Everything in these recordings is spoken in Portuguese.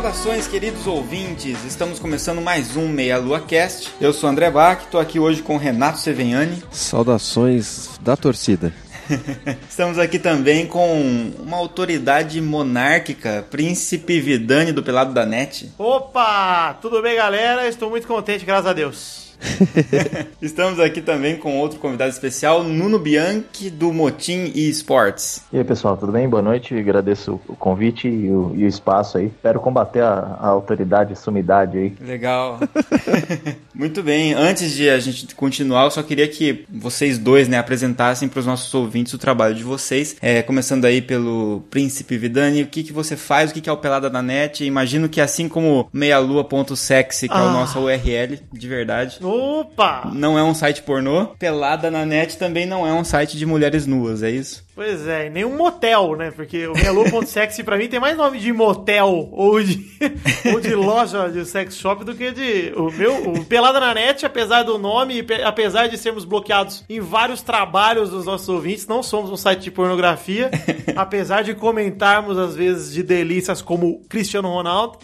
Saudações, queridos ouvintes! Estamos começando mais um Meia Lua Cast. Eu sou André Bach, estou aqui hoje com Renato Seveniani. Saudações da torcida. Estamos aqui também com uma autoridade monárquica, Príncipe Vidani do Pelado da Net. Opa! Tudo bem, galera? Estou muito contente, graças a Deus. Estamos aqui também com outro convidado especial, Nuno Bianchi, do Motim e Esportes. E aí, pessoal, tudo bem? Boa noite. Agradeço o convite e o, e o espaço aí. Espero combater a, a autoridade, a sumidade aí. Legal. Muito bem. Antes de a gente continuar, eu só queria que vocês dois né, apresentassem para os nossos ouvintes o trabalho de vocês. É, começando aí pelo Príncipe Vidani, o que, que você faz, o que, que é o Pelada na Net. Imagino que assim como meialua.sexy, que ah. é o ah. nosso URL, de verdade. Opa! Não é um site pornô. Pelada na net também não é um site de mulheres nuas, é isso? Pois é, nem um motel, né? Porque o Hello.sexy pra mim tem mais nome de motel ou de, ou de loja de sex shop do que de. O meu, o Pelada na Net, apesar do nome, apesar de sermos bloqueados em vários trabalhos dos nossos ouvintes, não somos um site de pornografia, apesar de comentarmos às vezes de delícias como Cristiano Ronaldo.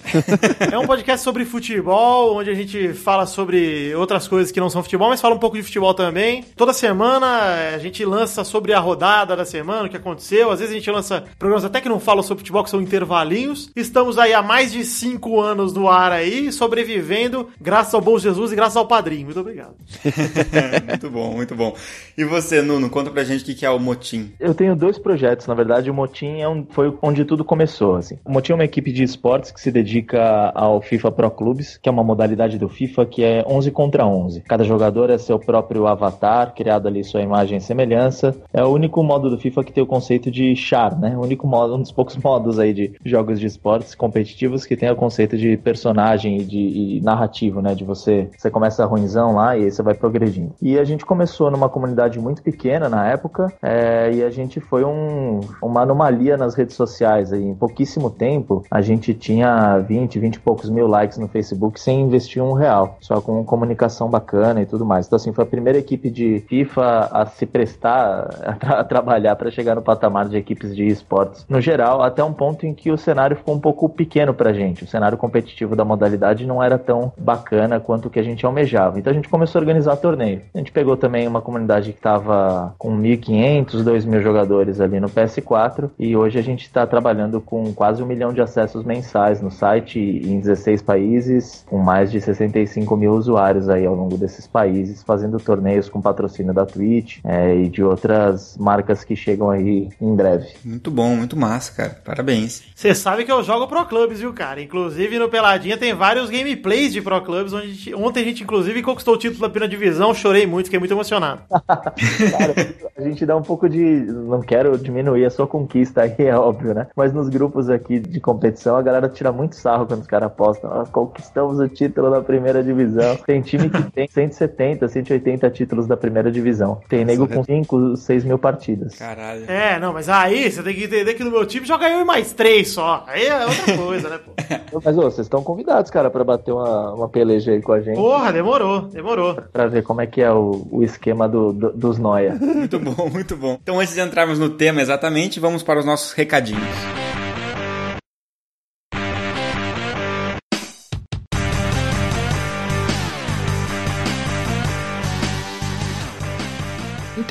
É um podcast sobre futebol, onde a gente fala sobre outras coisas que não são futebol, mas fala um pouco de futebol também. Toda semana a gente lança sobre a rodada da semana semana, o que aconteceu. Às vezes a gente lança programas até que não falam sobre futebol, que são intervalinhos. Estamos aí há mais de cinco anos no ar aí, sobrevivendo, graças ao Bom Jesus e graças ao Padrinho. Muito obrigado. muito bom, muito bom. E você, Nuno, conta pra gente o que é o Motim. Eu tenho dois projetos, na verdade, o Motim é um, foi onde tudo começou. Assim. O Motim é uma equipe de esportes que se dedica ao FIFA Pro Clubes, que é uma modalidade do FIFA que é 11 contra 11. Cada jogador é seu próprio avatar, criado ali sua imagem e semelhança. É o único modo do FIFA que tem o conceito de char, né? O único modo, um dos poucos modos aí de jogos de esportes competitivos que tem o conceito de personagem e de e narrativo, né? De você, você começa ruimzão lá e aí você vai progredindo. E a gente começou numa comunidade muito pequena na época é, e a gente foi um, uma anomalia nas redes sociais aí. Em pouquíssimo tempo a gente tinha 20, 20 e poucos mil likes no Facebook sem investir um real, só com comunicação bacana e tudo mais. Então assim, foi a primeira equipe de FIFA a se prestar a, tra a trabalhar para chegar no patamar de equipes de esportes no geral, até um ponto em que o cenário ficou um pouco pequeno pra gente. O cenário competitivo da modalidade não era tão bacana quanto o que a gente almejava. Então a gente começou a organizar torneio. A gente pegou também uma comunidade que estava com 1.500, 2.000 jogadores ali no PS4 e hoje a gente está trabalhando com quase um milhão de acessos mensais no site em 16 países, com mais de 65 mil usuários aí ao longo desses países, fazendo torneios com patrocínio da Twitch é, e de outras marcas que chegam aí em breve. Muito bom, muito massa, cara. Parabéns. Você sabe que eu jogo Pro Clubs, viu, cara? Inclusive no Peladinha tem vários gameplays de Pro Clubs, onde a gente, ontem a gente inclusive conquistou o título da primeira divisão, chorei muito, fiquei muito emocionado. cara, a gente dá um pouco de. Não quero diminuir a sua conquista aí, é óbvio, né? Mas nos grupos aqui de competição, a galera tira muito sarro quando os caras postam. Ah, conquistamos o título da primeira divisão. Tem time que tem 170, 180 títulos da primeira divisão. Tem nego com 5, 6 mil partidas. Cara, Caralho. É, não, mas aí você tem que entender que no meu time joga eu e mais três só. Aí é outra coisa, né, pô? Mas, ô, vocês estão convidados, cara, pra bater uma, uma peleja aí com a gente. Porra, demorou, demorou. Pra ver como é que é o, o esquema do, do, dos noia. muito bom, muito bom. Então, antes de entrarmos no tema exatamente, vamos para os nossos recadinhos.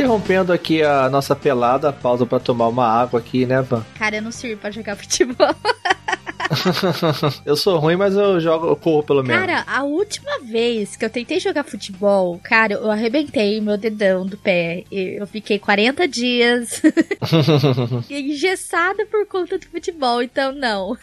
Interrompendo aqui a nossa pelada, pausa para tomar uma água aqui, né, Van? Cara, eu não sirvo pra jogar futebol. eu sou ruim, mas eu jogo, eu corro pelo menos. Cara, a última vez que eu tentei jogar futebol, cara, eu arrebentei meu dedão do pé. Eu fiquei 40 dias engessada por conta do futebol, então não.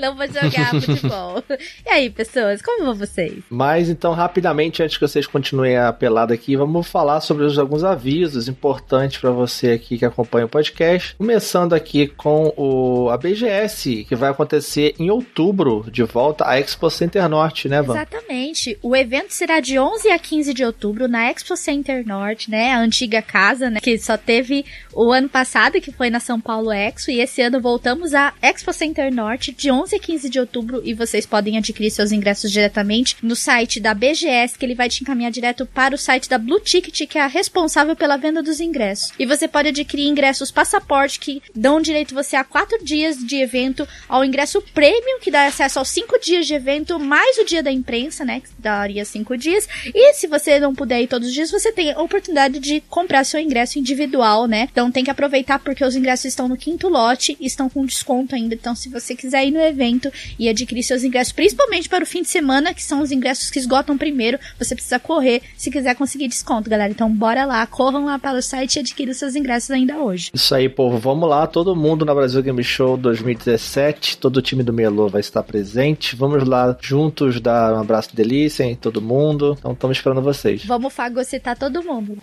não vou jogar futebol. E aí, pessoas, como vão vocês? Mas então, rapidamente, antes que vocês continuem a pelada aqui, vamos falar sobre alguns avisos importantes para você aqui que acompanha o podcast. Começando aqui com o a BGS, que vai acontecer em outubro, de volta à Expo Center Norte, né, Van? Exatamente. O evento será de 11 a 15 de outubro na Expo Center Norte, né, a antiga casa, né, que só teve o ano passado, que foi na São Paulo Expo, e esse ano voltamos à Expo Center Norte de 11 a 15 de outubro, e vocês podem adquirir seus ingressos diretamente no site da BGS, que ele vai te encaminhar direto para o site da Blue Ticket, que é a responsável pela venda dos ingressos. E você pode adquirir ingressos passaporte, que dão direito você a quatro dias de evento, ao ingresso premium, que dá acesso aos cinco dias de evento, mais o dia da imprensa, né, que daria cinco dias. E se você não puder ir todos os dias, você tem a oportunidade de comprar seu ingresso individual, né? Então tem que aproveitar porque os ingressos estão no quinto lote e estão com desconto ainda. Então se você quiser ir no evento e adquirir seus ingressos, principalmente para o fim de semana, que são os ingressos que esgotam primeiro, você precisa correr se quiser conseguir desconto, galera. Então bora lá, corram lá pelo site e adquiram seus ingressos ainda hoje. Isso aí, povo. Vamos lá, todo mundo na Brasil Game Show 2017, todo o time do Melo vai estar presente. Vamos lá juntos dar um abraço delícia em todo mundo. Então estamos esperando vocês. Vamos fagocitar todo mundo.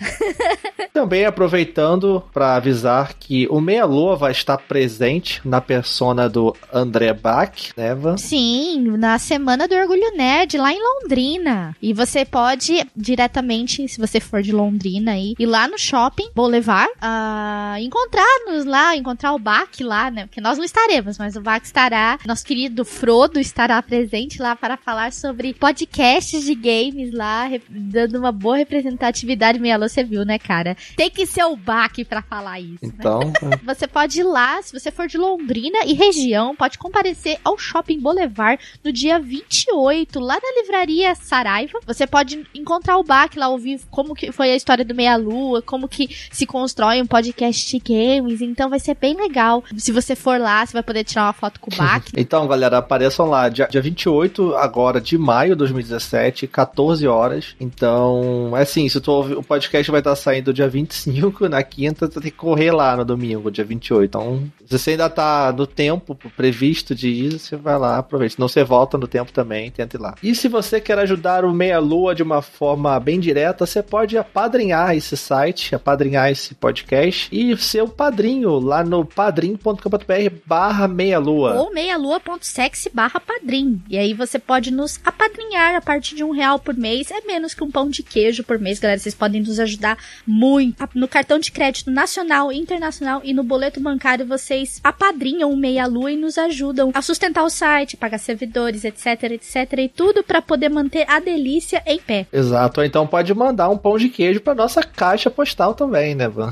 Também aproveitando para avisar que o Meia Lua vai estar presente na persona do André Bach, né, Van? Sim, na semana do Orgulho Nerd, lá em Londrina. E você pode diretamente, se você for de Londrina aí, ir lá no shopping Boulevard, uh, encontrar-nos lá, encontrar o Bach lá, né? Porque nós não estaremos, mas o Bach estará, nosso querido Frodo estará presente lá para falar sobre podcasts de games lá, dando uma boa representatividade. Meia Lua, você viu, né, cara? Tem que ser o Bach para falar isso. Né? Então. Né? você pode ir lá, se você for de Londrina e região, pode comparecer ao Shopping Boulevard no dia 28, lá na livraria Saraiva. Você pode encontrar o Bach lá, ouvir como que foi a história do Meia Lua, como que se constrói um podcast de games. Então vai ser bem legal. Se você for lá, você vai poder tirar uma foto com o Então, galera, apareçam lá. Dia, dia 28 agora de maio de 2017, 14 horas. Então, é assim, se tu ouvir, o podcast vai estar saindo dia 25, na quinta, tu tem que correr lá no domingo, dia 28. Então, se você ainda tá no tempo previsto de ir, você vai lá, aproveita. Senão você volta no tempo também, tenta ir lá. E se você quer ajudar o Meia Lua de uma forma bem direta, você pode apadrinhar esse site, apadrinhar esse podcast e ser o padrinho lá no padrim.com.br barra meia lua. Ou meialua.sexy barra padrim. E aí você pode nos apadrinhar a partir de um real por mês. É menos que um pão de queijo por mês, galera. Vocês podem nos ajudar muito. No cartão de crédito nacional, internacional e no boleto bancário, vocês apadrinham o Meia Lua e nos ajudam a sustentar o site, pagar servidores, etc, etc. E tudo para poder manter a delícia em pé. Exato. Ou então pode mandar um pão de queijo pra nossa caixa postal também, né, Van?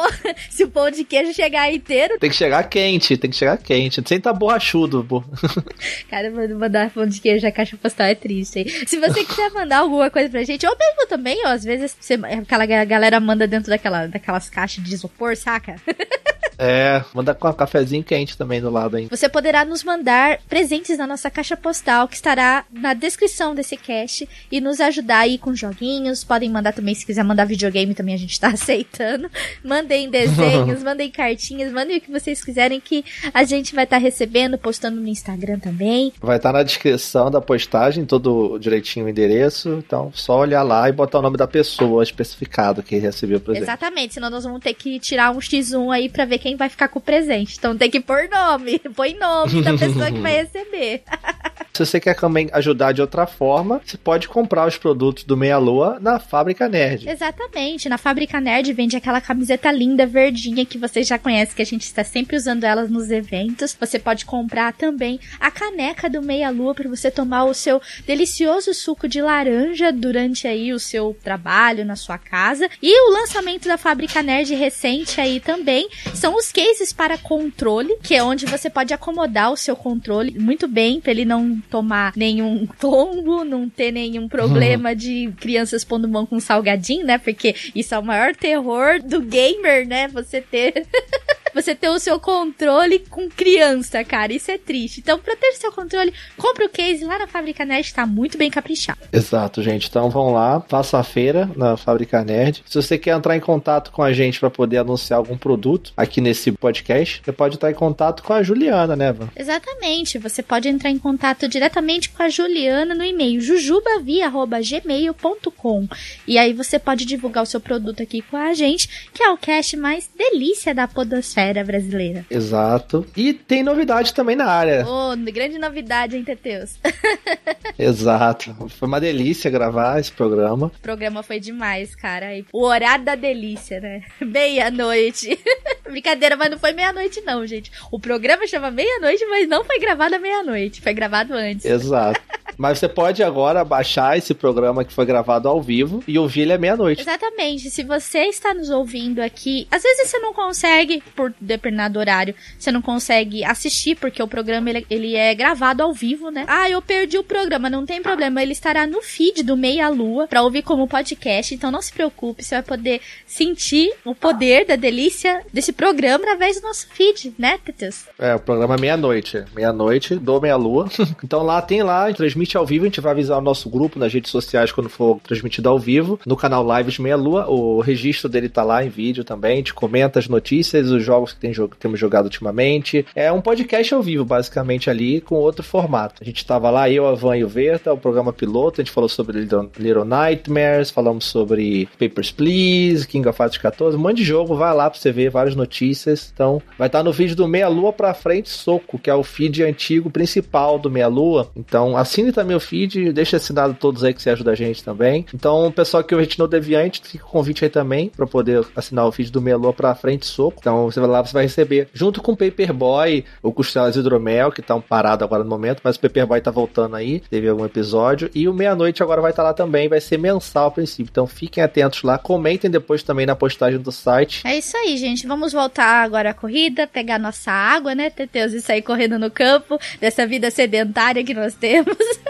se o pão de queijo chegar inteiro. Tem que chegar quente, tem que chegar quente. Sem tá borrachudo. Cara, mandar pão de queijo na caixa postal é triste, hein? Se você quiser mandar alguma coisa pra gente, ou mesmo também, ó, às vezes você, aquela galera manda dentro daquela, daquelas caixas de isopor, saca? É, manda com um cafezinho quente também do lado aí. Você poderá nos mandar presentes na nossa caixa postal, que estará na descrição desse cast, e nos ajudar aí com joguinhos. Podem mandar também, se quiser mandar videogame, também a gente tá aceitando. Mandem desenhos, mandem cartinhas, mandem o que vocês quiserem, que a gente vai estar tá recebendo, postando no Instagram também. Vai estar tá na descrição da postagem, todo direitinho o endereço. Então, só olhar lá e botar o nome da pessoa especificado que recebeu o presente. Exatamente, senão nós vamos ter que tirar um X1 aí pra ver quem vai ficar com o presente. Então tem que pôr nome. Põe nome da pessoa que vai receber. Se você quer também ajudar de outra forma, você pode comprar os produtos do Meia Lua na Fábrica Nerd. Exatamente. Na Fábrica Nerd vende aquela camiseta linda, verdinha, que vocês já conhecem, que a gente está sempre usando elas nos eventos. Você pode comprar também a caneca do Meia Lua para você tomar o seu delicioso suco de laranja durante aí o seu trabalho na sua casa. E o lançamento da Fábrica Nerd recente aí também são os cases para controle, que é onde você pode acomodar o seu controle muito bem para ele não tomar nenhum tombo, não ter nenhum problema uhum. de crianças pondo mão com salgadinho, né? Porque isso é o maior terror do gamer, né? Você ter. você ter o seu controle com criança, cara. Isso é triste. Então, pra ter seu controle, compre o case lá na Fábrica Nerd, tá muito bem caprichado. Exato, gente. Então vão lá, faça a feira na Fábrica Nerd. Se você quer entrar em contato com a gente para poder anunciar algum produto aqui nesse podcast, você pode estar em contato com a Juliana, né, Van? Exatamente. Você pode entrar em contato diretamente com a Juliana no e-mail jujubavi.gmail.com e aí você pode divulgar o seu produto aqui com a gente, que é o cast mais delícia da podosfera brasileira. Exato. E tem novidade também na área. Oh, grande novidade, hein, Teteus? Exato. Foi uma delícia gravar esse programa. O programa foi demais, cara. O horário da delícia, né? Meia-noite. Brincadeira, mas não foi meia-noite, não, gente. O programa chama meia-noite, mas não foi gravado à meia-noite. Foi gravado antes. Exato. Mas você pode agora baixar esse programa que foi gravado ao vivo e ouvir ele à meia-noite. Exatamente. Se você está nos ouvindo aqui, às vezes você não consegue, por determinado horário, você não consegue assistir, porque o programa ele, ele é gravado ao vivo, né? Ah, eu perdi o programa, não tem problema. Ele estará no feed do Meia Lua para ouvir como podcast. Então não se preocupe, você vai poder sentir o poder da delícia desse programa através do nosso feed, né, Teteus? É, o programa é meia-noite. Meia-noite do Meia Lua. então lá tem lá, transmite ao vivo. A gente vai avisar o nosso grupo nas redes sociais quando for transmitido ao vivo. No canal Lives Meia Lua, o registro dele tá lá em vídeo também. A gente comenta as notícias, os jogos que, tem, que temos jogado ultimamente. É um podcast ao vivo, basicamente, ali, com outro formato. A gente tava lá, eu, a Van e o Verta, o programa piloto. A gente falou sobre Little, Little Nightmares, falamos sobre Papers, Please, King of Fighters 14, um monte de jogo. Vai lá pra você ver várias notícias. Então, vai estar tá no vídeo do Meia Lua pra frente Soco, que é o feed antigo principal do Meia Lua. Então, assine também o feed, deixa assinado todos aí que você ajuda a gente também. Então, o pessoal que o Retinou Deviante, fica o convite aí também pra poder assinar o feed do Lua pra frente Soco. Então, você vai lá, você vai receber, junto com o Paperboy, o Costelas Hidromel, que tá um parado agora no momento, mas o Paperboy tá voltando aí, teve algum episódio. E o Meia-Noite agora vai estar tá lá também, vai ser mensal a princípio. Então, fiquem atentos lá, comentem depois também na postagem do site. É isso aí, gente. Vamos voltar agora à corrida, pegar nossa água, né, Teteus, e sair correndo no campo dessa vida sedentária que nós temos.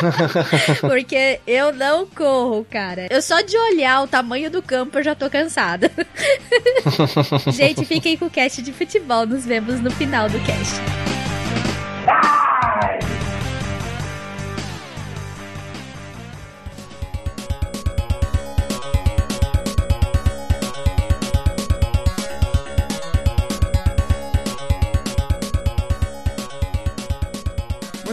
Porque eu não corro, cara. Eu só de olhar o tamanho do campo eu já tô cansada. gente, fiquem com o cast de futebol. Nos vemos no final do cast.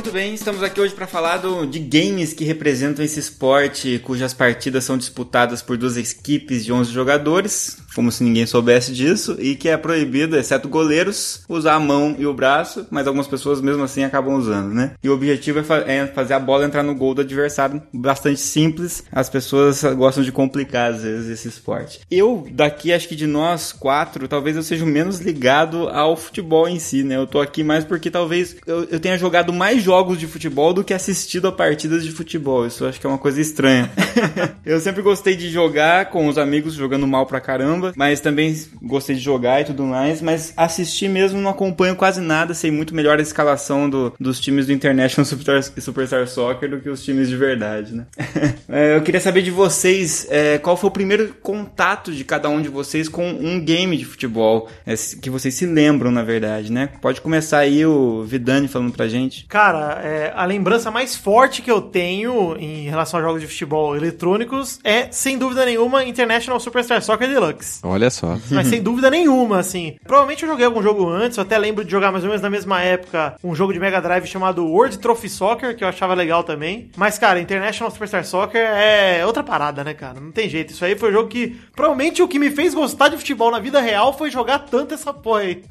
Muito bem, estamos aqui hoje para falar do, de games que representam esse esporte, cujas partidas são disputadas por duas equipes de 11 jogadores, como se ninguém soubesse disso, e que é proibido, exceto goleiros, usar a mão e o braço, mas algumas pessoas mesmo assim acabam usando, né? E o objetivo é, fa é fazer a bola entrar no gol do adversário, bastante simples, as pessoas gostam de complicar às vezes esse esporte. Eu, daqui, acho que de nós quatro, talvez eu seja o menos ligado ao futebol em si, né? Eu tô aqui mais porque talvez eu, eu tenha jogado mais jogos de futebol do que assistido a partidas de futebol. Isso acho que é uma coisa estranha. eu sempre gostei de jogar com os amigos, jogando mal pra caramba, mas também gostei de jogar e tudo mais, mas assistir mesmo não acompanho quase nada, sei muito melhor a escalação do, dos times do International Superstar, Superstar Soccer do que os times de verdade, né? é, eu queria saber de vocês, é, qual foi o primeiro contato de cada um de vocês com um game de futebol, é, que vocês se lembram, na verdade, né? Pode começar aí o Vidani falando pra gente. Cara, é, a lembrança mais forte que eu tenho em relação a jogos de futebol eletrônicos é, sem dúvida nenhuma, International Superstar Soccer Deluxe. Olha só. Mas sem dúvida nenhuma, assim. Provavelmente eu joguei algum jogo antes, eu até lembro de jogar mais ou menos na mesma época um jogo de Mega Drive chamado World Trophy Soccer, que eu achava legal também. Mas, cara, International Superstar Soccer é outra parada, né, cara? Não tem jeito. Isso aí foi um jogo que provavelmente o que me fez gostar de futebol na vida real foi jogar tanto essa porra aí.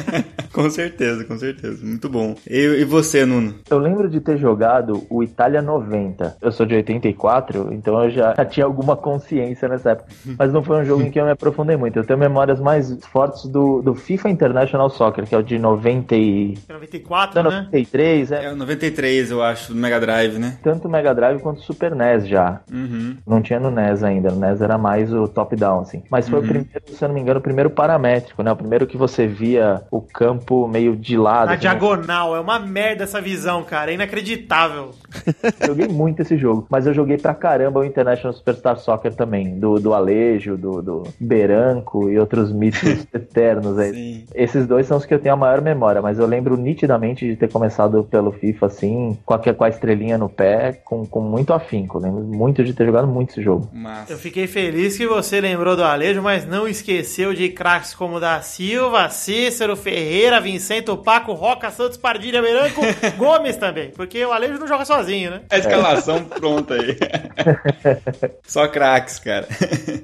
com certeza, com certeza. Muito bom. E, e você, Nuno? Eu lembro de ter jogado o Itália 90. Eu sou de 84, então eu já, já tinha alguma consciência nessa época. Mas não foi um jogo em que eu me aprofundei muito. Eu tenho memórias mais fortes do, do FIFA International Soccer, que é o de 90 e... 94, né? 93, é. É o 93, eu acho, do Mega Drive, né? Tanto Mega Drive quanto Super NES já. Uhum. Não tinha no NES ainda. No NES era mais o top-down, assim. Mas foi Uhum. o primeiro, se eu não me engano, o primeiro paramétrico, né? O primeiro que você via o campo meio de lado. Na assim, diagonal. É uma merda essa visão, cara. É inacreditável. Joguei muito esse jogo, mas eu joguei pra caramba o International Superstar Soccer também, do, do Alejo, do, do Beranco e outros mitos eternos aí. Sim. Esses dois são os que eu tenho a maior memória, mas eu lembro nitidamente de ter começado pelo FIFA assim, com a, com a estrelinha no pé, com, com muito afinco. Lembro muito de ter jogado muito esse jogo. Massa. Eu fiquei feliz que você lembrou do Alejo, mas não esqueceu de craques como da Silva, Cícero, Ferreira, Vicente, Paco, Roca, Santos, Pardilha, Beranco, Gomes também. Porque o Alejo não joga sozinho, né? A escalação pronta aí. Só craques, cara.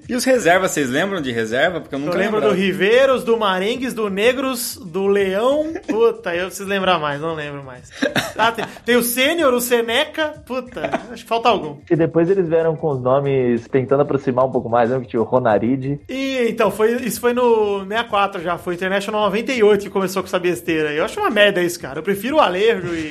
E os reservas, vocês lembram de reserva? Porque eu Eu nunca lembro do. Riveiros, do Marengues, do Negros, do Leão. Puta, eu preciso lembrar mais, não lembro mais. Ah, tem, tem o Sênior, o Seneca. Puta, acho que falta algum. E depois eles vieram com os nomes tentando aproximar um pouco mais, lembra que tinha o Ronaride. E então, foi, isso foi no 64 já, foi International 98 que começou com essa besteira. Eu acho uma merda isso, cara. Eu prefiro o Alejo e.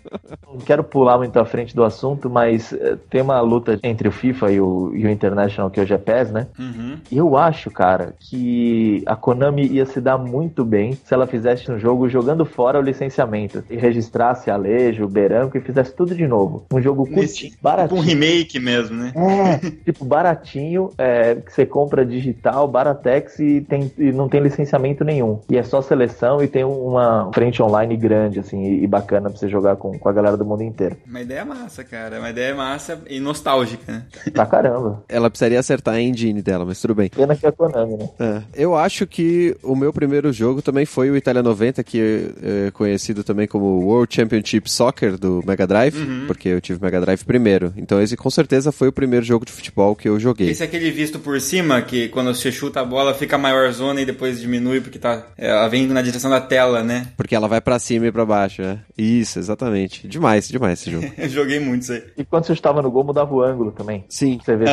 Não quero pular muito à frente do assunto, mas eh, tem uma luta entre o FIFA e o, e o International, que hoje é PES, né? Uhum. Eu acho, cara, que a Konami ia se dar muito bem se ela fizesse um jogo jogando fora o licenciamento. E registrasse Alejo, Beranco e fizesse tudo de novo. Um jogo Nesse- curtinho, baratinho. Um remake mesmo, né? É, tipo, baratinho, é, que você compra digital, Baratex e, tem, e não tem licenciamento nenhum. E é só seleção e tem uma frente online grande, assim, e, e bacana pra você jogar com, com a galera do mundo inteiro. Uma ideia massa, cara. Uma ideia massa e nostálgica, né? Pra caramba. Ela precisaria acertar a engine dela, mas tudo bem. Pena que é a Konami, né? É. Eu acho que o meu primeiro jogo também foi o Itália 90, que é conhecido também como World Championship Soccer do Mega Drive, porque eu tive Mega Drive primeiro. Então esse com certeza foi o primeiro jogo de futebol que eu joguei. Esse é aquele visto por cima, que quando você chuta a bola fica a maior zona e depois diminui porque tá, ela vem na direção da tela, né? Porque ela vai pra cima e pra baixo, né? Isso, exatamente. Demais, demais esse jogo. Eu joguei muito isso aí. E quando você estava no gol, mudava o ângulo também. Sim. Pra Você vê.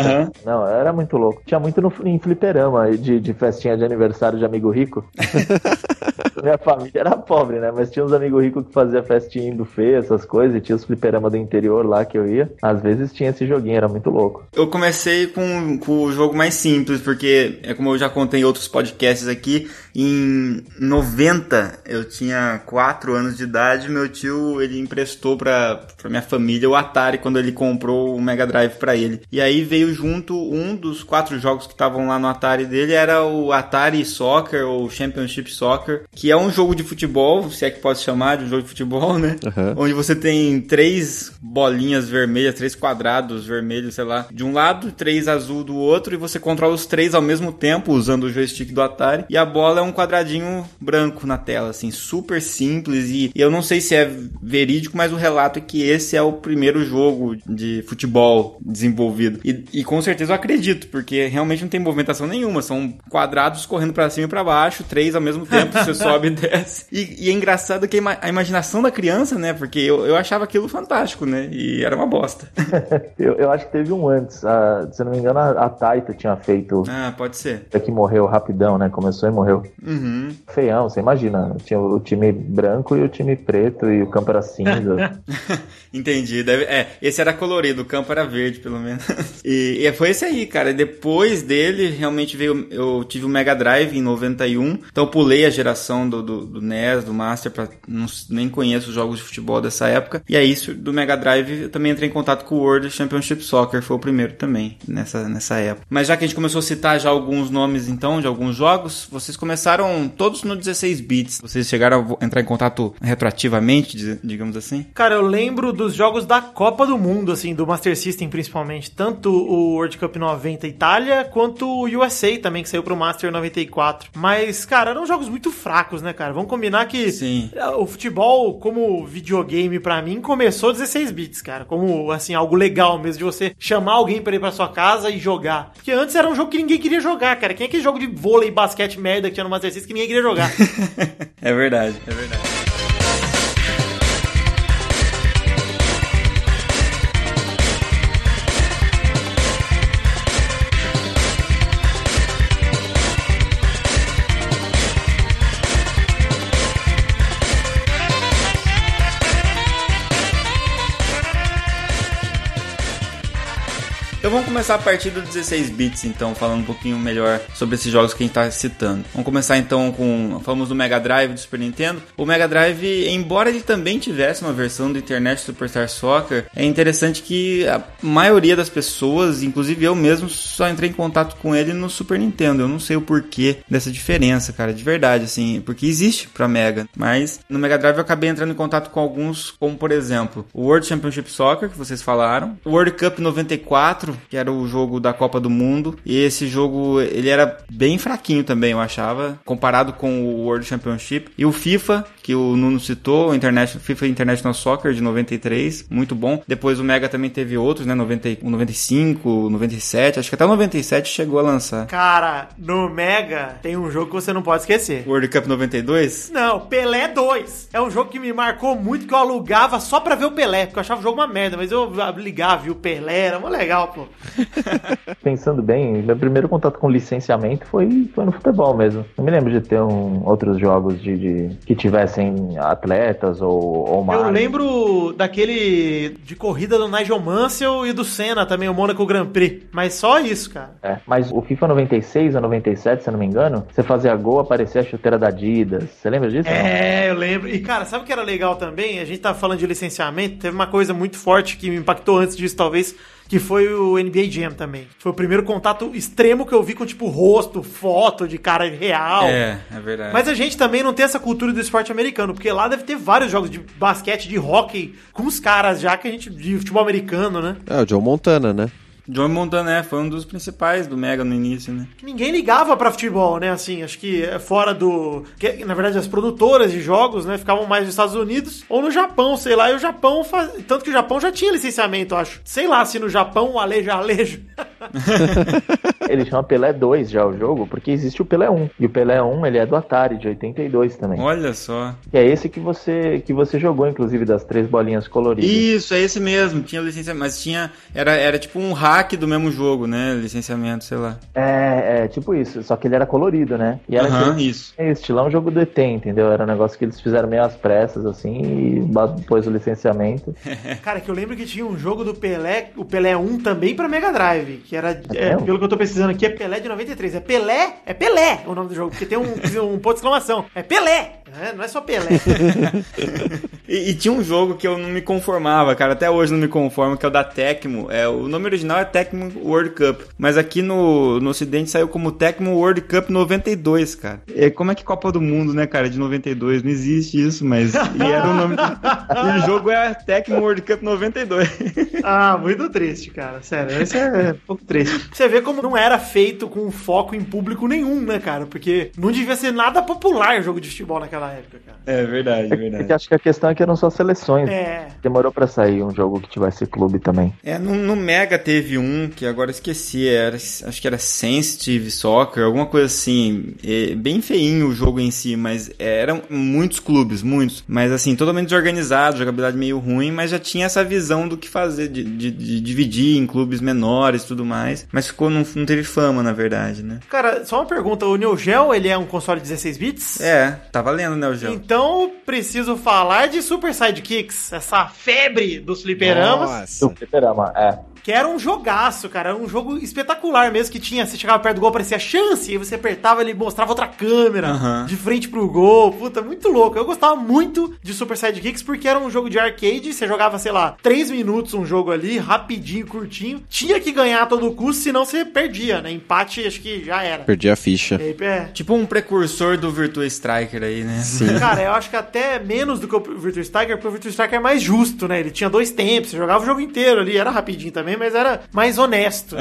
Não, era muito louco. Tinha muito no, em fliperama, de, de festinha de aniversário de amigo rico. Minha família era pobre, né? Mas tinha uns amigos ricos que fazia festinha em buffet, essas coisas, e tinha os fliperama do interior lá que eu ia. Às vezes tinha esse joguinho, era muito louco. Eu comecei com, com o jogo mais simples, porque, é como eu já contei em outros podcasts aqui, em 90 eu tinha 4 anos de idade, meu tio ele emprestou pra, pra minha família o Atari quando ele comprou o Mega Drive pra ele. E aí veio junto um dos quatro jogos que estavam lá no Atari dele, era o Atari Soccer ou Championship Soccer, que é um jogo de futebol, se é que pode chamar de um jogo de futebol, né? Aham. onde você tem três bolinhas vermelhas, três quadrados vermelhos, sei lá, de um lado, três azul do outro, e você controla os três ao mesmo tempo usando o joystick do Atari. E a bola é um quadradinho branco na tela, assim, super simples. E eu não sei se é verídico, mas o relato é que esse é o primeiro jogo de futebol desenvolvido. E, e com certeza eu acredito, porque realmente não tem movimentação nenhuma, são quadrados correndo pra cima e pra baixo, três ao mesmo tempo, você sobe e desce. E, e é engraçado que a, ima- a imaginação da criança, né? Porque eu, eu achava aquilo fantástico, né? E era uma bosta. Eu, eu acho que teve um antes. a- se eu não me engano, a, a Taita tinha feito. ah, pode ser. É que morreu rapidão, né? Começou e morreu. Uhum. Feião, você imagina. Tinha o time branco e o time preto e o campo era cinza. Entendi. Deve, é, esse era colorido, o campo era verde, pelo menos. E, e foi esse aí, cara. Depois dele, realmente veio. Eu tive o Mega Drive em 91. Então pulei a geração do, do, do NES, do Master, pra, não, nem conheço os jogos de futebol dessa época. E aí, do Mega Drive, eu também entrei em contato com o World Championship Soccer. Foi o primeiro também, nessa, nessa época. Mas já que a gente começou a citar já alguns nomes, então, de alguns jogos, vocês começaram todos no 16 bits. Vocês chegaram a entrar em contato retroativamente, digamos assim? Cara, eu lembro dos jogos da Copa do Mundo, assim, do Master System principalmente. Tanto o World Cup 90 Itália, quanto o USA também, que saiu pro Master 94. Mas, cara, eram jogos muito fracos, né, cara? Vamos combinar que Sim. o futebol, como videogame pra mim, começou 16 bits, cara. Como, assim, algo legal mesmo, de você chamar alguém pra ir pra sua casa e jogar. Porque antes era um jogo que ninguém queria jogar, cara. Quem é aquele jogo de vôlei, basquete, merda que tinha no Master System que ninguém queria jogar? É verdade, é verdade. Então vamos começar a partir do 16 bits, então, falando um pouquinho melhor sobre esses jogos que a gente tá citando. Vamos começar então com. Falamos do Mega Drive do Super Nintendo. O Mega Drive, embora ele também tivesse uma versão do Internet Superstar Soccer, é interessante que a maioria das pessoas, inclusive eu mesmo, só entrei em contato com ele no Super Nintendo. Eu não sei o porquê dessa diferença, cara, de verdade, assim, porque existe pra Mega. Mas no Mega Drive eu acabei entrando em contato com alguns, como por exemplo, o World Championship Soccer, que vocês falaram, o World Cup 94, que era o jogo da Copa do Mundo, e esse jogo ele era bem fraquinho também, eu achava, comparado com o World Championship, e o FIFA, que o Nuno citou, o International, FIFA International Soccer de 93, muito bom. Depois o Mega também teve outros, né, 90, 95, 97, acho que até o 97 chegou a lançar. Cara, no Mega tem um jogo que você não pode esquecer. World Cup 92? Não, Pelé 2. É um jogo que me marcou muito, que eu alugava só pra ver o Pelé, porque eu achava o jogo uma merda, mas eu ligava, vi o Pelé, era muito legal, pô. Pensando bem, meu primeiro contato com licenciamento foi, foi no futebol mesmo. Não me lembro de ter um, outros jogos de, de que tivessem atletas ou, ou mais. Eu lembro daquele de corrida do Nigel Mansell e do Senna também, o Monaco Grand Prix. Mas só isso, cara. É, mas o FIFA 96 a 97, se eu não me engano, você fazia gol, aparecia a chuteira da Adidas. Você lembra disso? É, eu lembro. E, cara, sabe o que era legal também? A gente tava falando de licenciamento, teve uma coisa muito forte que me impactou antes disso, talvez, que foi o NBA Jam também. Foi o primeiro contato extremo que eu vi com, tipo, rosto, foto de cara real. É, é verdade. Mas a gente também não tem essa cultura do esporte americano, porque lá deve ter vários jogos de basquete, de hockey, com os caras já que a gente. de futebol americano, né? É, o Joe Montana, né? John Montané foi um dos principais do Mega no início, né? Ninguém ligava pra futebol, né? Assim, acho que é fora do. Que, na verdade, as produtoras de jogos, né? Ficavam mais nos Estados Unidos ou no Japão, sei lá. E o Japão faz. Tanto que o Japão já tinha licenciamento, acho. Sei lá se no Japão o aleja alejo. ele chama Pelé 2 já o jogo, porque existe o Pelé 1. E o Pelé 1, ele é do Atari, de 82 também. Olha só. Que é esse que você, que você jogou, inclusive, das três bolinhas coloridas. Isso, é esse mesmo. Tinha licenciamento, mas tinha. Era, era tipo um hack do mesmo jogo, né? Licenciamento, sei lá. É, é tipo isso. Só que ele era colorido, né? E era Aham, aquele- isso. É, estilão jogo do ET, entendeu? Era um negócio que eles fizeram meio às pressas, assim, e depois o licenciamento. Cara, que eu lembro que tinha um jogo do Pelé, o Pelé 1 também pra Mega Drive, que era, é, mesmo? pelo que eu tô pesquisando aqui, é Pelé de 93. É Pelé, é Pelé o nome do jogo, porque tem um, um ponto de exclamação. É Pelé, né? não é só Pelé. E, e tinha um jogo que eu não me conformava, cara. Até hoje não me conformo, que é o da Tecmo. É, o nome original é Tecmo World Cup. Mas aqui no, no ocidente saiu como Tecmo World Cup 92, cara. É, como é que Copa do Mundo, né, cara? De 92. Não existe isso, mas. E era o nome. do- e o jogo é Tecmo World Cup 92. ah, muito triste, cara. Sério, esse é um pouco triste. Você vê como não era feito com foco em público nenhum, né, cara? Porque não devia ser nada popular jogo de futebol naquela época, cara. É verdade, É que acho que a questão é que eram só seleções. É. Demorou pra sair um jogo que tivesse clube também. É, no, no Mega teve um que agora esqueci, era, acho que era Sensitive Soccer, alguma coisa assim. É, bem feinho o jogo em si, mas eram muitos clubes, muitos. Mas assim, totalmente desorganizado, jogabilidade meio ruim, mas já tinha essa visão do que fazer, de, de- de dividir em clubes menores e tudo mais. Mas ficou, não, não teve fama, na verdade, né? Cara, só uma pergunta: o Neo Geo ele é um console de 16 bits? É, tá valendo, né, o jogo? Então preciso falar de Super Sidekicks, essa febre dos fliperamas. Nossa. Do fliperama, é. Que era um jogaço, cara. Era um jogo espetacular mesmo. Que tinha, você chegava perto do gol, parecia chance. E aí você apertava, ele mostrava outra câmera Aham. de frente pro gol. Puta, muito louco. Eu gostava muito de Super Sidekicks porque era um jogo de arcade. Você jogava, sei lá, 3 minutos um jogo ali, rapidinho, curtinho. Tinha que ganhar a todo custo, senão você perdia, né? Empate, acho que já era. Perdi a ficha. Aí, é, Tipo um precursor do Virtua Striker aí, né? Sim. Cara, eu acho que até menos do que o Virtua Striker, porque o Virtua Striker é mais justo, né? Ele tinha dois tempos, você jogava o jogo inteiro ali, era rapidinho também, mas era mais honesto.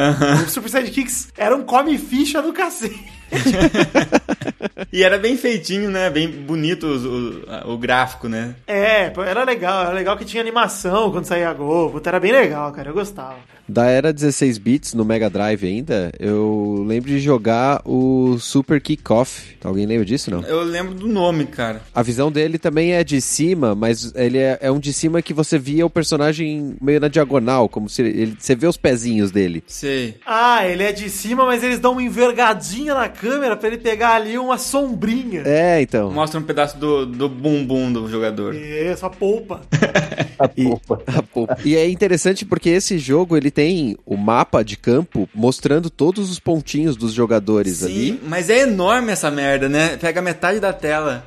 O Super Sidekicks era um come-ficha do cacete. E era bem feitinho, né? Bem bonito os- o, o gráfico, né? É, era legal, era legal que tinha animação quando saía gol, puta, era bem legal, cara, eu gostava. Da era 16 bits no Mega Drive ainda, eu lembro de jogar o Super Kickoff. Alguém lembra disso, não? Eu lembro do nome, cara. A visão dele também é de cima, mas ele é, é um de cima que você via o personagem meio na diagonal, como se ele, você vê os pezinhos dele. Sei. Ah, ele é de cima, mas eles dão uma envergadinha na câmera pra ele pegar ali uma sombrinha. É, então. Mostra um pedaço do, do bumbum do jogador. Isso, a polpa. A E- polpa. a polpa. E é interessante porque esse jogo ele tem o mapa de campo mostrando todos os pontinhos dos jogadores ali. Sim, mas é enorme essa merda, né? Pega metade da tela.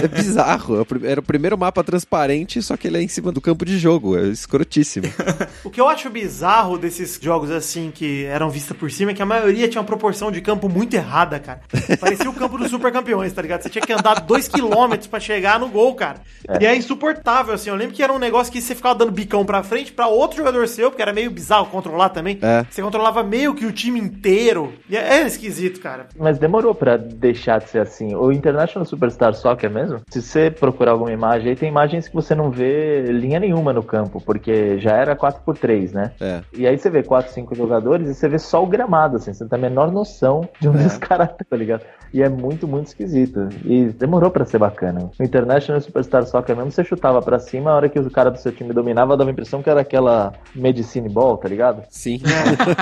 É bizarro. É Era o primeiro mapa transparente, só que ele é em cima do campo de jogo. É escrotíssimo. O que eu acho bizarro desses jogos assim que eram vistos por cima é que a maioria tinha uma proporção de campo muito errada, cara. Parecia o campo dos super campeões, tá ligado? Você tinha que andar 2km pra chegar no gol, cara. E é insuportável, assim. Eu lembro que era um negócio que você ficava dando bicão pra frente pra outro jogador seu, porque era meio bizarro controlar também. É. Você controlava meio que o time inteiro. E é, é esquisito, cara. Mas demorou pra deixar de ser assim. O International Superstar Soccer mesmo, se você procurar alguma imagem, aí tem imagens que você não vê linha nenhuma no campo, porque já era 4x3, né? É. E aí você vê 4, 5 jogadores e você vê só o gramado, assim, você não tem a menor noção de onde os caras estão, tá ligado? E é muito, muito esquisito. E demorou pra ser bacana. No International Superstar Soccer mesmo, você chutava pra cima, a hora que o cara do seu time dominava, dava a impressão que era aquela medicine ball, tá ligado? Sim.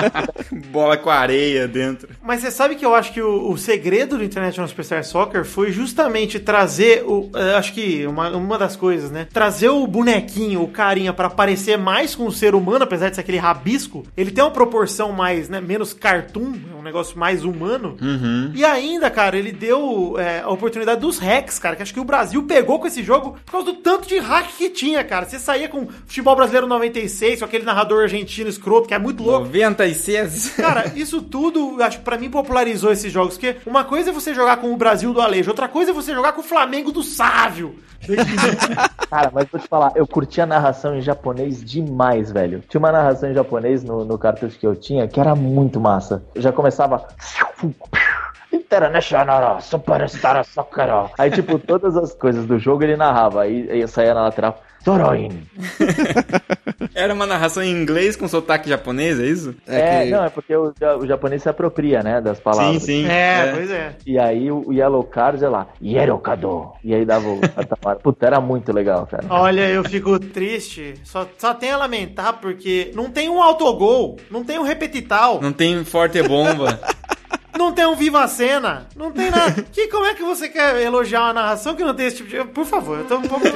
Bola com areia dentro. Mas você sabe que eu acho que o, o segredo do International Superstar Soccer foi justamente trazer o. eh, acho que uma, uma das coisas, né? Trazer o bonequinho, o carinha, pra parecer mais com o ser humano, apesar de ser aquele rabisco. Ele tem uma proporção mais, né? Menos cartoon, é um negócio mais humano. E ainda, cara, ele deu eh, a oportunidade dos hacks, cara. Que acho que o Brasil pegou com esse jogo por causa do tanto de hack que tinha, cara. Você saía com futebol brasileiro 96, com aquele narrador argentino escroto, que é muito louco. 96. Cara, isso tudo, acho que pra mim popularizou esses jogos. Porque uma coisa é você jogar com o Brasil do Alejo, outra coisa é você jogar com o Flamengo do Sávio. Cara, mas vou te falar, eu curti a narração em japonês demais, velho. Tinha uma narração em japonês no, no cartucho que eu tinha que era muito massa. Eu já começava. International Superstar Soccer. Aí, tipo, todas as coisas do jogo ele narrava. Aí, aí eu saía na lateral. Toroin. Era uma narração em inglês com sotaque japonês, é isso? É, que- não, é porque o, o japonês se apropria, né, das palavras. Sim, sim. É, pois é. E aí o, Yellow Card, sei lá, Yerokado. E aí dava o. Puta, era muito legal, cara. Olha, eu fico triste. Só, só tem a lamentar porque não tem um autogol, não tem um repetital, Não tem forte bomba. não tem um viva cena, não tem nada. Que, como é que você quer elogiar uma narração que não tem esse tipo de. Por favor, eu tô um pouco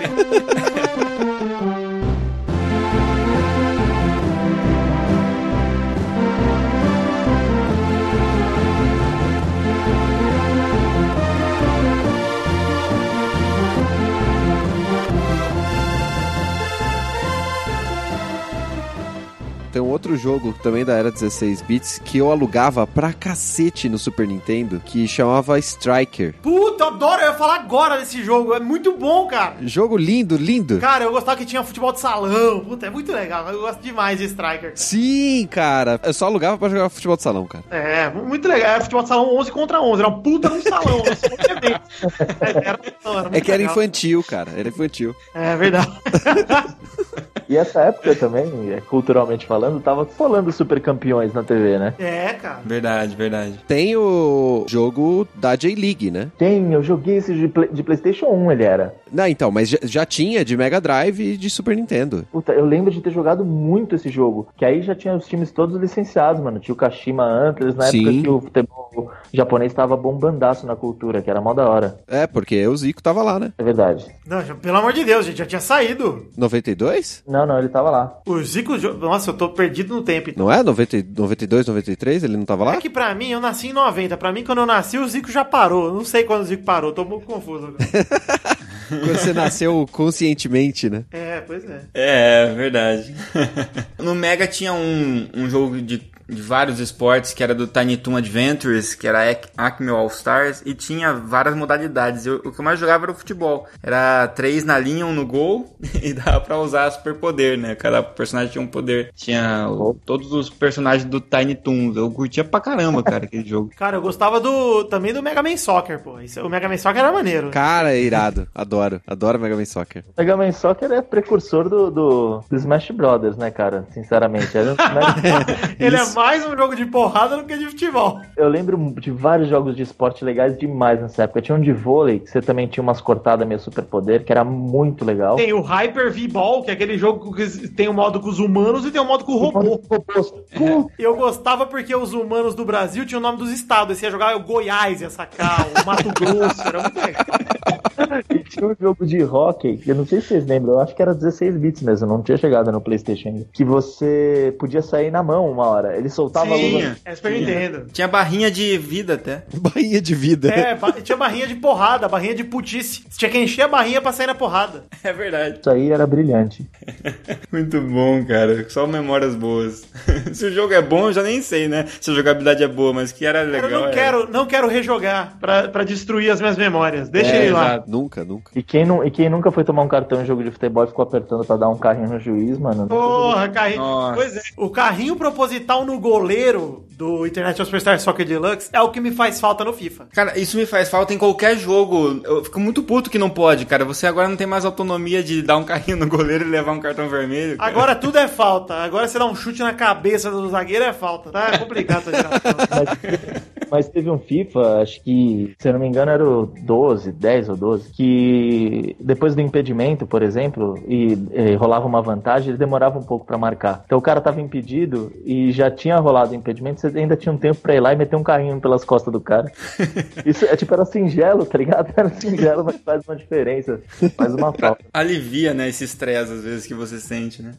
Tem um outro jogo também da era 16 bits que eu alugava pra cacete no Super Nintendo que chamava Striker. Puta, eu adoro, eu ia falar agora desse jogo, é muito bom, cara. Jogo lindo, lindo. Cara, eu gostava que tinha futebol de salão. Puta, é muito legal. Eu gosto demais de Striker. Sim, cara. Eu só alugava pra jogar futebol de salão, cara. É, muito legal. É futebol de salão 11 contra 11. Era uma puta num salão. que é era, não, era É que era legal. infantil, cara. Era infantil. É verdade. E essa época também, é, culturalmente falando, tava falando super campeões na TV, né? É, cara. Verdade, verdade. Tem o jogo da J-League, né? Tem, eu joguei esse de, Play- de PlayStation 1, ele era. Não, então, mas já, já tinha de Mega Drive e de Super Nintendo. Puta, eu lembro de ter jogado muito esse jogo. Que aí já tinha os times todos licenciados, mano. Tinha o Kashima Antlers, na Sim. época que o futebol japonês tava bombandaço na cultura, que era mó da hora. É, porque o Zico tava lá, né? É verdade. Não, já- pelo amor de Deus, gente, já tinha saído. 92? Não, não, ele tava lá. O Zico. Nossa, eu tô perdido no tempo. então. Não é? 90, 92, 93? Ele não tava lá? É que pra mim, eu nasci em 90. Pra mim, quando eu nasci, o Zico já parou. Eu Não sei quando o Zico parou, tô um pouco confuso. agora. Quando você nasceu conscientemente, né? é, pois é. É, verdade. no Mega tinha um, um jogo de, de vários esportes que era do Tiny Toon Adventures, que era Ac- Acme All Stars, e tinha várias modalidades. Eu- o que eu mais jogava era o futebol. Era três na linha, um no gol, e dava pra usar superpoder, né? Cada personagem tinha um poder. Tinha o- todos os personagens do Tiny Toons. Eu curtia pra caramba, cara, aquele jogo. Cara, eu gostava do também do Mega Man Soccer, pô. Isso- o Mega Man Soccer era maneiro. Cara, é irado. Adoro. Adoro Mega Man Soccer. Mega Man Soccer é precursor do, do, do Smash Brothers, né, cara? Sinceramente. Era Smash- Ele é. Mais um jogo de porrada do que de futebol. Eu lembro de vários jogos de esporte legais demais nessa época. Tinha um de vôlei, que você também tinha umas cortadas meio superpoder, que era muito legal. Tem o Hyper V-Ball, que é aquele jogo que tem o um modo com os humanos e tem o um modo com o robô. E eu gostava porque os humanos do Brasil tinham o nome dos estados. Você ia jogar o Goiás, ia sacar, o Mato Grosso, era muito legal. E tinha um jogo de hockey, eu não sei se vocês lembram, eu acho que era 16 bits mesmo, não tinha chegado no Playstation. Que você podia sair na mão uma hora. Ele soltava Sim, a luva. é Super Nintendo. Tinha barrinha de vida até. Barrinha de vida. É, ba- tinha barrinha de porrada, barrinha de putice. Você tinha que encher a barrinha pra sair na porrada. É verdade. Isso aí era brilhante. Muito bom, cara. Só memórias boas. Se o jogo é bom, eu já nem sei, né? Se a jogabilidade é boa, mas que era legal. eu não era. quero, não quero rejogar pra, pra destruir as minhas memórias. Deixa É, ele lá. exato. Nunca, nunca. E quem, não, e quem nunca foi tomar um cartão em jogo de futebol e ficou apertando pra dar um carrinho no juiz, mano? Porra, carrinho. Nossa. Pois é. O carrinho proposital no goleiro do International Superstar Soccer Deluxe é o que me faz falta no FIFA. Cara, isso me faz falta em qualquer jogo. Eu fico muito puto que não pode, cara. Você agora não tem mais autonomia de dar um carrinho no goleiro e levar um cartão vermelho. cara. Agora tudo é falta. Agora você dá um chute na cabeça do zagueiro é falta. Tá complicado essa geração. Mas, teve um FIFA, acho que, se eu não me engano, era o 12, 10 ou 12, que depois do impedimento, por exemplo, e, eh, rolava uma vantagem, ele demorava um pouco pra marcar. Então o cara tava impedido e já tinha rolado o impedimento, você ainda tinha um tempo pra ir lá e meter um carrinho pelas costas do cara. Isso é tipo, era singelo, tá ligado? Era singelo, mas faz uma diferença. Faz uma falta. Alivia, né, esse estresse às vezes que você sente, né?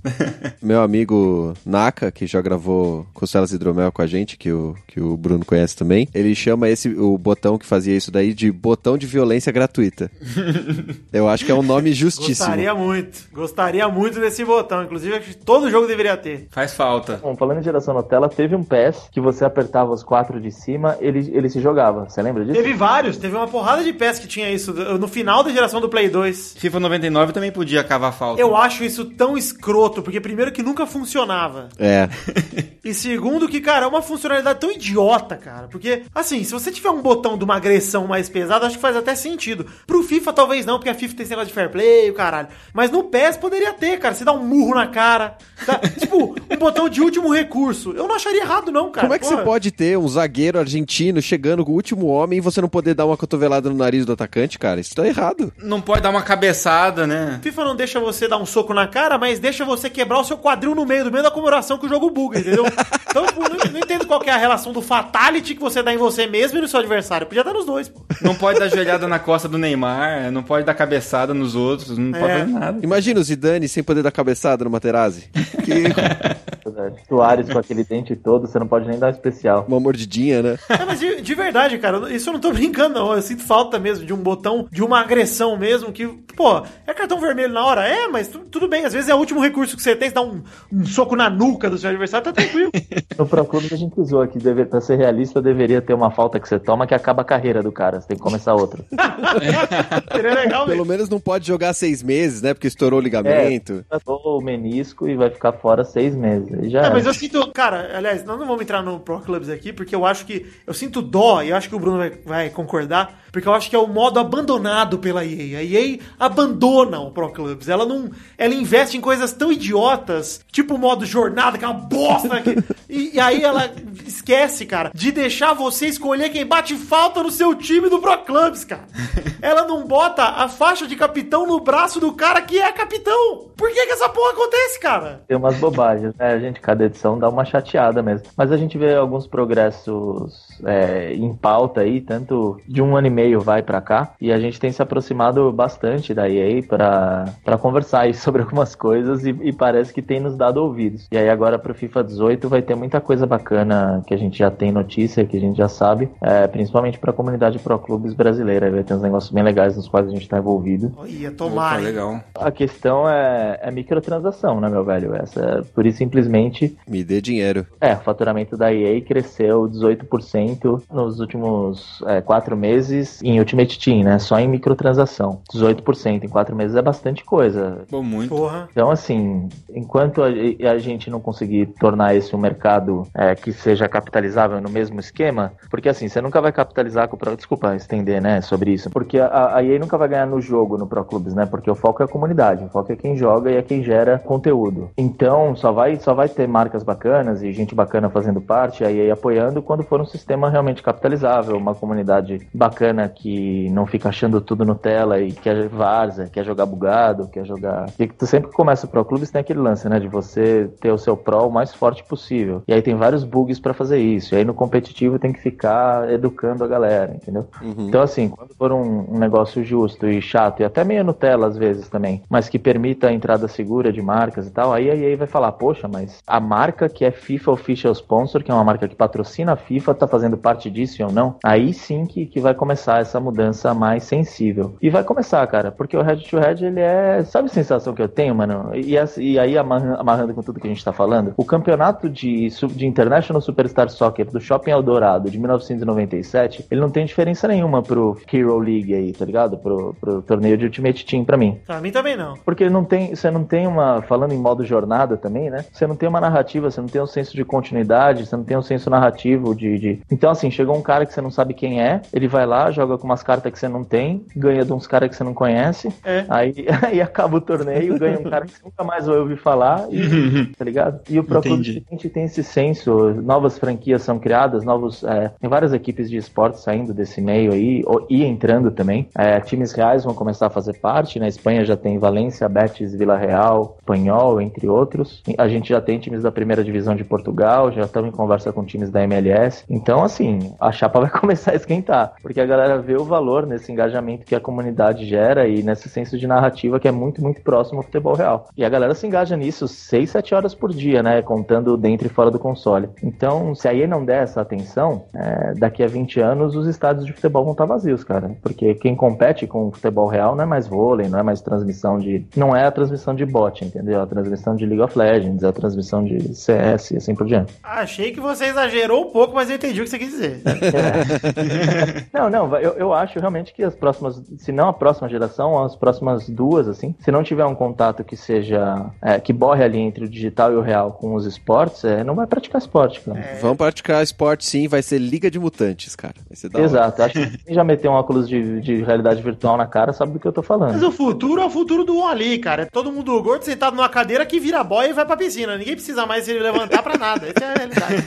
Meu amigo Naka, que já gravou Costelas Hidromel com a gente, que o, que o Bruno conhece também, ele chama esse o botão que fazia isso daí de botão de violência gratuita. Eu acho que é um nome justíssimo. Gostaria muito. Gostaria muito desse botão. Inclusive, acho que todo jogo deveria ter. Faz falta. Bom, falando em geração Nutella, teve um PES que você apertava os quatro de cima, ele, ele se jogava. Você lembra disso? Teve vários. Teve uma porrada de PES que tinha isso. No final da geração do Play 2. FIFA 99 também podia cavar falta. Eu acho isso tão escroto, porque primeiro que nunca funcionava. É. E segundo que, cara, é uma funcionalidade tão idiota, cara. Porque, assim, se você tiver um botão de uma agressão mais pesada, acho que faz até sentido. Pro FIFA talvez não, porque a FIFA tem esse negócio de fair play, o caralho. Mas no PES poderia ter, cara. Você dá um murro na cara. tá? tipo, um botão de último recurso. Eu não acharia errado, não, cara. Como é que Porra. você pode ter um zagueiro argentino chegando com o último homem e você não poder dar uma cotovelada no nariz do atacante, cara? Isso tá errado. Não pode dar uma cabeçada, né? FIFA não deixa você dar um soco na cara, mas deixa você quebrar o seu quadril no meio, do meio da comemoração que o jogo buga, entendeu? Então, não, não entendo qual que é a relação do fatality que você dá em você mesmo e no seu adversário. Podia dar nos dois, pô. Não pode dar joelhada na costa do Neymar, não pode dar cabeçada nos outros, não pode É. fazer nada. Imagina o Zidane sem poder dar cabeçada no Materazzi. Que Soares com aquele dente todo, você não pode nem dar um especial. uma mordidinha, né? É, mas de, de verdade, cara, isso eu não tô brincando, não. Eu sinto falta mesmo de um botão, de uma agressão mesmo, que, pô, é cartão vermelho na hora? É, mas tu- tudo bem, às vezes é o último recurso que você tem, você dá um, um soco na nuca do seu adversário, tá tranquilo. No Pro Clube a gente usou aqui, deve, pra ser realista, deveria ter uma falta que você toma que acaba a carreira do cara. Você tem que começar outra. Seria legal Pelo menos não pode jogar seis meses, né? Porque estourou o ligamento. Ou o menisco e vai ficar fora seis meses. Já É, mas eu sinto, cara, aliás, nós não vamos entrar no Pro Clubs aqui, porque eu acho que. Eu sinto dó, e eu acho que o Bruno vai, vai concordar, porque eu acho que é o modo abandonado pela EA. A EA abandona o Pro Clubs. Ela não. Ela investe em coisas tão idiotas, tipo o modo jornada, que é uma bosta. que- e, e aí ela esquece, cara, de deixar você escolher quem bate falta no seu time do Pro Clubs, cara. Ela não bota a faixa de capitão no braço do cara que é capitão. Por que, que essa porra acontece, cara? Tem umas bobagens, né? A gente, cada edição dá uma chateada mesmo. Mas a gente vê alguns progressos é, em pauta aí, tanto de um ano e meio vai pra cá, e a gente tem se aproximado bastante da EA pra, pra conversar aí sobre algumas coisas e, e parece que tem nos dado ouvidos. E aí agora pro FIFA 18 vai ter muita coisa bacana que a gente já tem notícia, que a gente já sabe, é, principalmente pra comunidade Pro Clubes brasileira. Vai ter uns negócios bem legais nos quais a gente tá envolvido. Olha, Opa, tomara. hein? legal. A questão é, é microtransação, né, meu velho? Essa, por isso, simplesmente, Me dê dinheiro. é, o faturamento da EA cresceu 18% nos últimos é, quatro meses em Ultimate Team, né? Só em microtransação. 18% em quatro meses é bastante coisa. Pô, muito. Porra. Então, assim, enquanto a, a gente não conseguir tornar esse um mercado é, que seja capitalizável no mesmo esquema? Porque assim, você nunca vai capitalizar com o Pro... Desculpa estender, né, sobre isso. Porque a, a EA nunca vai ganhar no jogo, no Pro Clubes, né? Porque o foco é a comunidade, o foco é quem joga e é quem gera conteúdo. Então, só vai, só vai ter marcas bacanas e gente bacana fazendo parte, a EA apoiando quando for um sistema realmente capitalizável, uma comunidade bacana que não fica achando tudo no tela e quer várzea, quer jogar bugado, quer jogar... E tu sempre que começa o Pro Clubes tem aquele lance, né, de você ter o seu Pro o mais forte possível. E aí tem vários bugs para fazer isso. E aí no competitivo tem que ficar educando a galera, entendeu? Uhum. Então, assim, quando for um, um, negócio justo e chato, e até meio Nutella às vezes também, mas que permita a entrada segura de marcas e tal, aí a EA vai falar, poxa, mas a marca que é FIFA Official Sponsor, que é uma marca que patrocina a FIFA, tá fazendo parte disso ou não? Aí sim que, que vai começar essa mudança mais sensível. E vai começar, cara, porque o Head to Head, ele é. Sabe a sensação que eu tenho, mano? E, e aí, amarrando com tudo que a gente tá falando, o campeonato de, de International Superstar Soccer do Shopping Eldorado de 1997, ele não tem diferença nenhuma pro Hero League aí, tá ligado? Pro, pro torneio de Ultimate Team pra mim. Pra mim também não. Porque não tem, você não tem uma, falando em modo jornada também, né? Você não tem uma narrativa, você não tem um senso de continuidade, você não tem um senso narrativo de, de... Então, assim, chegou um cara que você não sabe quem é, ele vai lá, joga com umas cartas que você não tem, ganha de uns caras que você não conhece, é. aí, aí acaba o torneio, ganha um cara que você nunca mais vai ouvir falar, e, tá ligado? E o próprio cliente tem esse senso, novas franquias são criadas, novos. É, tem várias equipes de esporte saindo desse meio aí, e entrando também. É, times reais vão começar a fazer parte, na Espanha já tem Valência, Betis, Vila Real, Espanhol, entre outros. A gente já tem times da primeira divisão de Portugal, já estamos em conversa com times da MLS. Então, assim, a chapa vai começar a esquentar, porque a galera vê o valor nesse engajamento que a comunidade gera e nesse senso de narrativa que é muito, muito próximo ao futebol real. E a galera se engaja nisso 6, 7 horas por dia, né? Contando dentro e fora do console. Então, se a EA não der essa atenção, é, daqui a 20 anos os estádios de futebol vão estar vazios, cara. Porque quem compete com o futebol real não é mais vôlei, não é mais transmissão de. Não é a transmissão de bot, entendeu? É a transmissão de League of Legends, é a transmissão de CS e assim por diante. Achei que você exagerou um pouco, mas eu entendi o que você quis dizer. É. não, não, eu, eu acho realmente que as próximas, se não a próxima geração, as próximas duas, assim, se não tiver um contato que seja. É, que borre ali entre o digital e o real com os esportes, é, não vai praticar esporte, cara. É. Vão praticar esporte sim, vai ser Liga de Mutantes, cara. Exato, acho que quem já meteu um óculos de, de realidade virtual na cara sabe do que eu tô falando. Mas o futuro é o futuro do ali, cara. É todo mundo gordo sentado numa cadeira que vira boia e vai pra piscina. Ninguém precisa mais se levantar pra nada. Essa é a realidade.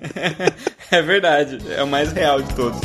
é verdade, é o mais real de todos.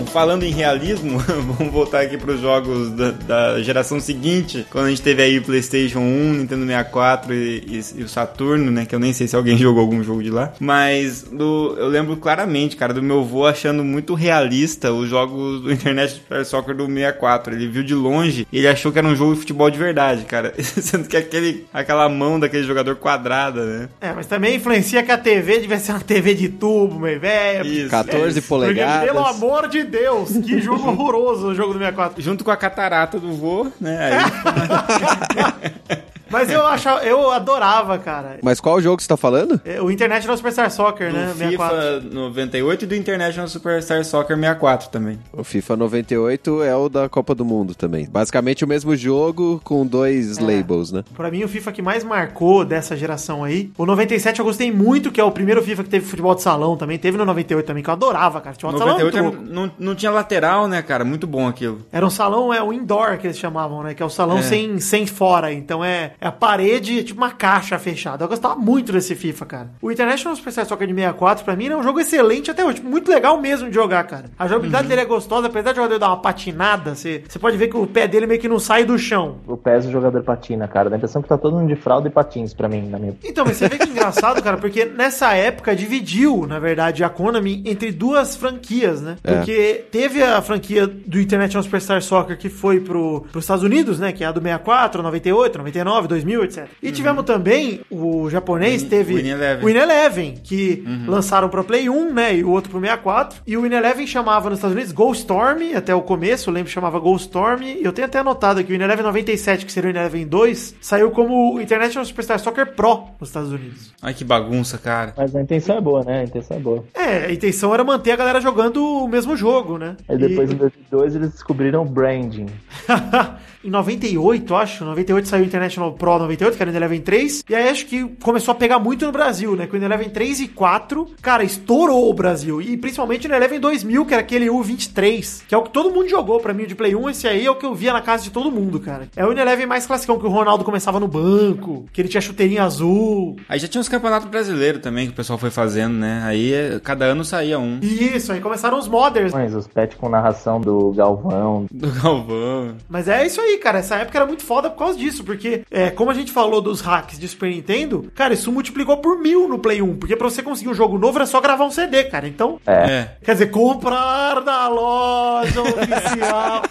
Bom, falando em realismo, vamos voltar aqui para os jogos da, da, geração seguinte, quando a gente teve aí o PlayStation 1, Nintendo 64 e, e, e, o Saturno, né? Que eu nem sei se alguém jogou algum jogo de lá. Mas do, eu lembro claramente, cara, do meu avô achando muito realista os jogos do Internet Super Soccer do 64. Ele viu de longe e ele achou que era um jogo de futebol de verdade, cara. Sendo que aquele, aquela mão daquele jogador quadrada, né? É, mas também influencia que a TV devia ser uma TV de tubo, meu velho. 14 é polegadas. Porque, pelo amor de Deus, que jogo horroroso o jogo do 64. Junto com a catarata do vô, né? Aí... Mas eu achava, eu adorava, cara. Mas qual jogo você tá falando? É, o International Superstar Soccer, do né? FIFA 98 e do International Superstar Soccer 64 também. O FIFA 98 é o da Copa do Mundo também. Basicamente o mesmo jogo com dois é. labels, né? Pra mim, o FIFA que mais marcou dessa geração aí, o 97 eu gostei muito, que é o primeiro FIFA que teve futebol de salão também. Teve no 98 também, que eu adorava, cara. Futebol 98 de salão era, não, não tinha lateral, né, cara? Muito bom aquilo. Era um salão, é o indoor que eles chamavam, né? Que é o salão é. sem, sem fora. Então é, é a parede, tipo uma caixa fechada. Eu gostava muito desse FIFA, cara. O International Superstar Soccer de 64, pra mim, é um jogo excelente até hoje. Tipo, muito legal mesmo de jogar, cara. A jogabilidade uhum. dele é gostosa, apesar de o jogador dar uma patinada, você, você pode ver que o pé dele meio que não sai do chão. O pé do jogador patina, cara. Dá a impressão que tá todo mundo de fralda e patins pra mim, na minha Então, mas você vê que é engraçado, cara, porque nessa época dividiu, na verdade, a Konami entre duas franquias, né? É. Porque teve a franquia do International Superstar Soccer que foi pro, pros Estados Unidos, né? Que é a do 64, 98, 99, 2000, etc. E tivemos também o japonês, Win- teve Win Eleven. o Win Eleven, que lançaram pro Play 1, né, e o outro pro 64. E o Win Eleven chamava nos Estados Unidos Gol Storm, até o começo, eu lembro que chamava Gol Storm. E eu tenho até anotado aqui, o Win Eleven 97, que seria o Win Eleven 2, saiu como o International Superstar Soccer Pro nos Estados Unidos. Ai, que bagunça, cara. Mas a intenção é boa, né? A intenção é boa. É, a intenção era manter a galera jogando o mesmo jogo, né? Aí depois, E- em 2002, eles descobriram o branding. em 98, acho. 98 saiu o International Pro 98, que era o Eleven 3. E aí acho que começou a pegar muito no Brasil, né? Com o Eleven 3 e 4, cara, estourou o Brasil. E principalmente no Eleven 2000, que era aquele U23, que é o que todo mundo jogou pra mim o de Play 1. Esse aí é o que eu via na casa de todo mundo, cara. É o Eleven mais classicão, que o Ronaldo começava no banco, que ele tinha chuteirinho azul. Aí já tinha uns campeonatos brasileiros também que o pessoal foi fazendo, né? Aí eh, cada ano saía um. Isso, aí começaram os modders. Mas os pets com narração do Galvão. Do Galvão. Mas é isso aí, cara. Essa época era muito foda por causa disso. Porque, é, como a gente falou dos hacks de Super Nintendo, cara, isso multiplicou por mil no Play 1. Porque pra você conseguir um jogo novo era só gravar um CD, cara. Então, É. quer dizer, comprar na loja oficial.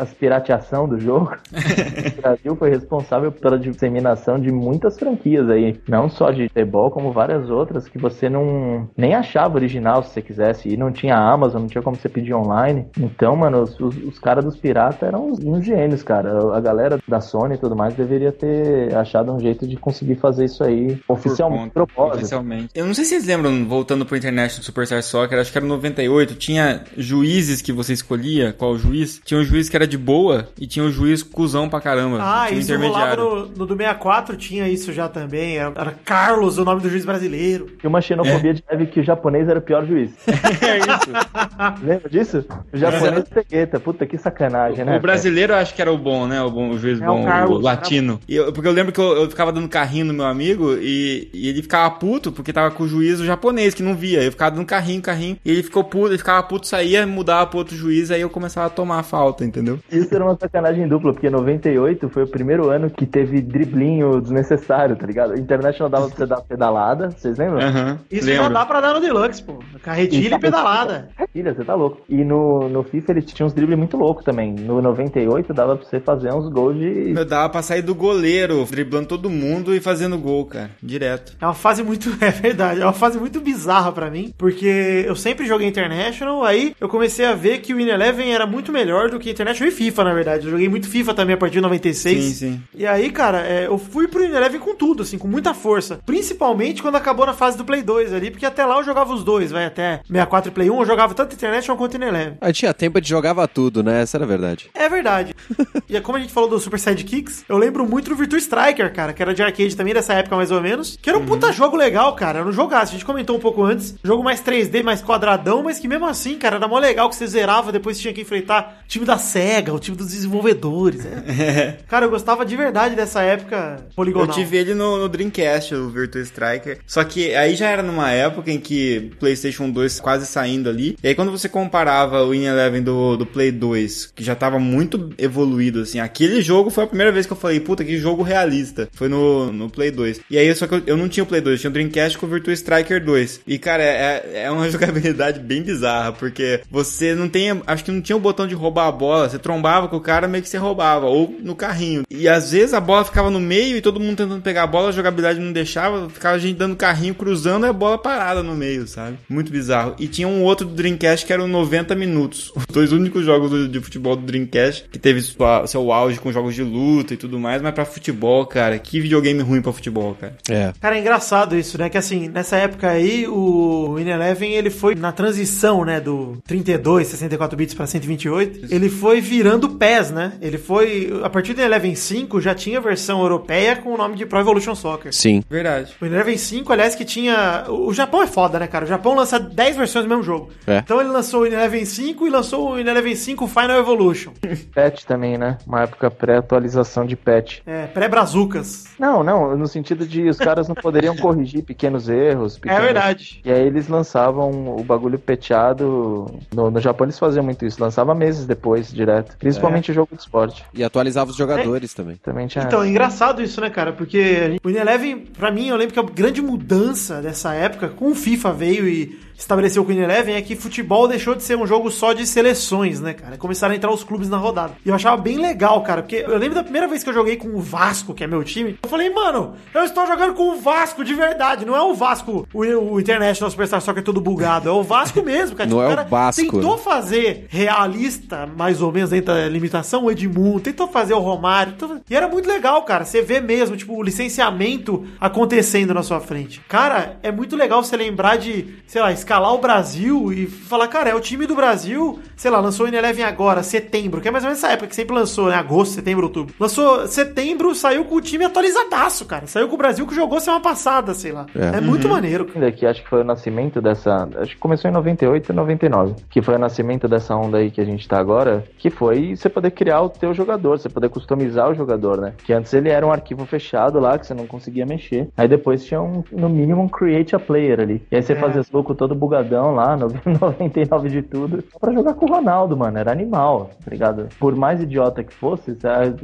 A pirateação do jogo. o Brasil foi responsável pela disseminação de muitas franquias aí. Não só de futebol, como várias outras que você não nem achava original se você quisesse. E não tinha Amazon, não tinha como você pedir online. Então, mano, os, os- os caras dos piratas eram uns, uns gênios, cara. A galera da Sony e tudo mais deveria ter achado um jeito de conseguir fazer isso aí oficialmente. conta. Oficialmente. Eu não sei se vocês lembram, voltando pro International Superstar Soccer, acho que era 98, tinha juízes que você escolhia, qual juiz. Tinha um juiz que era de boa e tinha um juiz cuzão pra caramba. Ah, tinha isso intermediário. no, no do 64, tinha isso já também. Era, era Carlos, o nome do juiz brasileiro. E uma xenofobia de leve que o japonês era o pior juiz. É isso. Lembra disso? O japonês pegueta. Puta, que sacanagem, né? O brasileiro eu acho que era o bom, né? O, bom, o juiz É, bom, o o, Carlos, latino. E eu- porque eu lembro que eu, eu ficava dando carrinho no meu amigo e, e ele ficava puto porque tava com o juiz o japonês que não via. Eu ficava dando carrinho, carrinho. E ele ficou puto, ele ficava puto, saía, mudava pro outro juiz, aí eu começava a tomar a falta, entendeu? Isso era uma sacanagem dupla, porque 98 foi o primeiro ano que teve driblinho desnecessário, tá ligado? International dava pra você dar pedalada, vocês lembram? Aham. Isso já Lembro. dá pra dar no Deluxe, pô. Carretilha e pedalada. Filha, você tá louco. E no, no FIFA ele tinha uns dribles muito loucos também. No 98 dava pra você fazer uns gols de. Meu, dava pra sair do goleiro, driblando todo mundo e fazendo gol, cara. Direto. É uma fase muito. É verdade, é uma fase muito bizarra pra mim. Porque eu sempre joguei International, aí eu comecei a ver que o Win Eleven era muito melhor do que International e FIFA, na verdade. Eu joguei muito FIFA também a partir de 96. Sim, sim. E aí, cara, é, eu fui pro Eleven com tudo, assim, com muita força. Principalmente quando acabou na fase do Play 2 ali, porque até lá eu jogava os dois, vai até 64 e Play 1, eu jogava tanto International quanto Win Eleven. Aí tinha tempo, gente jogava tudo, né? Essa era a verdade. É verdade. e é como a gente falou do Super Sidekicks, eu lembro muito do Virtua Striker, cara, que era de arcade também dessa época mais ou menos. Que era um puta jogo legal, cara. Era um jogaço. A gente comentou um pouco antes. Jogo mais 3D, mais quadradão, mas que mesmo assim, cara, era mó legal que você zerava, depois você tinha que enfrentar time da SEGA, o time dos desenvolvedores. né? Cara, eu gostava de verdade dessa época poligonal. Eu tive ele no, no Dreamcast, o Virtua Striker. Só que aí já era numa época em que PlayStation 2 quase saindo ali. E aí quando você comparava o Win Eleven do, do Play 2, que já tava muito evoluído, assim, aquele jogo foi a primeira vez que eu falei, puta, que jogo realista. Foi no, no Play 2. E aí, só que eu, eu não tinha o Play 2, eu tinha o Dreamcast com o Virtua Striker 2. E, cara, é, é uma jogabilidade bem bizarra, porque você não tem, acho que não tinha o botão de roubar a bola, você trombava com o cara, meio que você roubava, ou no carrinho. E às vezes a bola ficava no meio e todo mundo tentando pegar a bola, a jogabilidade não deixava, ficava a gente dando carrinho, cruzando e a bola parada no meio, sabe? Muito bizarro. E tinha um outro do Dreamcast que era o 90 minutos. Os dois únicos jogos do- de futebol do Dreamcast, que teve sua- seu auge com jogos de luta e tudo mais, mas pra futebol, cara, que videogame ruim pra futebol, cara. É. Cara, é engraçado isso, né? Que assim, nessa época aí, o Win Eleven, ele foi na transição, né, do 32, 64 bits pra 128, ele foi virando PES, né? Ele foi, a partir do Eleven 5, já tinha versão europeia com o nome de Pro Evolution Soccer. Sim. Verdade. O Eleven 5, aliás, que tinha... O Japão é foda, né, cara? O Japão lança 10 versões do mesmo jogo. É. Então ele lançou o Eleven 5 e lançou o Eleven 5 Final Evolution. Patch também, né? Uma época pré-atualização de patch. É, pré-brazucas. Não, não, no sentido de os caras não poderiam corrigir pequenos erros. É pequenos- verdade. E aí eles lançavam o bagulho peteado. No, no Japão eles faziam muito isso, lançava meses depois, direto. Completo. Principalmente jogo de esporte. E atualizava os jogadores também. Também tinha. Então, é engraçado isso, né, cara? Porque o Ineleven, pra mim, eu lembro que a grande mudança dessa época, com o FIFA veio e estabeleceu com o Ineleven, é que futebol deixou de ser um jogo só de seleções, né, cara? Começaram a entrar os clubes na rodada. E eu achava bem legal, cara, porque eu lembro da primeira vez que eu joguei com o Vasco, que é meu time, eu falei, mano, eu estou jogando com o Vasco de verdade, não é o Vasco, o, o International Superstar Soccer todo bugado, é o Vasco mesmo, cara. Não Tipo, é o cara Vasco, tentou fazer realista, mais ou menos, dentro da limitação, o Edmundo, tentou fazer o Romário, tentou- e era muito legal, cara, você vê mesmo, tipo, o licenciamento acontecendo na sua frente. Cara, é muito legal você lembrar de, sei lá, escalar o Brasil e falar, cara, é o time do Brasil, sei lá, lançou o Ineleven agora, setembro, que é mais ou menos essa época que sempre lançou, né, agosto, setembro, outubro. Lançou setembro, saiu com o time atualizadaço, cara, saiu com o Brasil que jogou semana passada, sei lá. É. É, muito maneiro, que acho que foi o nascimento dessa. Acho que começou em 98 e 99. Que foi o nascimento dessa onda aí que a gente tá agora. Que foi você poder criar o teu jogador, você poder customizar o jogador, né? Que antes ele era um arquivo fechado lá, que você não conseguia mexer. Aí depois tinha um, no mínimo, um create a player ali. E aí você É. fazia esse louco todo bugadão lá, no 99 de tudo. Pra jogar com o Ronaldo, mano. Era animal, tá ligado? Por mais idiota que fosse,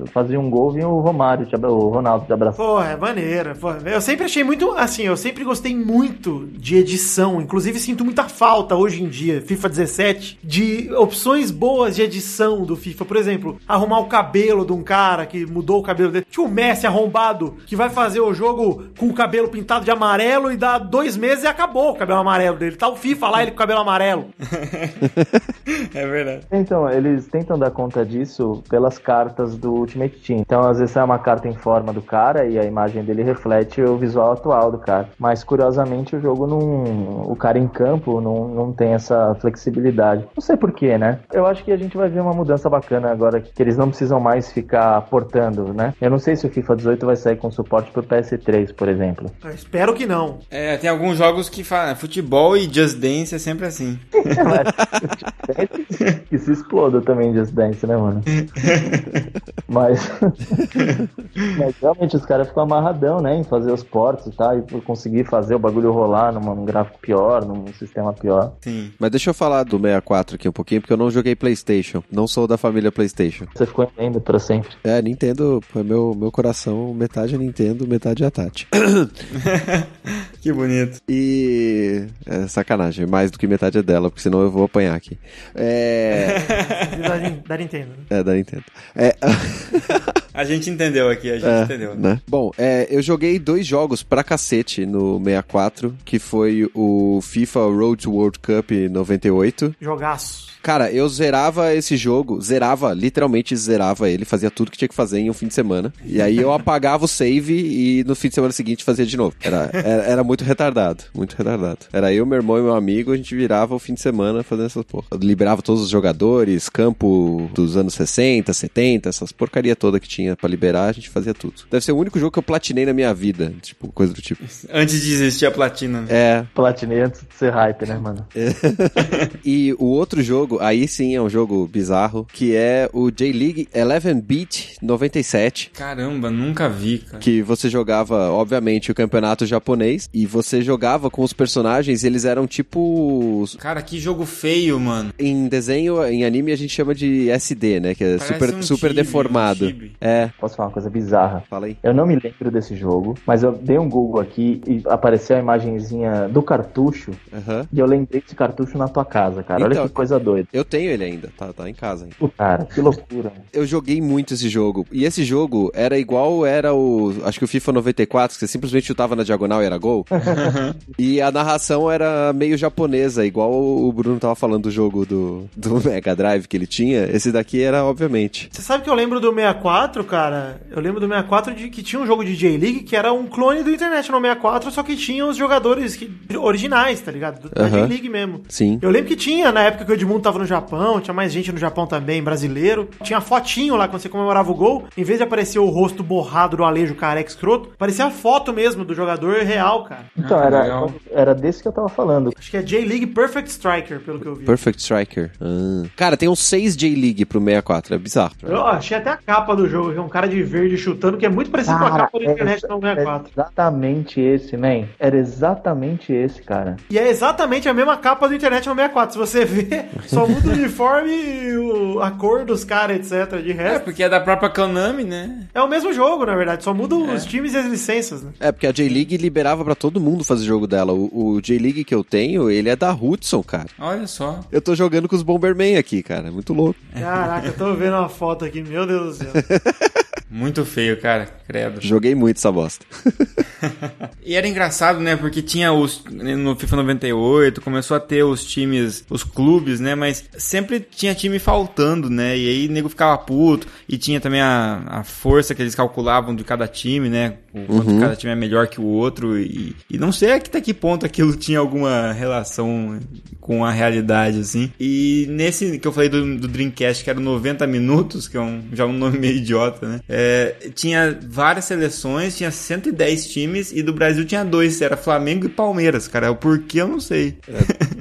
fazia um gol e o Romário, o Ronaldo te abraçava. Pô, é maneiro. Pô, eu sempre achei muito, assim, eu sempre gostei muito de edição. Inclusive, sinto muita falta hoje em dia, FIFA 17, de opções boas de edição do FIFA. Por exemplo, arrumar o cabelo de um cara que mudou o cabelo dele. Tipo o Messi arrombado, que vai fazer o jogo com o cabelo pintado de amarelo e dá dois meses e acabou o cabelo amarelo dele. Tá o FIFA lá, ele com o cabelo amarelo. É verdade. Então, eles tentam dar conta disso pelas cartas do Ultimate Team. Então, às vezes é uma carta em forma do cara e a imagem dele reflete o visual atual do cara. Mas, curiosamente, o jogo não. O cara em campo não, não tem essa flexibilidade. Não sei porquê, né? Eu acho que a gente vai ver uma mudança bacana agora, que eles não precisam mais ficar portando, né? Eu não sei se o FIFA 18 vai sair com suporte pro PS3, por exemplo. Eu espero que não. É, tem alguns jogos que falam, futebol e Just Dance é sempre assim. que se exploda também Just Dance, né, mano? Mas, mas realmente os caras ficam amarradão, né, em fazer os portos e tal, e por conseguir fazer o bagulho rolar num gráfico pior, num sistema pior. Sim. Mas deixa eu falar do 64 aqui um pouquinho, porque eu não joguei PlayStation. Não sou da família PlayStation. Você ficou entendendo pra sempre. É, Nintendo, foi meu, meu coração, metade é Nintendo, metade é a Tati. Que bonito. E. É sacanagem, mais do que metade é dela, porque senão eu vou apanhar aqui. É. Da, da Nintendo. né? é da Nintendo. É. A gente entendeu aqui, a gente É, entendeu. né? Bom, é, eu joguei dois jogos pra cacete no 64, que foi o FIFA Road to World Cup 98. Jogaço. Cara, eu zerava esse jogo, zerava, literalmente zerava ele, fazia tudo que tinha que fazer em um fim de semana. E aí eu apagava o save e no fim de semana seguinte fazia de novo. Era, era, era muito retardado, muito retardado. Era eu, meu irmão e meu amigo, a gente virava o fim de semana fazendo essas porra. Eu liberava todos os jogadores, campo dos anos 60, 70, essas porcaria toda que tinha pra liberar, a gente fazia tudo. Deve ser o único jogo que eu platinei na minha vida, tipo, coisa do tipo. Antes de existir a platina. né? É, Platinei antes de ser hype, né, mano? E o outro jogo, aí sim é um jogo bizarro, que é o J-League 11 Beat 97. Caramba, nunca vi, cara. Que você jogava, obviamente, o campeonato japonês e você jogava com os personagens, eles eram tipo. Cara, que jogo feio, mano. Em desenho, em anime, a gente chama de SD, né? Que é Parece super, um super chibi, deformado. um chibi. É, Posso falar uma coisa bizarra? fala aí. Eu não me lembro desse jogo, mas eu dei um Google aqui e apareceu a imagenzinha do cartucho Aham. e eu lembrei desse cartucho na tua casa, cara. Olha Então- que coisa doida. Eu tenho ele ainda, tá, tá em casa ainda. Pô, Cara, que loucura. Eu joguei muito esse jogo. E esse jogo era igual era o. Acho que o FIFA 94, que você simplesmente chutava na diagonal e era gol. e a narração era meio japonesa, igual o Bruno tava falando do jogo do, do Mega Drive que ele tinha. Esse daqui era, obviamente. Você sabe que eu lembro do 64, cara? Eu lembro do 64 de que tinha um jogo de J-League que era um clone do International 64, só que tinha os jogadores que- originais, tá ligado? Do- Da. J-League mesmo. Sim. Eu lembro que tinha, na época que o Edmundo tava no Japão, tinha mais gente no Japão também, brasileiro. Tinha fotinho lá quando você comemorava o gol. Em vez de aparecer o rosto borrado do Alejo careca escroto, parecia a foto mesmo do jogador real, cara. Então, Ah, era, legal. era desse que eu tava falando. Acho que é J-League Perfect Striker, pelo que eu vi. Perfect Striker. Ah. Cara, tem uns 6 J-League pro 64, é bizarro. Eu achei até a capa do jogo é um cara de verde chutando, que é muito parecido com a Cara, capa do é no 64. é exatamente esse, man. Era exatamente esse, cara. E é exatamente a mesma capa do internet no 64. Se você vê, só muda o uniforme e o- a cor dos caras, etc. De É, resto, porque é da própria Konami, né? é o mesmo jogo, na verdade. Só muda os times e as licenças, né? É, porque a J-League liberava pra todo mundo fazer jogo dela. O, o J-League que eu tenho, ele é da Hudson, cara. Olha só. Eu tô jogando com os Bomberman aqui, cara. Muito louco. Caraca, eu tô vendo uma foto aqui, meu Deus do céu. Muito feio, cara. Credo. Joguei muito essa bosta. E era engraçado, né? Porque tinha os. No FIFA 98, começou a ter os times, os clubes, né? Mas sempre tinha time faltando, né? E aí o nego ficava puto. E tinha também a, a força que eles calculavam de cada time, né? O quanto cada time é melhor que o outro. E, e não sei até que ponto aquilo tinha alguma relação com a realidade, assim. E nesse que eu falei do, do Dreamcast, que era 90 minutos, que é um, já um nome meio idiota, né? É, tinha várias seleções, tinha 110 times e do Brasil tinha dois, era Flamengo e Palmeiras, cara. O porquê eu não sei.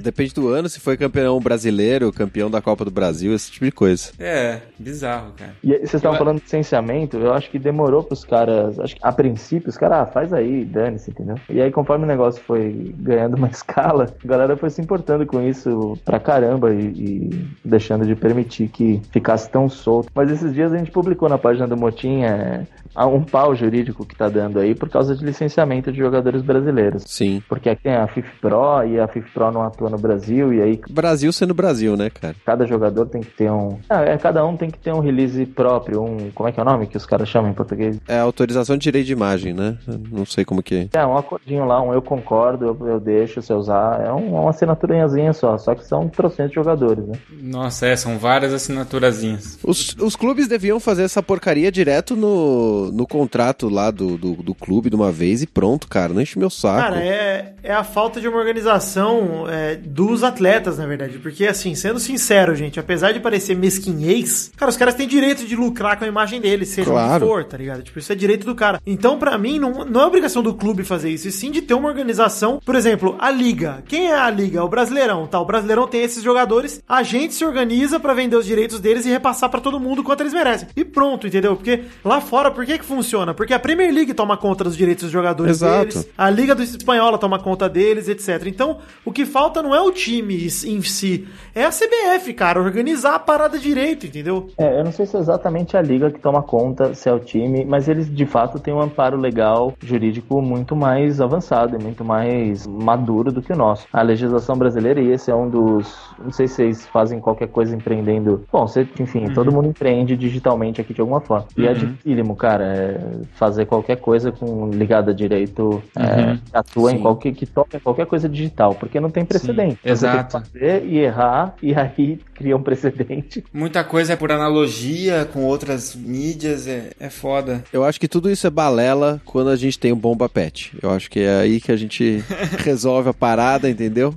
Depende do ano, se foi campeão brasileiro, campeão da Copa do Brasil, esse tipo de coisa. É, bizarro, cara. E vocês estavam Eu- falando de licenciamento, eu acho que demorou pros caras. Acho que a princípio os caras, ah, faz aí, dane-se, entendeu? E aí, conforme o negócio foi ganhando uma escala, a galera foi se importando com isso pra caramba e, e deixando de permitir que ficasse tão solto. Mas esses dias a gente publicou na página do Motim é, um pau jurídico que tá dando aí por causa de licenciamento de jogadores brasileiros. Sim. Porque aqui tem a FIFA Pro e a FIFA Pro não atua no Brasil, e aí Brasil sendo Brasil, né, cara? cada jogador tem que ter um. Ah, é, cada um tem que ter um release próprio, um. Como é que é o nome que os caras chamam em português? É autorização de direito de imagem, né? Eu Não sei como que. É, um acordinho lá, um eu concordo, eu, eu deixo você usar. É um, uma assinaturazinha só, só que são trocentos jogadores, né? Nossa, é, são várias assinaturazinhas. Os, os clubes deviam fazer essa porcaria direto no, no contrato lá do, do, do clube de uma vez e pronto, cara. Não enche meu saco. Cara, é, é a falta de uma organização é, dos atletas, na verdade. Porque, assim, sendo sincero, gente, apesar de parecer mesquinhez, cara, os caras têm direito de lucrar com a imagem deles, seja Claro. o que for, tá ligado? Tipo, isso é direito do cara. Então, pra mim, não, não é obrigação do clube fazer isso, e sim de ter uma organização. Por exemplo, a Liga. Quem é a Liga? O Brasileirão, tá? O Brasileirão tem esses jogadores, a gente se organiza pra vender os direitos deles e repassar pra todo mundo quanto eles merecem. E pronto, entendeu? Porque lá fora, por que que funciona? Porque a Premier League toma conta dos direitos dos jogadores Exato. deles, a Liga do Espanhola toma conta deles, etc. Então, o que falta não é o time em si, é a CBF, cara, organizar a parada direito, entendeu? É, eu não sei se é exatamente a liga que toma conta, se é o time, mas eles de fato têm um amparo legal, jurídico muito mais avançado e muito mais maduro do que o nosso. A legislação brasileira, e esse é um dos. Não sei se vocês fazem qualquer coisa empreendendo. Bom, você, enfim, todo mundo empreende digitalmente aqui de alguma forma. E é dificílimo, cara, é fazer qualquer coisa com ligada a direito, é, que atua em Sim. qualquer. que toca em qualquer coisa digital, porque não tem precedente. Você exato. tem que fazer e errar, e aí cria um precedente. Muita coisa é por analogia com outras mídias, é, é foda. Eu acho que tudo isso é balela quando a gente tem um bomba pet. Eu acho que é aí que a gente resolve a parada, entendeu?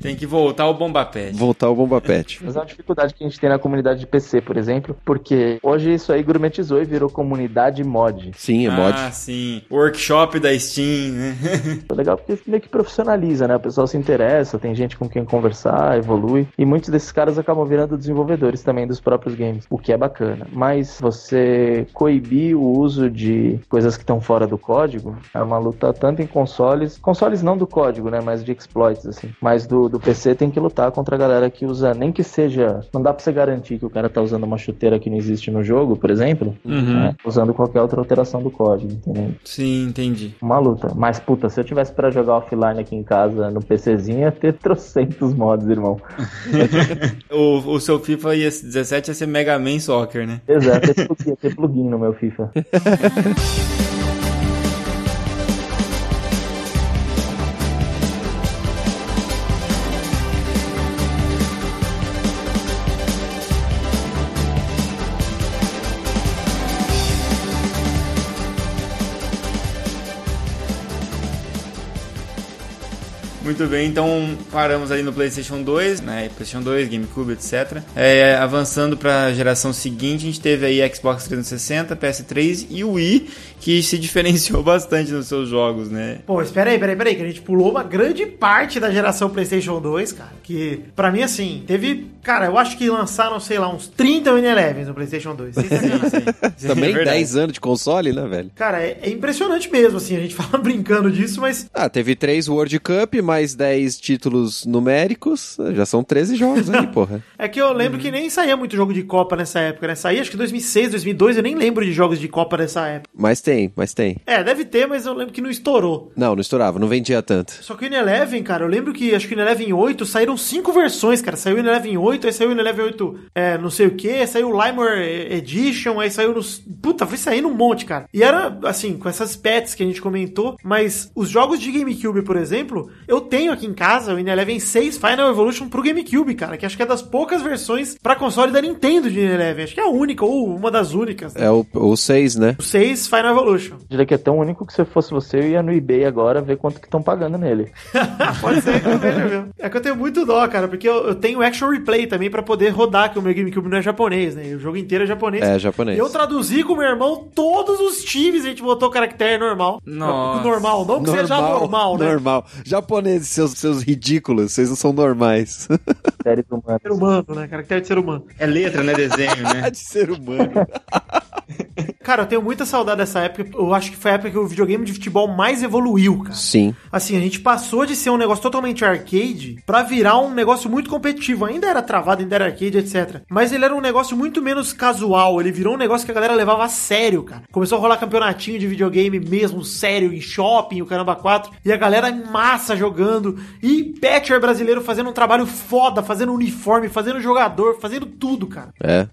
Tem que voltar o Bomba Pet. Voltar o bomba pet. Mas é uma dificuldade que a gente tem na comunidade de PC, por exemplo, porque hoje isso aí gourmetizou e virou comunidade mod. Sim, é mod. Ah, sim. Workshop da Steam, né? É legal porque isso meio que profissionaliza, né? O pessoal se interessa, tem gente com quem conversar, evolui. E muitos desses caras acabam virando desenvolvedores também dos próprios games, o que é bacana. Mas você coibir o uso de coisas que estão fora do código é uma luta tanto em consoles, consoles não do código, né? Mas de exploits, assim. Mas do, do PC tem que lutar contra a galera que usa, nem que seja. Não dá pra você garantir que o cara tá usando uma chuteira que não existe no jogo, por exemplo, né? usando qualquer outra alteração do código, entendeu? Sim, entendi. Uma luta. Mas, puta, se eu tivesse pra jogar offline aqui em casa no PCzinho, ia ter trocentos mods, irmão. O, o seu FIFA ia, 17 ia ser Mega Man Soccer, né? Exato, ia ter plugin, ia ter plugin no meu FIFA. Muito bem, então paramos ali no PlayStation 2, né? PlayStation 2, GameCube, etc. É, avançando para a geração seguinte, a gente teve aí Xbox 360, PS3 e Wii, que se diferenciou bastante nos seus jogos, né? Pô, espera aí, pera aí, pera aí, que a gente pulou uma grande parte da geração PlayStation 2, cara. Que, pra mim, assim, teve. Cara, eu acho que lançaram, sei lá, uns 30 Win Elevens no PlayStation 2. Sem sacanagem. Também É verdade. 10 anos de console, né, velho? cara, é, é impressionante mesmo, assim, a gente fala brincando disso, mas. Ah, teve 3 World Cup, mais 10 títulos numéricos. Já são 13 jogos aí, porra. É que eu lembro que nem saía muito jogo de Copa nessa época, né? Saía acho que 2006, 2002, eu nem lembro de jogos de Copa nessa época. Mas tem, mas tem. É, deve ter, mas eu lembro que não estourou. Não, não estourava, não vendia tanto. Só que o Ineleven, cara, eu lembro que acho que o Ineleven 8 saíram cinco versões, cara. Saiu o Ineleven 8, aí saiu o Ineleven 8 é, não sei o que, saiu o Limor Edition, aí saiu nos. Puta, foi saindo um monte, cara. E era, assim, com essas pets que a gente comentou, mas os jogos de GameCube, por exemplo, eu tenho aqui em casa o Ineleven 6 Final Evolution pro GameCube, cara, que acho que é das poucas versões pra console da Nintendo de Ineleven. Acho que é a única, ou uma das únicas. né? É o, o 6, né? O 6 Final Evolution. Diria que é tão único que se fosse você, eu ia no eBay agora ver quanto que estão pagando nele. Pode ser que eu veja mesmo. É que eu tenho muito dó, cara, porque eu, eu tenho Action Replay também pra poder rodar, que o meu GameCube não é japonês, né? O jogo inteiro é japonês. É, japonês. E eu traduzi com o meu irmão todos os times, a gente botou o caractere normal. Nossa. Normal, não que seja normal, né? Normal. Japoneses, seus, seus ridículos, vocês não são normais. Séries humanas. Ser humano, né? Caractere de ser humano. É letra, né? Desenho, né? de ser humano. Cara, eu tenho muita saudade dessa época. Eu acho que foi a época que o videogame de futebol mais evoluiu, cara. Sim. Assim, a gente passou de ser um negócio totalmente arcade pra virar um negócio muito competitivo. Ainda era travado, ainda era arcade, etc. Mas ele era um negócio muito menos casual. Ele virou um negócio que a galera levava a sério, cara. Começou a rolar campeonatinho de videogame mesmo, sério, em shopping, o caramba 4. E a galera em massa jogando. E Patcher brasileiro fazendo um trabalho foda, fazendo uniforme, fazendo jogador, fazendo tudo, cara. É,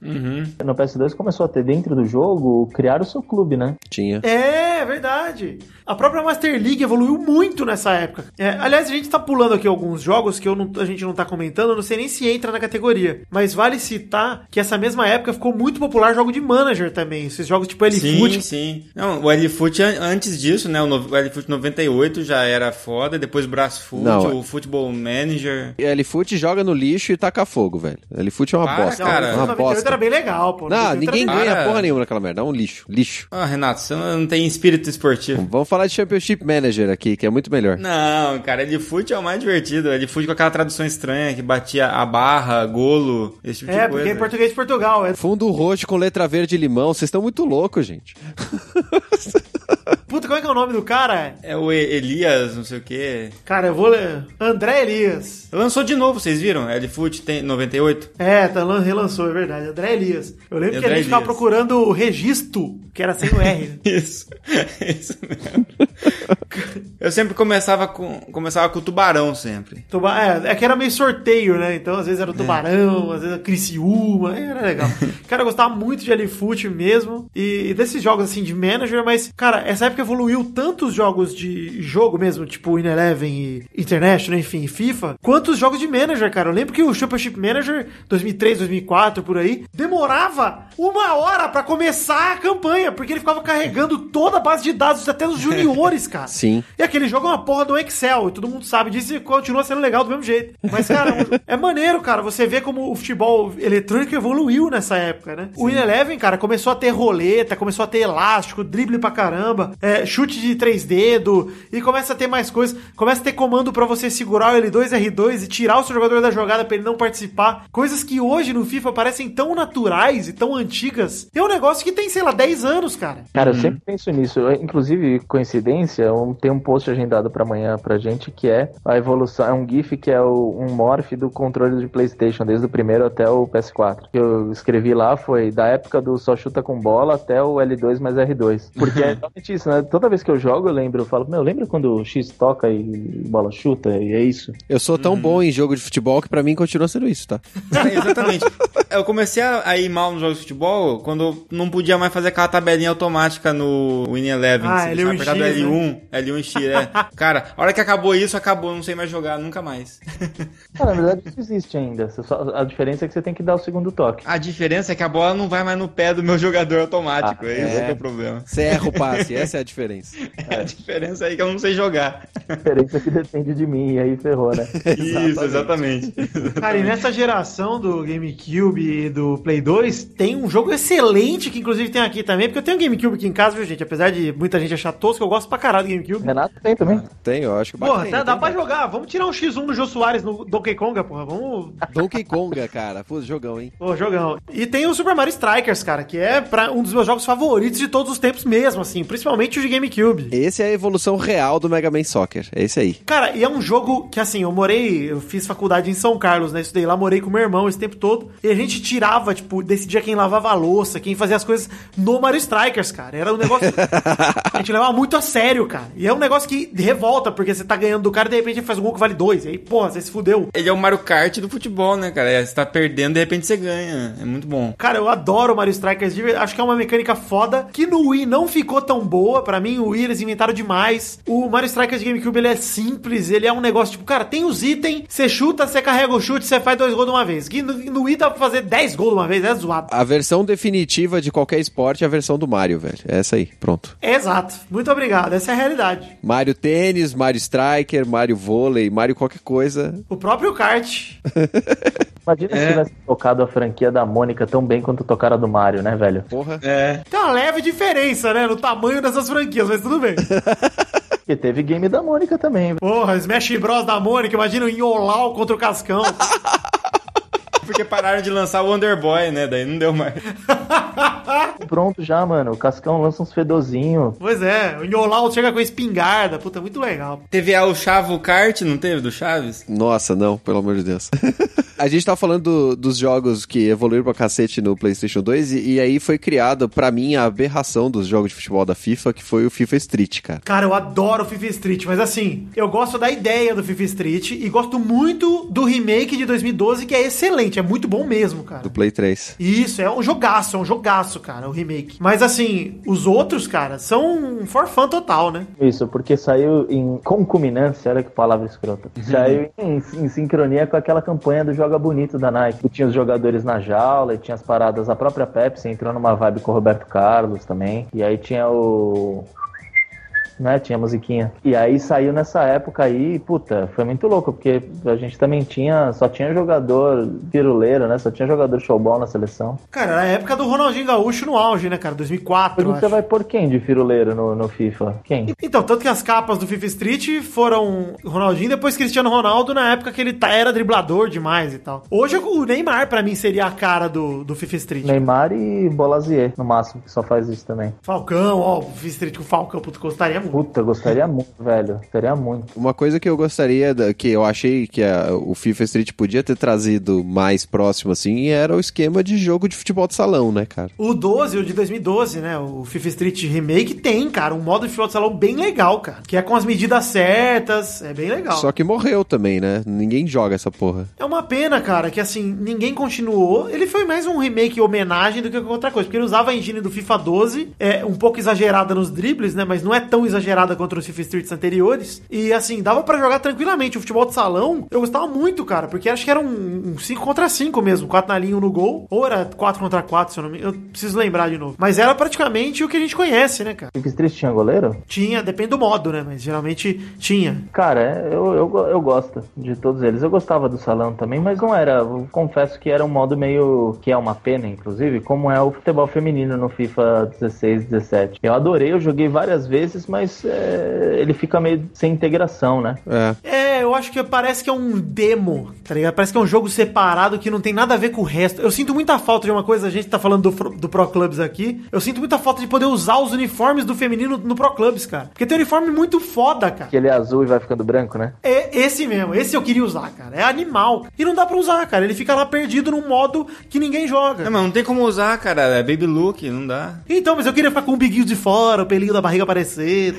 No PS2 começou a ter dentro do jogo, criar o seu clube, né? tinha. É, verdade. A própria Master League evoluiu muito nessa época. É, aliás, a gente tá pulando aqui alguns jogos que eu não- a gente não tá comentando, eu não sei nem se entra na categoria. Mas vale citar que essa mesma época ficou muito popular jogo de manager também. Esses jogos tipo Sim, L-Foot. sim. Não, o L-Foot an- antes disso, né? O, no, o L-Foot 98 já era foda, depois o Brasfoot, Não, o Football Manager. L-Foot joga no lixo e taca fogo, velho. L-Foot é uma Para, bosta. cara. É o uma 98 bosta. era bem legal, pô. Não, 98 ninguém ganha porra nenhuma naquela merda. É um lixo. Lixo. Ah, Renato, você não tem espírito esportivo. Vamos falar de Championship Manager aqui, que é muito melhor. Não, cara, L-Foot é o mais divertido. L-Foot com aquela tradução estranha que batia a barra, golo, esse tipo É, de porque coisa. é em português de Portugal. É... Fundo roxo com letra verde e limão. Vocês estão muito loucos, gente. Puta, como é que é o nome do cara? É o Elias, não sei o quê. Cara, eu vou ler. André Elias. Lançou de novo, vocês viram? L-Foot tem 98. É, tá, lan- relançou, é verdade. André Elias. Eu lembro que a André gente ficava Elias. procurando o registro, que era sem o R. né? Isso. Isso mesmo. Eu sempre começava com, começava com o tubarão, sempre. Tuba é, é que era meio sorteio, né? Então, às vezes era o Tubarão, às vezes era Criciúma, era legal. Cara, eu gostava muito de L-Foot mesmo, e, e desses jogos, assim, de manager, mas, cara, essa época evoluiu tantos jogos de jogo mesmo, tipo In Eleven e International, enfim, FIFA, quanto os jogos de manager, cara. Eu lembro que o Championship Manager, 2003, 2004, por aí, demorava uma hora pra começar a campanha, porque ele ficava carregando toda a base de dados, até os juniores, cara. Sim. E aquele jogo é uma porra do Excel, e todo mundo sabe disso e continua sendo legal do mesmo jeito. Mas, cara, é maneiro, cara, você vê como o futebol eletrônico evoluiu nessa época, né? O Win Eleven, cara, começou a ter roleta, começou a ter elástico, drible pra caramba, é, chute de três dedos, e começa a ter mais coisas. Começa a ter comando pra você segurar o L2, R2 e tirar o seu jogador da jogada pra ele não participar. Coisas que hoje no FIFA parecem tão naturais e tão antigas. É um negócio que tem, sei lá, 10 anos, cara. Cara, eu sempre penso nisso. Eu, Inclusive, coincidência, um- tem um post agendado pra amanhã pra gente que é a evolução. É um GIF que é o- um morph do controle de PlayStation, desde o primeiro até o PS4. O que eu escrevi lá foi da época do só chuta com bola até o L2 mais R2. Porque é exatamente isso, né? Toda vez que eu jogo, eu lembro, eu falo, meu, lembra quando o X toca e bola chuta? E é isso. Eu sou tão bom em jogo de futebol que pra mim continua sendo isso, tá? É, exatamente. Eu comecei a ir mal nos jogos de futebol quando eu não podia mais fazer aquela tabelinha automática no Win Eleven. Ah, Você ele é o apertado X, L1 L1, L1 X, é. Cara, a hora que acabou isso, acabou, não sei mais jogar, nunca mais. Ah, na verdade, isso existe ainda. Só- a diferença é que você tem que dar o segundo toque. A diferença é que a bola não vai mais no pé do meu jogador automático, Ah, é esse é. que é o problema. Você erra o passe, essa é a diferença. É a diferença aí que eu não sei jogar. A diferença é que depende de mim, e aí ferrou, né? Isso, exatamente. Cara, e nessa geração do GameCube e do Play 2, tem um jogo excelente que inclusive tem aqui também, porque eu tenho um GameCube aqui em casa, viu, gente? Apesar de muita gente achar tosco, eu gosto pra caralho do GameCube. Renato tem também. Tem, eu acho que Porra, bacana, dá tem pra jogar. Vamos tirar um X1 no Jô Soares no Donkey Konga, porra. Vamos. Donkey Konga, cara. Pô, jogão, hein? Pô, jogão. E tem o Super Mario Strikers, cara, que é pra um dos meus jogos favoritos de todos os tempos mesmo, assim, principalmente o de GameCube. Esse é a evolução real do Mega Man Soccer. É esse aí. Cara, e é um jogo que, assim, eu morei, eu fiz faculdade em São Carlos, né? Estudei lá, morei com meu irmão esse tempo todo. E a gente tirava, tipo, decidia quem lavava a louça, quem fazia as coisas no Mario Strikers, cara. Era um negócio. a gente levava muito a sério, cara. E é um negócio que revolta, porque você tá ganhando do cara e de repente ele faz um gol que vale dois. E aí, porra, você se fudeu. Ele é o Mario Kart do futebol, né, cara? É, Você tá perdendo, de repente você ganha. É muito bom. Cara, eu adoro o Mario Strikers. Acho que é uma mecânica foda que no Wii não ficou tão boa. Pra mim, o Wii eles inventaram demais. O Mario Strikers de GameCube ele é simples. Ele é um negócio tipo, cara, tem os itens, você chuta, você carrega o chute, você faz dois gols de uma vez. No, no Wii dá pra fazer 10 gols de uma vez, é zoado. A versão definitiva de qualquer esporte é a versão do Mario, velho. É essa aí, pronto. Exato. Muito obrigado. Essa é a realidade. Mario Tênis, Mario Striker, Mario Vôlei, Mario qualquer coisa. O próprio kart. Imagina se tivesse tocado a franquia da Mônica tão bem quanto tocaram a do Mario, né, velho? Porra. É. Tem uma leve diferença, né? No tamanho dessas franquias, mas tudo bem. E teve game da Mônica também. Porra, Smash Bros da Mônica, imagina o Inholau contra o Cascão. Porque pararam de lançar o Wonder Boy, né? Daí não deu mais. Pronto já, mano. O Cascão lança uns fedozinhos. pois é, o Inholau chega com a espingarda. Puta, muito legal. Teve a, o Chavo Kart, não teve? Do Chaves? Nossa, não, pelo amor de Deus. a gente tá falando do- dos jogos que evoluíram pra cacete no PlayStation 2 e, e aí foi criado, pra mim, a aberração dos jogos de futebol da FIFA, que foi o FIFA Street, cara. Cara, eu adoro o FIFA Street, mas assim, eu gosto da ideia do FIFA Street e gosto muito do remake de 2012, que é excelente, é muito bom mesmo, cara. Do Play 3. Isso, é um jogaço, é um jogaço, cara, o remake. Mas assim, os outros, cara, são um for fun total, né? Isso, porque saiu em concominância, olha que palavra escrota. Saiu em, em sincronia com aquela campanha do Joga Bonito da Nike. Que tinha os jogadores na jaula e tinha as paradas. A própria Pepsi entrou numa vibe com o Roberto Carlos também. E aí tinha o. Né, tinha musiquinha. E aí saiu nessa época aí, puta, foi muito louco, porque a gente também tinha, só tinha jogador piruleiro, né? Só tinha jogador showball na seleção. Cara, era a época do Ronaldinho Gaúcho no auge, né, cara? 2004, Hoje eu você vai pôr quem de firuleiro no, no FIFA? Quem? Então, tanto que as capas do FIFA Street foram Ronaldinho, depois Cristiano Ronaldo, na época que ele tá- era driblador demais e tal. Hoje o Neymar, pra mim, seria a cara do, do FIFA Street. Neymar e Bolazier, no máximo, que só faz isso também. Falcão, ó, o FIFA Street com o Falcão, puto, gostaria muito. Puta, eu gostaria muito, velho. Gostaria muito. Uma coisa que eu gostaria, da- que eu achei que a- o FIFA Street podia ter trazido mais próximo, assim, era o esquema de jogo de futebol de salão, né, cara? O 12, o de 2012, né? O FIFA Street Remake tem, cara, um modo de futebol de salão bem legal, cara. Que é com as medidas certas, é bem legal. Só que morreu também, né? Ninguém joga essa porra. É uma pena, cara, que assim, ninguém continuou. Ele foi mais um remake homenagem do que qualquer outra coisa, porque ele usava a engine do FIFA 12, é um pouco exagerada nos dribles, né, mas não é tão exagerada quanto os FIFA Streets anteriores. E assim, dava pra jogar tranquilamente. O futebol de salão, eu gostava muito, cara, porque acho que era um 5 contra 5 mesmo, 4 na linha, 1 no gol, ou era 4 contra 4, se eu não me... Eu preciso lembrar de novo. Mas era praticamente o que a gente conhece, né, cara? FIFA Street tinha goleiro? Tinha, depende do modo, né, mas geralmente tinha. Cara, eu, eu, eu gosto de todos eles. Eu gostava do salão também, mas não era. Eu confesso que era um modo meio. que é uma pena, inclusive, como é o futebol feminino no FIFA 16, 17. Eu adorei, eu joguei várias vezes, mas é, ele fica meio sem integração, né? É. É, eu acho que parece que é um demo, tá ligado? Parece que é um jogo separado que não tem nada a ver com o resto. Eu sinto muita falta de uma coisa, a gente tá falando do, Pro- do Pro Clubs aqui. Eu sinto muita falta de poder usar os uniformes do feminino no Pro Clubs, cara. Porque tem um uniforme muito foda, cara. Que ele é azul e vai ficando branco, né? É esse mesmo, esse eu queria usar, cara. É animal. E não dá pra usar, cara. Ele fica lá perdido num modo que ninguém joga. É, mas não tem como usar, cara. É baby look, não dá. Então, mas eu queria ficar com o biguinho de fora, o pelinho da barriga aparecer.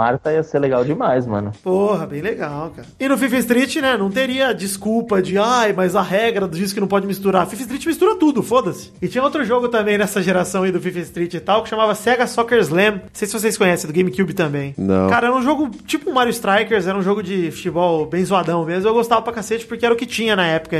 Marta ia ser legal demais, mano. Porra, bem legal, cara. E no FIFA Street, né, não teria desculpa de, ai, mas a regra diz que não pode misturar. FIFA Street mistura tudo, foda-se. E tinha outro jogo também nessa geração aí do FIFA Street e tal, que chamava Sega Soccer Slam. Não sei se vocês conhecem, do GameCube também. Não. Cara, era um jogo tipo Mario Strikers, era um jogo de futebol bem zoadão mesmo. Eu gostava pra cacete porque era o que tinha na época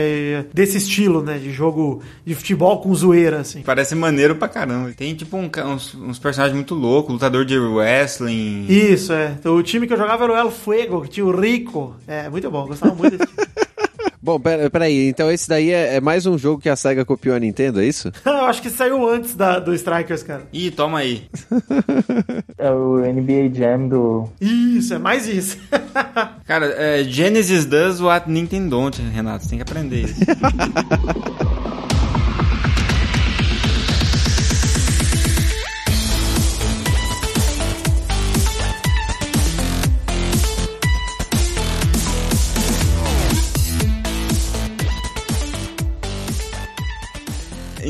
desse estilo, né, de jogo de futebol com zoeira, assim. Parece maneiro pra caramba. Tem tipo um uns, uns personagens muito loucos, lutador de wrestling. Isso, é. Então, o time que eu jogava era o El Fuego, que tinha o Rico. É, muito bom, gostava muito desse time. Bom, pera- peraí, então esse daí é, é mais um jogo que a SEGA copiou a Nintendo, é isso? eu acho que saiu antes da, do Strikers, cara. Ih, toma aí. É o NBA Jam do. Isso, é mais isso. Cara, é, Genesis does what Nintendo don't, Renato. Você tem que aprender isso.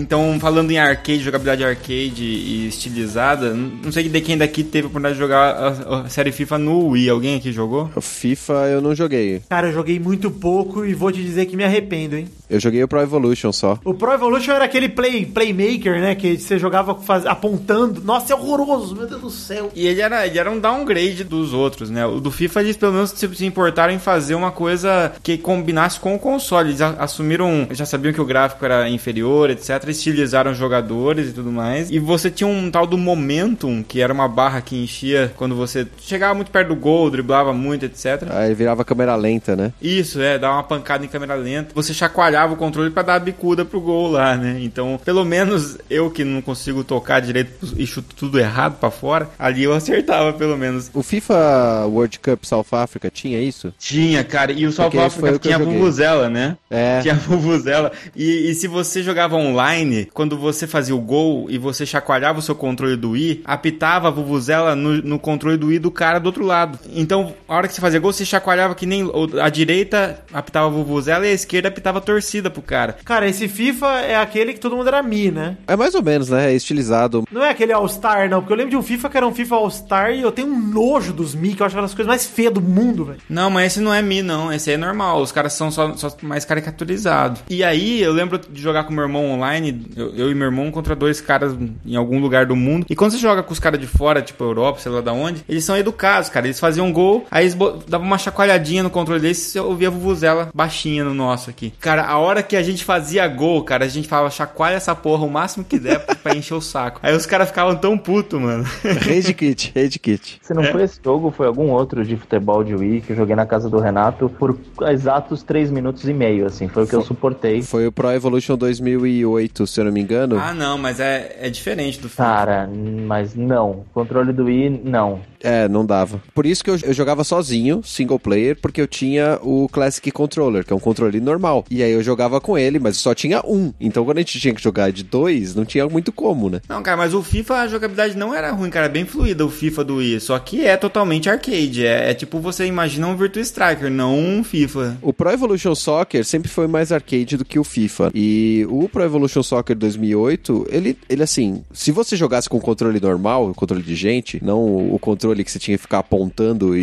Então, falando em arcade, jogabilidade arcade e estilizada, não sei de quem daqui teve a oportunidade de jogar a, a série FIFA no Wii. Alguém aqui jogou? O FIFA eu não joguei. Cara, eu joguei muito pouco e vou te dizer que me arrependo, hein? Eu joguei o Pro Evolution só. O Pro Evolution era aquele play, playmaker, né? Que você jogava faz- apontando. Nossa, é horroroso, meu Deus do céu. E ele era, ele era um downgrade dos outros, né? O do FIFA, eles pelo menos se, se importaram em fazer uma coisa que combinasse com o console. Eles a- assumiram, já sabiam que o gráfico era inferior, etc. Estilizaram os jogadores e tudo mais. E você tinha um tal do Momentum, que era uma barra que enchia quando você chegava muito perto do gol, driblava muito, etc. Aí virava câmera lenta, né? Isso, é, dar uma pancada em câmera lenta. Você chacoalhava o controle pra dar a bicuda pro gol lá, né? Então, pelo menos eu que não consigo tocar direito e chuto tudo errado pra fora, ali eu acertava pelo menos. O FIFA World Cup South Africa tinha isso? Tinha, cara, e o South Porque Africa tinha a. Vuvuzela, né? É. Tinha a Vuvuzela. E, e se você jogava online, quando você fazia o gol e você chacoalhava o seu controle do Wii, apitava a Vuvuzela no, no controle do Wii do cara do outro lado. Então, a hora que você fazia gol, você chacoalhava que nem a direita apitava a Vuvuzela e a esquerda apitava a torcida pro cara. Cara, esse FIFA é aquele que todo mundo era Mi, né? É mais ou menos, né? É estilizado. Não é aquele All-Star, não. Porque eu lembro de um FIFA que era um FIFA All-Star e eu tenho um nojo dos Mi, que eu acho uma das coisas mais feias do mundo, velho. Não, mas esse não é Mi, não. Esse aí é normal. Os caras são só, só mais caricaturizados. E aí, eu lembro de jogar com meu irmão online, eu, eu e meu irmão contra dois caras em algum lugar do mundo. E quando você joga com os caras de fora, tipo Europa, sei lá da onde, eles são educados, cara. Eles faziam um gol, aí eles davam uma chacoalhadinha no controle deles, você ouvia a vuvuzela baixinha no nosso aqui. Cara, a hora que a gente fazia gol, cara, a gente falava chacoalha essa porra o máximo que der pra- pra encher o saco. Aí os caras ficavam tão putos, mano. Rage Kit, Rage Kit. Se não foi esse jogo, foi algum outro de futebol de Wii que eu joguei na casa do Renato por exatos 3 minutos e meio, assim. Foi o que eu suportei. Foi o Pro Evolution 2008, se eu não me engano. ah, não, mas é, é diferente do filme. Cara, mas não. Controle do Wii, não. É, não dava. Por isso que eu, eu jogava sozinho, single player, porque eu tinha o Classic Controller, que é um controle normal. E aí eu jogava com ele, mas só tinha um. Então quando a gente tinha que jogar de dois, não tinha muito como, né? Não, cara, mas o FIFA, a jogabilidade não era ruim, cara. É bem fluida o FIFA do Wii. Só que é totalmente arcade. É, é tipo você imagina um Virtua Striker, não um FIFA. O Pro Evolution Soccer sempre foi mais arcade do que o FIFA. E o Pro Evolution Soccer 2008, ele, ele assim, se você jogasse com controle normal, controle de gente, não o controle que você tinha que ficar apontando e,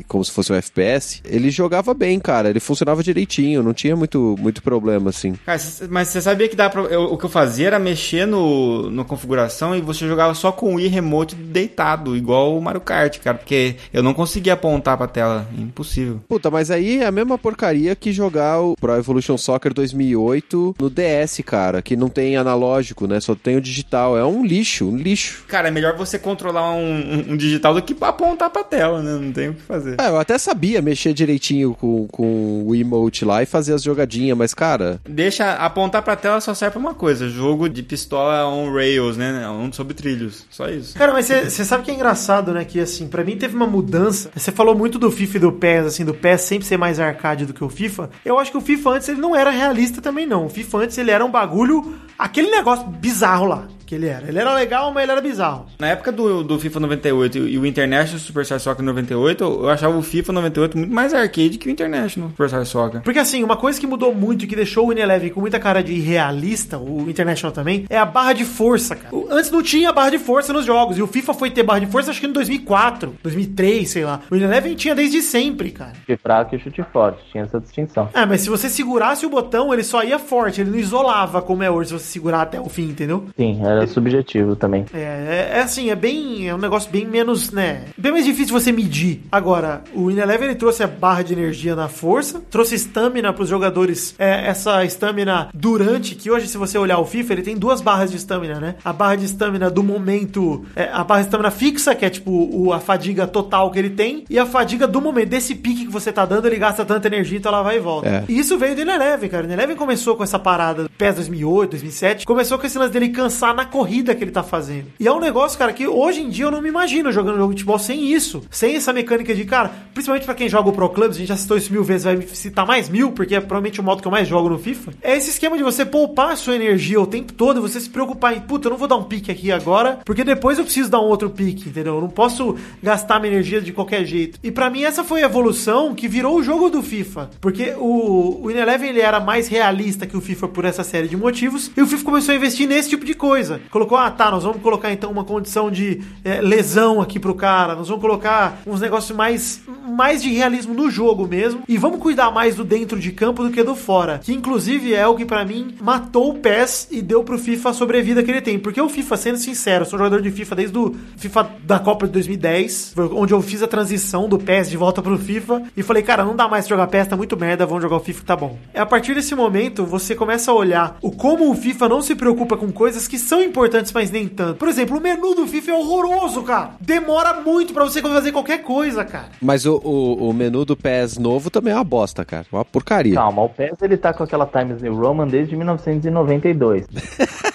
e como se fosse um FPS, ele jogava bem, cara. Ele funcionava direitinho, não tinha muito, muito problema, assim. Cara, mas você sabia que dá pra. eu- o que eu fazia era mexer no, no configuração e você jogava só com o Wii Remote deitado, igual o Mario Kart, cara. Porque eu não conseguia apontar pra tela. Impossível. Puta, mas aí é a mesma porcaria que jogar o Pro Evolution Soccer 2008 no DS, cara, que não tem analógico, né? Só tem o digital. É um lixo, um lixo. Cara, é melhor você controlar um, um- um digital do que apontar pra tela, né? Não tem o que fazer. É, eu até sabia mexer direitinho com, com o emote lá e fazer as jogadinhas, mas, cara, Deixa apontar pra tela só serve pra uma coisa: jogo de pistola on rails, né? On sobre trilhos. Só isso. Cara, mas você sabe que é engraçado, né? Que assim, pra mim teve uma mudança. Você falou muito do FIFA e do PES, assim, do PES sempre ser mais arcade do que o FIFA. Eu acho que o FIFA antes ele não era realista também, não. O FIFA antes ele era um bagulho. Aquele negócio bizarro lá. Que ele era. Ele era legal, mas ele era bizarro. Na época do, do FIFA 98 e o International Superstar Soccer 98, eu achava o FIFA 98 muito mais arcade que o International Superstar Soccer. Porque assim, uma coisa que mudou muito e que deixou o Win Eleven com muita cara de realista, o International também, é a barra de força, cara. O- Antes não tinha barra de força nos jogos, e o FIFA foi ter barra de força acho que em 2004, 2003, sei lá. O Eleven tinha desde sempre, cara. Chute fraco e chute forte, tinha essa distinção. Ah, mas se você segurasse o botão, ele só ia forte, ele não isolava como é hoje, se você segurar até o fim, entendeu? Sim, era subjetivo também. É, é, é assim, é bem. É um negócio bem menos, né? Bem mais difícil você medir. Agora, o Win Eleven ele trouxe a barra de energia na força, trouxe estamina pros jogadores. É, essa estamina durante, que hoje, se você olhar o FIFA, ele tem duas barras de estamina, né? A barra de estamina do momento. é, a barra de estamina fixa, que é tipo o, a fadiga total que ele tem, e a fadiga do momento. Desse pique que você tá dando, ele gasta tanta energia, então ela vai e volta. É. E isso veio do Eleven, cara. O Eleven começou com essa parada PES 2008, 2007. Começou com esse lance dele cansar na corrida que ele tá fazendo. E é um negócio, cara, que hoje em dia eu não me imagino jogando jogo de futebol sem isso. Sem essa mecânica de, cara, principalmente pra quem joga o Pro Clubs, a gente já citou isso mil vezes, vai me citar mais mil, porque é provavelmente o modo que eu mais jogo no FIFA. É esse esquema de você poupar a sua energia o tempo todo, você se preocupar em, puta, eu não vou dar um pique aqui agora, porque depois eu preciso dar um outro pique, entendeu? Eu não posso gastar minha energia de qualquer jeito. E pra mim essa foi a evolução que virou o jogo do FIFA. Porque o, o Eleven ele era mais realista que o FIFA por essa série de motivos, e o FIFA começou a investir nesse tipo de coisa. Colocou, ah tá, nós vamos colocar então uma condição de eh, lesão aqui pro cara, nós vamos colocar uns negócios mais, mais de realismo no jogo mesmo, e vamos cuidar mais do dentro de campo do que do fora. Que inclusive é o que pra mim matou o PES e deu pro FIFA a sobrevida que ele tem. Porque o FIFA, sendo sincero, eu sou jogador de FIFA desde o FIFA da Copa de 2010, foi onde eu fiz a transição do PES de volta pro FIFA, e falei, cara, não dá mais jogar PES, tá muito merda, vamos jogar o FIFA tá bom. É a partir desse momento, você começa a olhar o como o FIFA não se preocupa com coisas que são importantes, mas nem tanto. Por exemplo, o menu do FIFA é horroroso, cara. Demora muito pra você fazer qualquer coisa, cara. Mas o, o, o menu do PES novo também é uma bosta, cara. Uma porcaria. Calma, o PES ele tá com aquela Times New Roman desde 1992.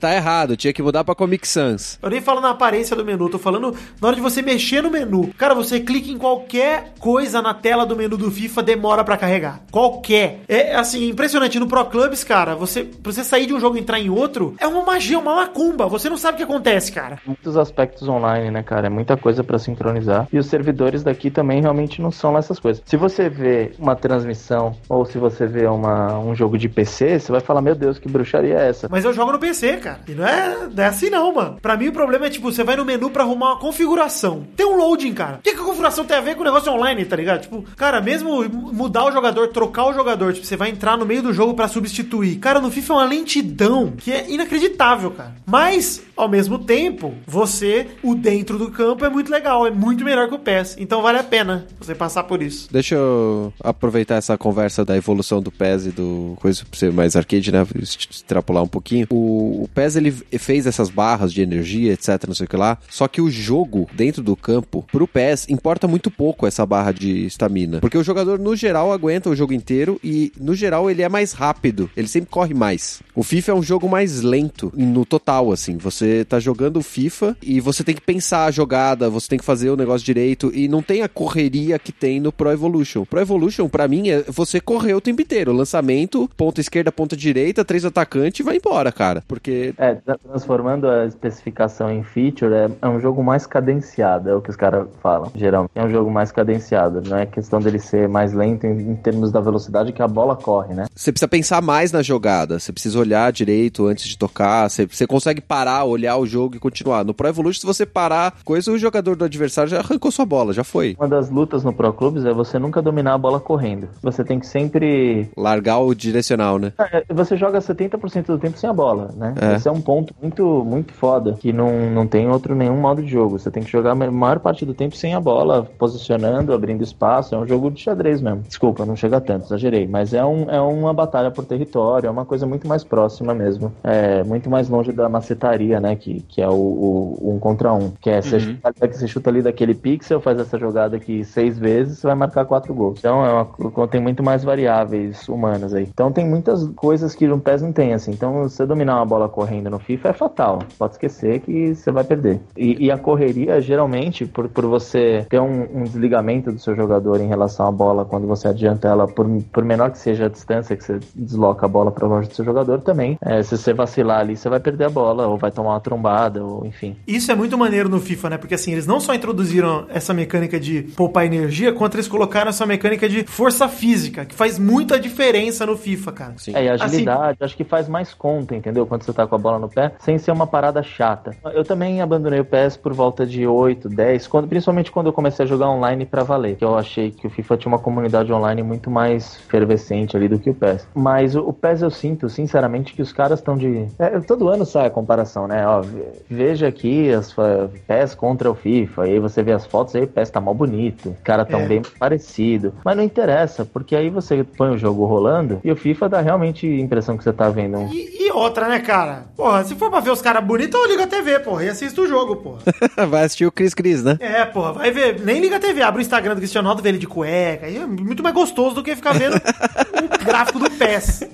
Tá errado, tinha que mudar pra Comic Sans. Eu nem falo na aparência do menu, tô falando na hora de você mexer no menu. Cara, você clica em qualquer coisa na tela do menu do FIFA, demora pra carregar. Qualquer. É assim, impressionante. No Pro Clubs, cara, você, pra você sair de um jogo e entrar em outro, é uma magia, uma macumba. Você não sabe o que acontece, cara. Muitos aspectos online, né, cara? É muita coisa pra sincronizar. E os servidores daqui também realmente não são essas coisas. Se você vê uma transmissão ou se você vê uma, um jogo de PC, você vai falar, meu Deus, que bruxaria é essa? Mas eu jogo no PC, cara. E não é, não é assim não, mano. Pra mim o problema é, tipo, você vai no menu pra arrumar uma configuração. Tem um loading, cara. O que, que a configuração tem a ver com o negócio online, tá ligado? Tipo, cara, mesmo mudar o jogador, trocar o jogador, tipo, você vai entrar no meio do jogo pra substituir. Cara, no FIFA é uma lentidão que é inacreditável, cara. Mas, ao mesmo tempo, você, o dentro do campo é muito legal, é muito melhor que o PES. Então vale a pena você passar por isso. Deixa eu aproveitar essa conversa da evolução do PES e do coisa pra ser mais arcade, né? Extrapolar um pouquinho. O, o PES ele fez essas barras de energia, etc, não sei o que lá. Só que o jogo dentro do campo, pro PES, importa muito pouco essa barra de estamina. Porque o jogador, no geral, aguenta o jogo inteiro e, no geral, ele é mais rápido. Ele sempre corre mais. O FIFA é um jogo mais lento no total, assim. Você tá jogando o FIFA e você tem que pensar a jogada, você tem que fazer o negócio direito e não tem a correria que tem no Pro Evolution. Pro Evolution, pra mim, é você correr o tempo inteiro. Lançamento, ponta esquerda, ponta direita, três atacantes e vai embora, cara. Porque É, tra- transformando a especificação em feature, é, é um jogo mais cadenciado, é o que os caras falam, geralmente. É um jogo mais cadenciado, não é questão dele ser mais lento em, em termos da velocidade que a bola corre, né? você precisa pensar mais na jogada, você precisa olhar direito antes de tocar, você, você consegue parar, olhar o jogo e continuar. No Pro Evolution, se você parar, coisa, o jogador do adversário já arrancou sua bola, já foi. Uma das lutas no Pro Clubes é você nunca dominar a bola correndo. Você tem que sempre Largar o direcional, né? É, Você joga 70% do tempo sem a bola, né? É. Esse é um ponto muito, muito foda, que não, não tem outro nenhum modo de jogo. Você tem que jogar a maior parte do tempo sem a bola, posicionando, abrindo espaço. É um jogo de xadrez mesmo. Desculpa, não chega tanto, exagerei. Mas é, um, é uma batalha por território, é uma coisa muito mais próxima mesmo. É muito mais longe da macetaria, né? Que, que é o, o um contra um. Que é você, chuta, você chuta ali daquele pixel, faz essa jogada aqui seis vezes, você vai marcar quatro gols. Então é uma, tem muito mais variáveis humanas aí. Então tem muitas coisas que no PES não tem, assim. Então você dominar uma bola correndo no FIFA é fatal. Pode esquecer que você vai perder. E, e a correria, geralmente, por, por você ter um, um desligamento do seu jogador em relação à bola, quando você adianta ela, por, por menor que seja a distância que você desloca a bola para longe do seu jogador, também. É, se você vacilar ali, você vai perder a bola, ou vai tomar uma trombada, ou enfim. Isso é muito maneiro no FIFA, né? Porque assim, eles não só introduziram essa mecânica de poupar energia, quanto eles colocaram essa mecânica de força física, que faz muita diferença no FIFA, cara. Sim. É, e Assim- agilidade, acho que faz mais conta, entendeu? Quando você tá com a bola no pé, sem ser uma parada chata. Eu também abandonei o PS por volta de 8, 10, quando, principalmente quando eu comecei a jogar online pra valer, que eu achei que o FIFA tinha uma comunidade online muito mais efervescente ali do que o PES. Mas o, o PES eu sinto, sinceramente, que os caras estão de... é, todo ano sai a comparação, né? Ó, ve- veja aqui as PES contra o FIFA, e aí você vê as fotos, aí o PES tá mal bonito, os caras tão É. bem parecido. Mas não interessa, porque aí você põe o jogo rolando e o FIFA dá realmente a impressão que você tá vendo E, e outra, né, cara? Porra, se for pra ver os caras bonitos, eu ligo a TV, porra, e assisto o jogo, porra. Vai assistir o Cris Cris, né? É, porra, vai ver. Nem liga a TV, abre o Instagram do Cristiano Ronaldo, vê ele de cueca. É muito mais gostoso do que ficar vendo o gráfico do PES.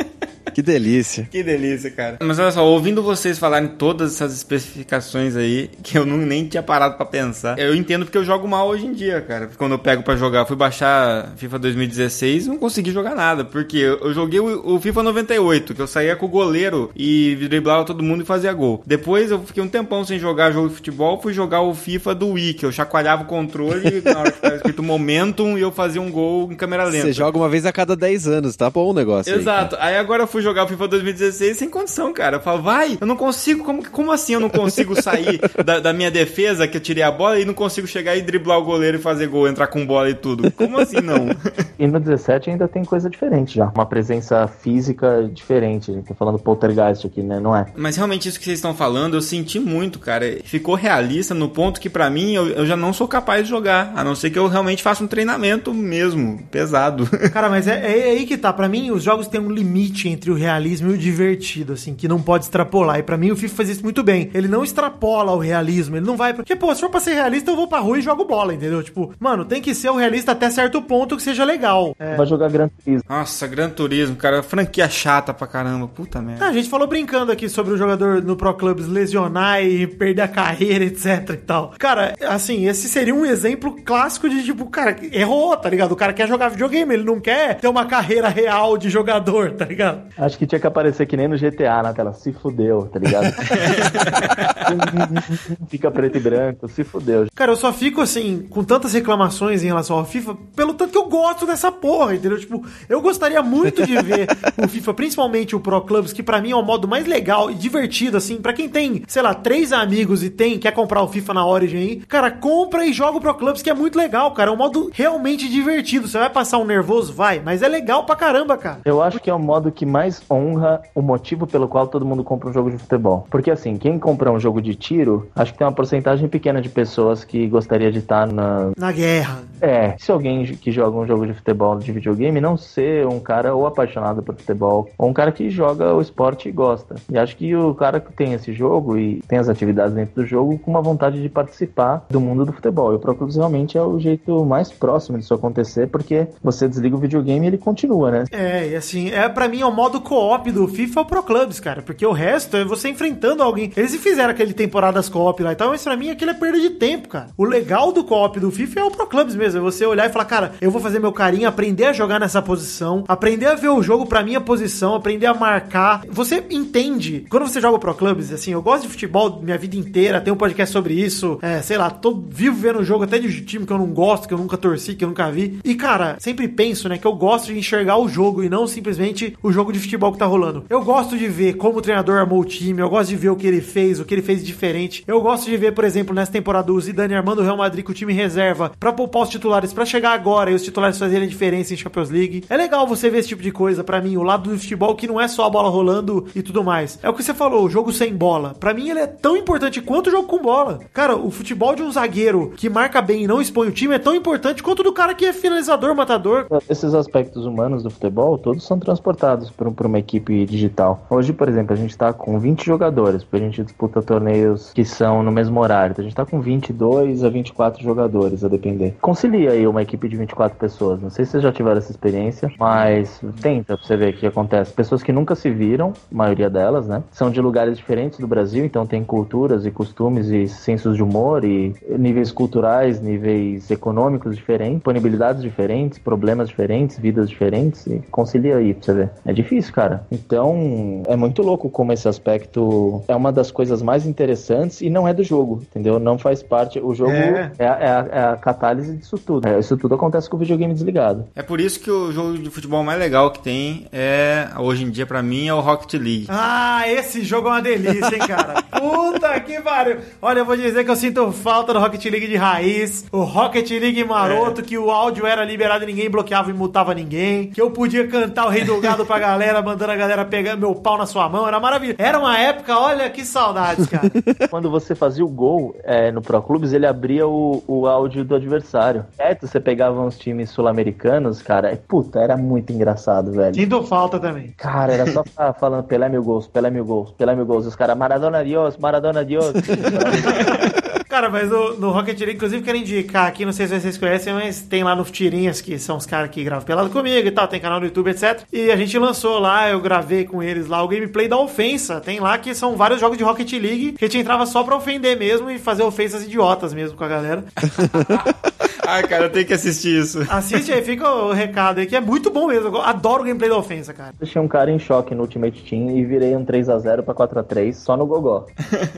Que delícia. Que delícia, cara. Mas olha só, ouvindo vocês falarem todas essas especificações aí, que eu não, nem tinha parado pra pensar, eu entendo porque eu jogo mal hoje em dia, cara. Quando eu pego pra jogar, fui baixar FIFA 2016 não consegui jogar nada, porque eu eu joguei o, o FIFA 98, que eu saía com o goleiro e driblava todo mundo e fazia gol. Depois eu fiquei um tempão sem jogar jogo de futebol, fui jogar o FIFA do Wii, que eu chacoalhava o controle na hora que tava escrito Momentum e eu fazia um gol em câmera lenta. Você joga uma vez a cada 10 anos, tá bom o negócio aí. Exato. Aí, agora eu fui jogar o FIFA 2016 sem condição, cara. Eu falo, vai, eu não consigo. Como, como assim eu não consigo sair da, da minha defesa que eu tirei a bola e não consigo chegar e driblar o goleiro e fazer gol, entrar com bola e tudo? Como assim não? E no 17 ainda tem coisa diferente já. Uma presença física diferente. A gente tá falando poltergeist aqui, né? Não é? Mas realmente isso que vocês estão falando, eu senti muito, cara. Ficou realista no ponto que pra mim eu, eu já não sou capaz de jogar. A não ser que eu realmente faça um treinamento mesmo, pesado. Cara, mas é, é aí que tá. Pra mim, os jogos têm um limite entre o realismo e o divertido, assim, que não pode extrapolar. E pra mim, o FIFA faz isso muito bem. Ele não extrapola o realismo, ele não vai. Porque, pô, se for pra ser realista, eu vou pra rua e jogo bola, entendeu? Tipo, mano, tem que ser o realista até certo ponto que seja legal. É. Vai jogar Gran Turismo. Nossa, Gran Turismo, cara. Franquia chata pra caramba. Puta merda. Ah, a gente falou brincando aqui sobre o jogador no Pro Clubs lesionar e perder a carreira, etc e tal. Cara, assim, esse seria um exemplo clássico de tipo, cara, errou, tá ligado? O cara quer jogar videogame, ele não quer ter uma carreira real de jogador, tá ligado? Acho que tinha que aparecer que nem no GTA na tela. Se fudeu, tá ligado? Fica preto e branco, se fudeu. Cara, eu só fico assim, com tantas reclamações em relação ao FIFA, pelo tanto que eu gosto dessa porra, entendeu? Tipo, eu gostaria muito de ver o FIFA, principalmente o Pro Clubs, que pra mim é o modo mais legal e divertido, assim, pra quem tem, sei lá, três amigos e tem, quer comprar o FIFA na Origin aí, cara, compra e joga o Pro Clubs, que é muito legal, cara. É um modo realmente divertido. Você vai passar um nervoso? Vai, mas é legal pra caramba, cara. Eu acho que é o modo que mais honra o motivo pelo qual todo mundo compra um jogo de futebol. Porque assim, quem compra um jogo de tiro, acho que tem uma porcentagem pequena de pessoas que gostaria de estar na. Na guerra. É, se alguém que joga um jogo de futebol de videogame não ser um cara ou apaixonado por futebol, ou um cara que joga o esporte e gosta. E acho que o cara que tem esse jogo e tem as atividades dentro do jogo com uma vontade de participar do mundo do futebol. E o Pro Clubs realmente é o jeito mais próximo disso acontecer, porque você desliga o videogame e ele continua, né? É, e assim, é para mim é o modo co-op do FIFA Pro Clubs, cara, porque o resto é você enfrentando alguém. Eles fizeram aquele temporadas co-op lá e tal, mas pra mim aquilo é perda de tempo, cara. O legal do co-op do FIFA é o Pro Clubs mesmo, é você olhar e falar, cara, eu vou fazer meu carinho, aprender a jogar nessa posição, aprender a ver o jogo pra minha posição, aprender a marcar. Você entende, quando você joga Pro Clubs, assim, eu gosto de futebol minha vida inteira, tem um podcast sobre isso, é, sei lá, tô vivo vendo o jogo até de time que eu não gosto, que eu nunca torci, que eu nunca vi. E, cara, sempre penso, né, que eu gosto de enxergar o jogo e não simplesmente o jogo de futebol que tá rolando. Eu gosto de ver como o treinador armou o time, eu gosto de ver o que ele fez, o que ele fez diferente. Eu gosto de ver, por exemplo, nessa temporada o Zidane armando o Real Madrid com o time reserva pra poupar os titulares pra chegar agora e os titulares fazerem diferença em Champions League. É legal você ver esse tipo de coisa pra mim, o lado do futebol que não é só a bola rolando e tudo mais. É o que você falou, o jogo sem bola. Pra mim ele é tão importante quanto o jogo com bola. Cara, o futebol de um zagueiro que marca bem e não expõe o time é tão importante quanto do cara que é finalizador, matador. Esses aspectos humanos do futebol, todos são transportados para uma equipe digital. Hoje, por exemplo, a gente está com 20 jogadores, porque a gente disputa torneios que são no mesmo horário. Então, a gente está com 22 a 24 jogadores, a depender. Concilia aí uma equipe de 24 pessoas. Não sei se vocês já tiveram essa experiência, mas tenta pra você ver o que acontece. Pessoas que nunca se viram, a maioria delas, né? São de lugares diferentes do Brasil, então tem culturas e costumes e sensos de humor e níveis culturais, níveis econômicos diferentes, disponibilidades diferentes, problemas diferentes, vidas diferentes e concilia aí pra você ver. É difícil, cara. Então, é muito louco como esse aspecto é uma das coisas mais interessantes e não é do jogo, entendeu? Não faz parte. O jogo é, É. a, é a- é a catálise disso tudo. É, isso tudo acontece com o videogame desligado. É por isso que o jogo de futebol mais legal que tem é, hoje em dia pra mim, é o Rocket League. Ah, esse jogo é uma delícia, hein, cara? Puta que pariu. Olha, eu vou dizer que eu sinto falta do Rocket League de raiz, o Rocket League maroto, que o áudio era liberado e ninguém bloqueava e mutava ninguém, que eu podia cantar o Rei do Gado pra galera, mandando a galera pegar meu pau na sua mão, era maravilhoso. Era uma época, olha que saudades, cara. Quando você fazia o gol é, no Pro Clubes, ele abria o, o áudio do adversário. Certo? Você pegava uns times sul-americanos, cara, e, puta, era muito engraçado, velho. Sinto falta também. Cara, era só ficar falando Pelé mil gols, Pelé mil gols, Pelé mil gols. Os caras, Maradona Dios, Maradona Dios. Cara, mas no, no Rocket League, inclusive, quero indicar aqui, não sei se vocês conhecem, mas tem lá no Tirinhas, que são os caras que gravam pelado comigo e tal, tem canal no YouTube, etc. E a gente lançou lá, eu gravei com eles lá o gameplay da ofensa. Tem lá que são vários jogos de Rocket League que a gente entrava só pra ofender mesmo e fazer ofensas idiotas mesmo com a galera. Ai, cara, eu tenho que assistir isso. Assiste aí, fica o recado aí, que é muito bom mesmo. Eu adoro o gameplay da ofensa, cara. Deixei um cara em choque no Ultimate Team e virei um 3x0 pra 4x3 só no Gogó.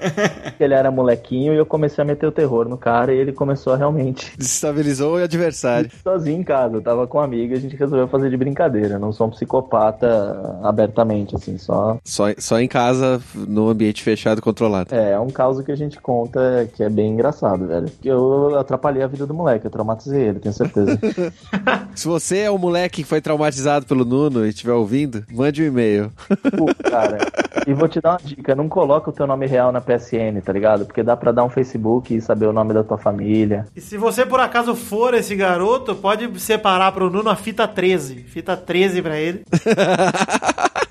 ele era molequinho e eu comecei a meter o terror no cara e ele começou a realmente. Desestabilizou o adversário. Sozinho em casa, eu tava com um amigo e a gente resolveu fazer de brincadeira. Não sou um psicopata abertamente, assim, só. Só, só em casa, no ambiente fechado e controlado. É, é um caso que a gente conta que é bem engraçado, velho. Que Eu atrapalhei a vida do moleque, eu traumatizei ele, tenho certeza. Se você é o moleque que foi traumatizado pelo Nuno e estiver ouvindo, mande um e-mail. Pô, cara. E vou te dar uma dica, não coloca o teu nome real na PSN, tá ligado? Porque dá pra dar um Facebook e saber o nome da tua família. E se você por acaso for esse garoto, pode separar pro Nuno a fita 13. Fita 13 pra ele.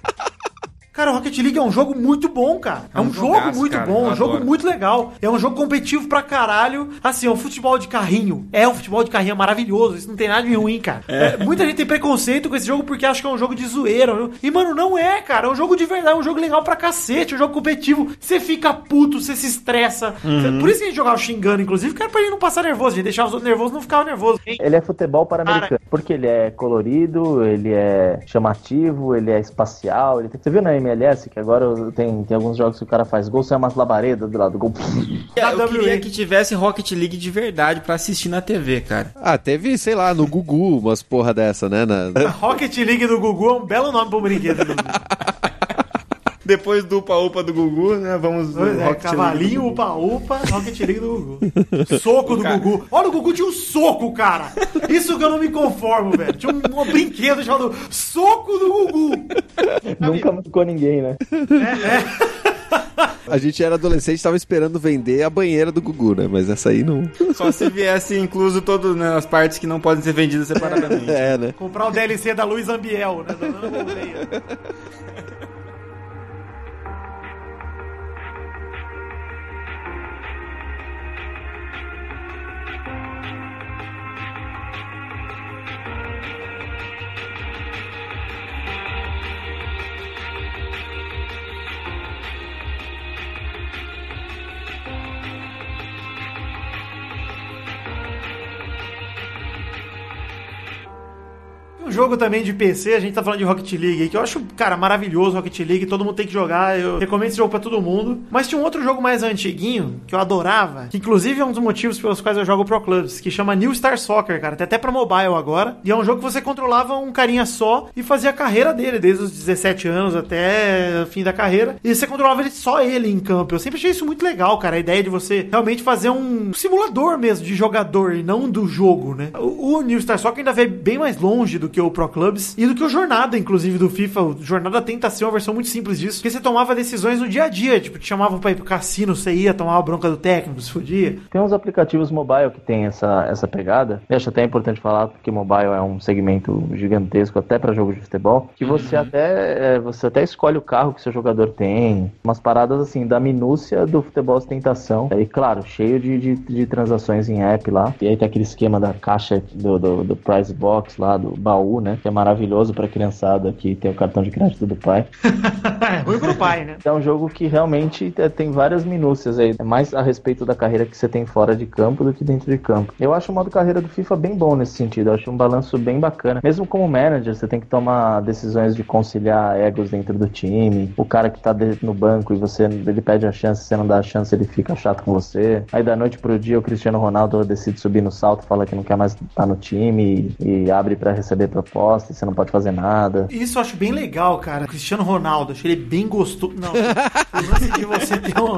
Cara, o Rocket League é um jogo muito bom, cara. É, É um, um jogo jogaço, muito cara, bom, um jogo muito legal. É um jogo competitivo pra caralho. Assim, é um futebol de carrinho. É um futebol de carrinho maravilhoso. Isso não tem nada de ruim, cara. É, muita gente tem preconceito com esse jogo porque acha que é um jogo de zoeira. viu? E, mano, não é, cara. É um jogo de verdade. É um jogo legal pra cacete. É um jogo competitivo. Você fica puto, você se estressa. Uhum. Por isso que a gente jogava xingando, inclusive, que era pra ele não passar nervoso. A gente deixava os outros nervosos não ficava nervoso. Ele é futebol para-americano, porque ele é colorido, ele é chamativo, ele é espacial. Ele tem... Você viu na MLS que agora tem, tem alguns jogos que o cara faz gol, sai umas labaredas do lado do gol. Eu queria que tivesse Rocket League de verdade pra assistir na TV, cara. Ah, teve, sei lá, no Gugu umas porra dessa, né? Na- A Rocket League do Gugu é um belo nome pro brinquedo. Depois do Upa Upa do Gugu, né? Vamos é, Rocket League. cavalinho, upa-upa, Rocket League do Gugu. Soco do Cara. Gugu. Olha, o Gugu tinha um soco, cara. Isso que eu não me conformo, velho. Tinha um, um brinquedo chamado Soco do Gugu. Nunca marcou ninguém, né? A gente era adolescente e tava esperando vender a banheira do Gugu, né? Mas essa aí não. Só se viesse incluso todas né, as partes que não podem ser vendidas separadamente. É, né? Comprar o DLC da Luiz Ambiel, né? Da Nana Gouveia. Um jogo também de PC, a gente tá falando de Rocket League, que eu acho, cara, maravilhoso Rocket League, todo mundo tem que jogar, eu recomendo esse jogo pra todo mundo. Mas tinha um outro jogo mais antiguinho, que eu adorava, que inclusive é um dos motivos pelos quais eu jogo Pro Clubs, que chama New Star Soccer, cara, tem até pra mobile agora. E é um jogo que você controlava um carinha só e fazia a carreira dele, desde os 17 anos até o fim da carreira. E você controlava ele só ele em campo. Eu sempre achei isso muito legal, cara, a ideia de você realmente fazer um simulador mesmo de jogador e não do jogo, né? O, o New Star Soccer ainda vai bem mais longe do que que o Pro Clubs e do que o Jornada, inclusive, do FIFA. O Jornada tenta ser uma versão muito simples disso, porque você tomava decisões no dia a dia, tipo, te chamavam pra ir pro cassino, você ia tomar a bronca do técnico, se fudia. Tem uns aplicativos mobile que tem essa, essa pegada. Eu acho até importante falar, porque mobile é um segmento gigantesco até para jogo de futebol, que você até é, você até escolhe o carro que seu jogador tem. Umas paradas assim, da minúcia do futebol ostentação. E claro, cheio de, de, de transações em app lá. E aí tem aquele esquema da caixa do, do, do prize box lá, do baú, né? Que é maravilhoso pra criançada que tem o cartão de crédito do pai. é ruim pro pai, né? É um jogo que realmente é, tem várias minúcias aí. É mais a respeito da carreira que você tem fora de campo do que dentro de campo. Eu acho o modo carreira do FIFA bem bom nesse sentido. Eu acho um balanço bem bacana. Mesmo como manager, você tem que tomar decisões de conciliar egos dentro do time. O cara que tá no banco e você ele pede a chance, você não dá a chance, ele fica chato com você. Aí da noite pro dia o Cristiano Ronaldo decide subir no salto, fala que não quer mais estar no time e, e abre pra receber proposta, você não pode fazer nada. Isso eu acho bem legal, cara. O Cristiano Ronaldo, achei ele bem gostoso. Não, o de você ter um.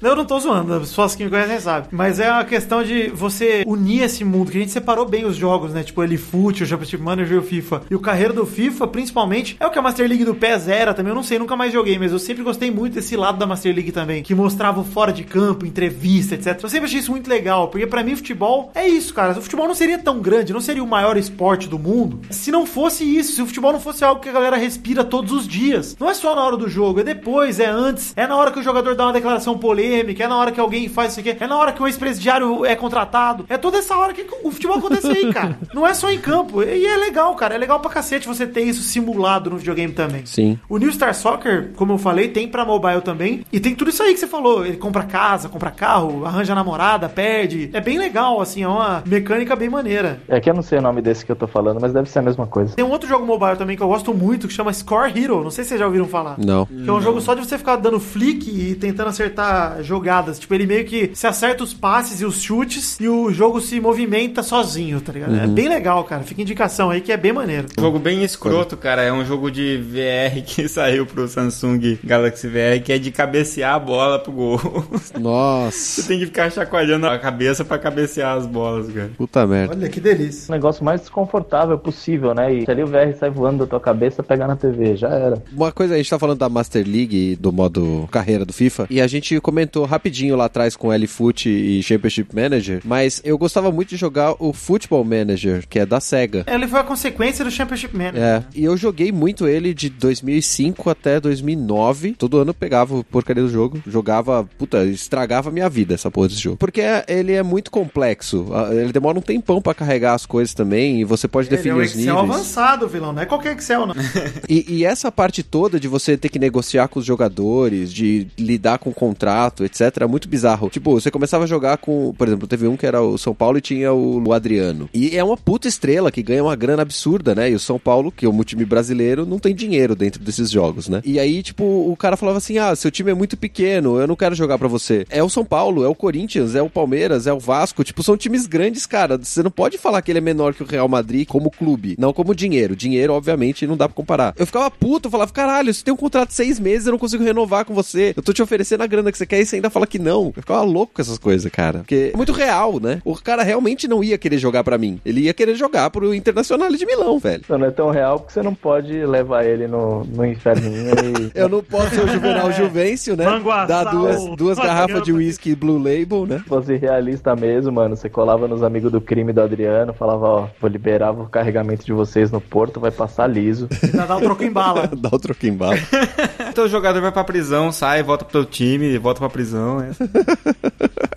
Eu não tô zoando, as pessoas que me conhecem sabem. Mas é uma questão de você unir esse mundo, que a gente separou bem os jogos, né? Tipo, ele Foot, o Championship Manager e o FIFA. E o carreiro do FIFA, principalmente, é o que a Master League do PES era também. Eu não sei, nunca mais joguei, mas eu sempre gostei muito desse lado da Master League também, que mostrava o fora de campo, entrevista, etc. Eu sempre achei isso muito legal, porque pra mim futebol é isso, cara. O futebol não seria tão grande, não seria o maior esporte do mundo se não fosse isso, se o futebol não fosse algo que a galera respira todos os dias. Não é só na hora do jogo, é depois, é antes, é na hora que o jogador dá uma declaração polêmica, é na hora que alguém faz isso aqui, é na hora que o ex-presidiário é contratado, é toda essa hora que o futebol acontece aí, cara. Não é só em campo, e é legal, cara, é legal pra cacete você ter isso simulado no videogame também. Sim. O New Star Soccer, como eu falei, tem pra mobile também. E tem tudo isso aí que você falou. Ele compra casa, compra carro, arranja namorada, perde. É bem legal, assim, é uma mecânica bem maneira. É que eu não sei o nome desse que eu tô falando, mas deve ser a mesma coisa. Tem um outro jogo mobile também que eu gosto muito, que chama Score Hero. Não sei se vocês já ouviram falar. Não. Que é um jogo só de você ficar dando flick e tentando acertar jogadas. Tipo, ele meio que se acerta os passes e os chutes e o jogo se movimenta sozinho, tá ligado? É bem legal, cara. Fica indicação aí que é bem maneiro. Um jogo bem escroto, cara. É um jogo de VR que saiu pro Samsung Galaxy VR, que é de cabecear a bola pro gol. Você Nossa. tem que ficar chacoalhando a cabeça pra cabecear as bolas, cara. Puta merda. Olha que delícia. O negócio mais desconfortável possível, né? E se ali o VR sai voando da tua cabeça, pegar na TV, já era. Uma coisa, a gente tá falando da Master League do modo carreira do FIFA, e a gente comentou rapidinho lá atrás com L-Foot e Championship Manager, mas eu gostava muito de jogar o Football Manager, que é da SEGA. Ele foi a consequência do Championship Manager. É, e eu joguei muito ele de 2005 até 2009. Todo ano eu pegava a porcaria do jogo, jogava, puta, estragava a minha vida essa porra desse jogo. Porque é- ele é muito complexo, ele demora um tempão pra carregar as coisas também, e você pode Ele é definir um os Excel níveis. avançado, vilão. Não é qualquer Excel, não. E, e essa parte toda de você ter que negociar com os jogadores, de lidar com o contrato, etc, é muito bizarro. Tipo, você começava a jogar com, por exemplo, teve um que era o São Paulo e tinha o, o Adriano. E é uma puta estrela que ganha uma grana absurda, né? E o São Paulo, que é um time brasileiro, não tem dinheiro dentro desses jogos, né? E aí, tipo, o cara falava assim: ah, seu time é muito pequeno, eu não quero jogar pra você. É o São Paulo, é o Corinthians, é o Palmeiras, é o Vasco, tipo, são times grandes, cara. Você não pode falar que ele é menor que o Real Madrid como clube, não como dinheiro. Dinheiro, obviamente, não dá pra comparar. Eu ficava puto, eu falava, caralho, você tem um contrato de seis meses, eu não consigo renovar com você. Eu tô te oferecendo a grana que você quer e você ainda fala que não. Eu ficava louco com essas coisas, cara. Porque é muito real, né? O cara realmente não ia querer jogar pra mim. Ele ia querer jogar pro Internacional de Milão, velho. Não, não é tão real porque você não pode levar ele no, no inferninho e. Eu não posso ser o Juvenal Juvencio, né? Manguaçal, Dar duas, duas garrafas de uísque Blue Label, né? Se fosse realista mesmo, mano, você colava nos amigos do crime do Adriano, falava, ó, vou liberar o carregamento de vocês no porto, vai passar liso. Ainda dá um troco em bala. Dá o troco em bala. Então o jogador vai pra prisão, sai, volta pro teu time, volta pra prisão. É.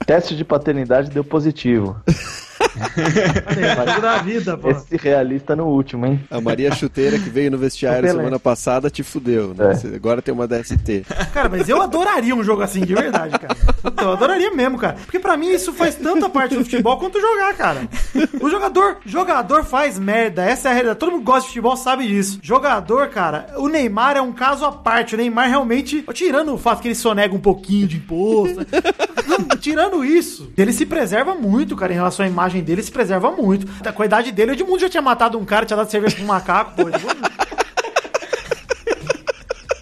Teste de paternidade deu positivo. Tudo da vida, pô. Esse realista no último, hein? A Maria Chuteira que veio no vestiário semana passada te fudeu, né? É. Agora tem uma DST. Cara, mas eu adoraria um jogo assim, de verdade, cara. Eu adoraria mesmo, cara. Porque pra mim isso faz tanta parte do futebol quanto jogar, cara. O jogador, jogador faz merda. Essa é a realidade. Todo mundo gosta de futebol, sabe disso. Jogador, cara, o Neymar é um caso à parte. O Neymar realmente, tirando o fato que ele sonega um pouquinho de imposto, né? Isso, ele se preserva muito, cara, em relação à imagem dele, se preserva muito. Com a idade dele, o Edmundo já tinha matado um cara, tinha dado cerveja pro macaco, pô.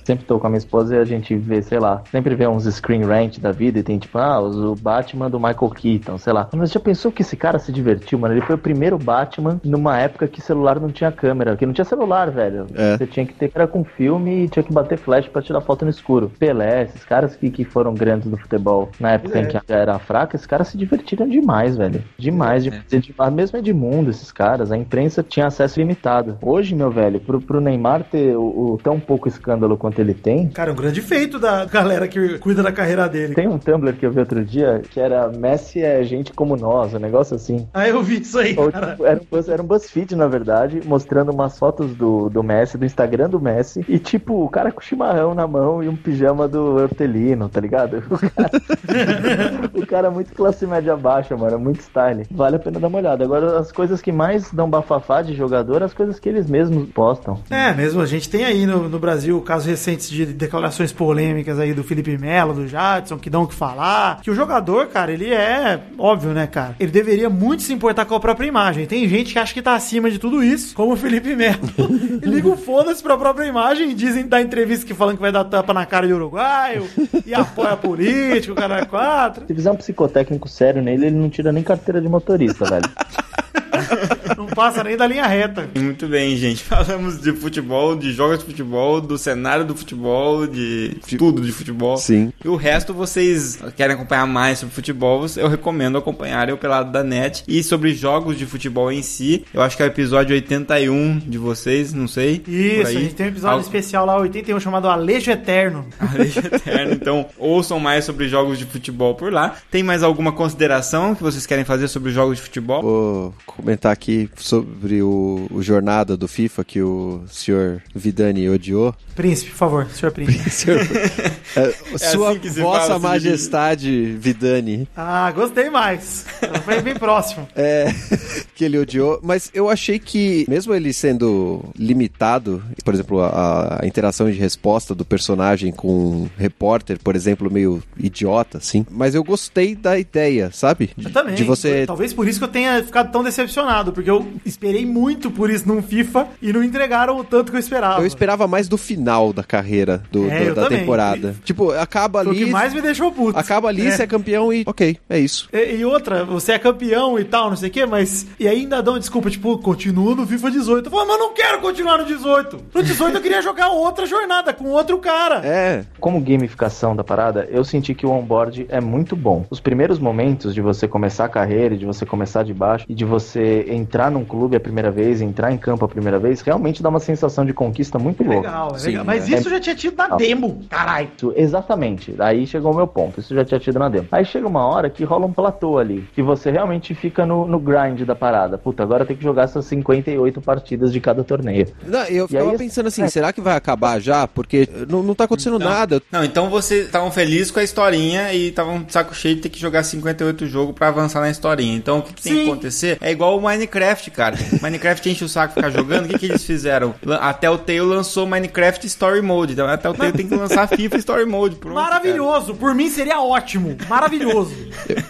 Sempre tô com a minha esposa e a gente vê, sei lá, sempre vê uns screen rant da vida e tem tipo, ah, o Batman do Michael Keaton, sei lá. Mas já pensou que esse cara se divertiu, mano? Ele foi o primeiro Batman numa época que celular não tinha câmera, que não tinha celular, velho. É. Você tinha que ter cara com filme e tinha que bater flash pra tirar foto no escuro. Pelé, esses caras que, que foram grandes no futebol na época em que a era fraca, esses caras se divertiram demais, velho. Demais, demais. A mesma Edmundo, esses caras, a imprensa tinha acesso limitado. Hoje, meu velho, pro, pro Neymar ter o, o tão pouco escândalo quanto ele tem, Cara, é um grande feito da galera que cuida da carreira dele. tem um Tumblr que eu vi outro dia que era Messi é gente como nós, um negócio assim. Ah, eu vi isso aí, Ou, tipo, era, um, Buzz- era um BuzzFeed, na verdade, mostrando umas fotos do, do Messi, do Instagram do Messi, e tipo, o cara com chimarrão na mão e um pijama do Hortelino, tá ligado? O cara, o cara muito classe média baixa, mano, é muito style. Vale a pena dar uma olhada. Agora, as coisas que mais dão bafafá de jogador, as coisas que eles mesmos postam. É, mesmo, a gente tem aí no, no Brasil casos recentes de declarações polêmicas aí do Felipe Melo, do Jadson, que dão o que falar. Que o jogador, cara, ele é óbvio, né, cara? Ele deveria muito se importar com a própria imagem. Tem gente que acha que tá acima de tudo isso, como o Felipe Melo. E liga o foda-se pra própria imagem e dizem da entrevista que falam que vai dar tapa na cara de uruguaio e apoia político, o cara é quatro. Se fizer um psicotécnico sério nele, ele não tira nem carteira de motorista, velho. Não passa nem da linha reta. Muito bem, gente. Falamos de futebol, de jogos de futebol, do cenário do futebol, de tudo de futebol. Sim. E o resto, vocês querem acompanhar mais sobre futebol, eu recomendo acompanharem o Pelado da Net. E sobre jogos de futebol em si, eu acho que é o episódio 81 de vocês, não sei. Isso, aí. a gente tem um episódio Algo- especial lá, 81, chamado Alejo Eterno. Alejo Eterno. Então, ouçam mais sobre jogos de futebol por lá. Tem mais alguma consideração que vocês querem fazer sobre jogos de futebol? Vou comentar aqui sobre o, o jornada do FIFA que o senhor Vidani odiou. Príncipe, por favor, senhor Príncipe. Senhor- É, sua assim vossa fala, majestade Vidani. Ah, gostei mais. Foi bem próximo. É, que ele odiou, mas eu achei que, mesmo ele sendo limitado, por exemplo, a, a interação de resposta do personagem com um repórter, por exemplo, meio idiota, assim, mas eu gostei da ideia, sabe? Eu também. De você. Talvez por isso que eu tenha ficado tão decepcionado, porque eu esperei muito por isso num FIFA e não entregaram o tanto que eu esperava. Eu esperava mais do final da carreira do, É, do- eu da também. temporada. Tipo, acaba Foi o ali. que mais me deixou puto. Acaba ali, É. você é campeão e. Ok, é isso. E, e outra, você é campeão e tal, não sei o quê, mas. E ainda dão desculpa, tipo, continua no FIFA 18. Eu falo, mas eu não quero continuar no 18. No 18 eu queria jogar outra jornada com outro cara. É, Como gamificação da parada, eu senti que o onboard é muito bom. Os primeiros momentos de você começar a carreira, de você começar de baixo e de você entrar num clube a primeira vez, entrar em campo a primeira vez, realmente dá uma sensação de conquista muito louca. Legal, é Sim, legal. Mas é. isso já tinha tido na demo, caralho. Exatamente. Aí chegou o meu ponto. Isso já tinha tido na demo. Aí chega uma hora que rola um platô ali. Que você realmente fica no, no grind da parada. Puta, agora tem que jogar essas 58 partidas de cada torneio. Não, eu ficava aí- pensando assim, é. será que vai acabar já? Porque não, não tá acontecendo nada. Não, então vocês estavam felizes com a historinha e estavam de saco cheio de ter que jogar 58 jogos pra avançar na historinha. Então o que, que tem que acontecer? É igual o Minecraft, cara. Minecraft enche o saco ficar jogando. O que, que eles fizeram? Lan- A Telltale lançou Minecraft Story Mode. Então a Telltale tem que lançar FIFA Story Mode. Pronto, Maravilhoso. Por mim seria ótimo. Maravilhoso.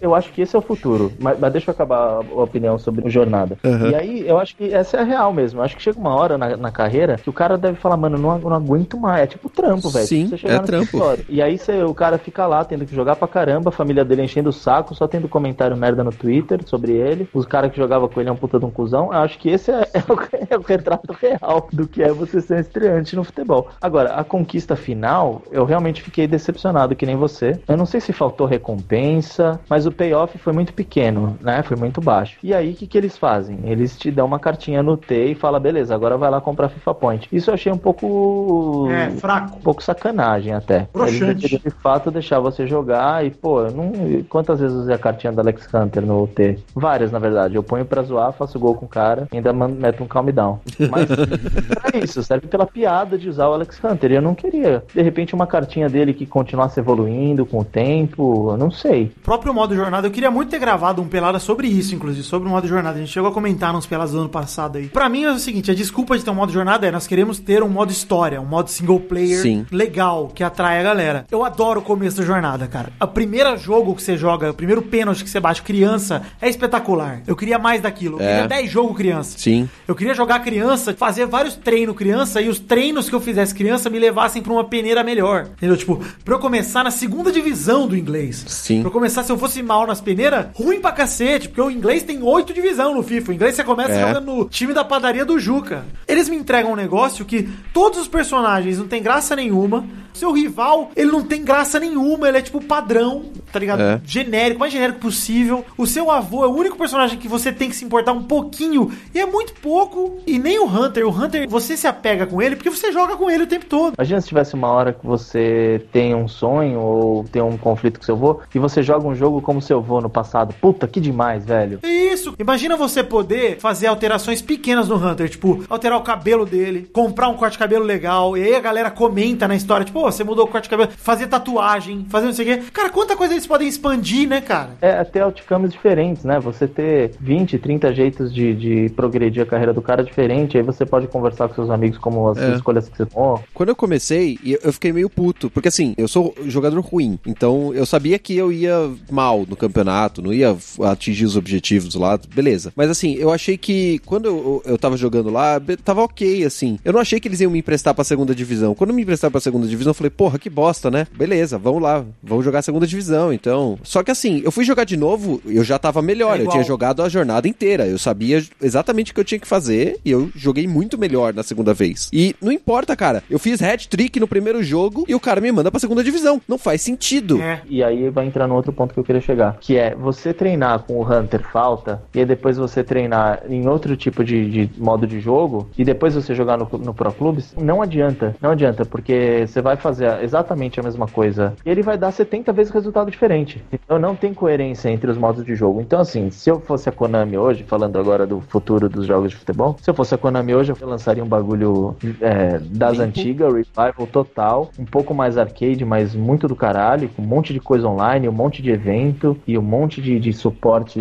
Eu acho que esse é o futuro. Mas, mas deixa eu acabar a opinião sobre o jornada. E aí, eu acho que essa é a real mesmo. Eu acho que chega uma hora na, na carreira que o cara deve falar, mano, não, não aguento mais. É tipo trampo, velho. Sim, Você chegar é no trampo. E aí você, o cara fica lá tendo que jogar pra caramba, a família dele enchendo o saco, só tendo comentário merda no Twitter sobre ele. Os caras que jogavam com ele é um puta de um cuzão. Eu acho que esse é, é o, é o retrato real do que é você ser um estreante no futebol. Agora, a conquista final, eu realmente fiquei decepcionado, que nem você. Eu não sei se faltou recompensa, mas o payoff foi muito pequeno, né? Foi muito baixo. E aí, o que, que eles fazem? Eles te dão uma cartinha no T e fala, beleza, agora vai lá comprar FIFA Point. Isso eu achei um pouco... É, fraco. Um pouco sacanagem até. Broxante. Eles de fato deixar você jogar e, pô, não... quantas vezes eu usei a cartinha do Alex Hunter no T? Várias, na verdade. Eu ponho pra zoar, faço gol com o cara e ainda meto um calm down. Mas pra isso, serve pela piada de usar o Alex Hunter. E eu não queria. De repente, uma cartinha dele que continuasse evoluindo com o tempo, eu não sei. O próprio modo jornada. Eu queria muito ter gravado um pelada sobre isso, inclusive, sobre o modo jornada. A gente chegou a comentar nos pelados do ano passado aí. Pra mim é o seguinte: a desculpa de ter um modo jornada é nós queremos ter um modo história, um modo single player Sim. legal, que atrai a galera. Eu adoro o começo da jornada, cara. O primeiro jogo que você joga, o primeiro pênalti que você bate criança é espetacular. Eu queria mais daquilo. Eu É. queria 10 jogos criança. Sim. Eu queria jogar criança, fazer vários treinos criança e os treinos que eu fizesse criança me levassem pra uma peneira melhor. Entendeu? Tipo, pra eu começar na segunda divisão do inglês. Sim. Pra eu começar, se eu fosse mal nas peneiras, ruim pra cacete, porque o inglês tem oito divisão no FIFA. O inglês você começa É. jogando no time da padaria do Juca. Eles me entregam um negócio que todos os personagens não tem graça nenhuma. Seu rival, ele não tem graça nenhuma, ele é tipo padrão, tá ligado? É. Genérico, mais genérico possível. O seu avô é o único personagem que você tem que se importar um pouquinho, e é muito pouco. E nem o Hunter. O Hunter, você se apega com ele porque você joga com ele o tempo todo. Imagina se tivesse uma hora que você tem um sonho ou tem um conflito com seu avô e você joga um jogo como seu avô no passado. Puta, que demais, velho. É Isso. Imagina você poder fazer alterações pequenas no Hunter, tipo, alterar o cabelo dele, comprar um corte de cabelo legal, e aí a galera comenta na história, tipo, "Pô, você mudou o corte de cabelo, fazer tatuagem, fazer não sei o quê. Cara, quanta coisa eles podem expandir, né, cara? É até outcomes diferentes, né? Você ter 20, 30 jeitos de, de progredir a carreira do cara diferente, aí você pode conversar com seus amigos como as É. escolhas que você tomou. Quando eu comecei, eu fiquei meio puto, porque assim, eu sou jogador ruim, então eu sabia que eu ia mal no campeonato, não ia atingir os objetivos lá, beleza. Mas assim, eu achei que quando eu, eu tava jogando lá, tava ok, assim. Eu não achei que eles iam me emprestar pra segunda divisão. Quando me emprestaram pra segunda divisão, eu falei, porra, que bosta, né? Beleza, vamos lá, vamos jogar a segunda divisão, então. Só que assim, eu fui jogar de novo, eu já tava melhor, É eu tinha jogado a jornada inteira, eu sabia exatamente o que eu tinha que fazer e eu joguei muito melhor na segunda vez. E não importa, cara, eu fiz hat-trick no primeiro jogo e o cara me manda pra segunda divisão. Não faz sentido. É. E aí vai entrar no outro ponto que eu queria chegar, que é você treinar com o Hunter falta, e depois você treinar em outro tipo de, de modo de jogo, e depois você jogar no, no Pro Clubes, não adianta. Não adianta, porque você vai fazer exatamente a mesma coisa, e ele vai dar 70 vezes resultado diferente. Então não tem coerência entre os modos de jogo. Então, assim, se eu fosse a Konami hoje, falando agora do futuro dos jogos de futebol, se eu fosse a Konami hoje, eu lançaria um bagulho é, das antigas, revival total, um pouco mais arcade, mas muito do caralho, com um monte de coisa online, um monte de evento e um monte de, de suporte.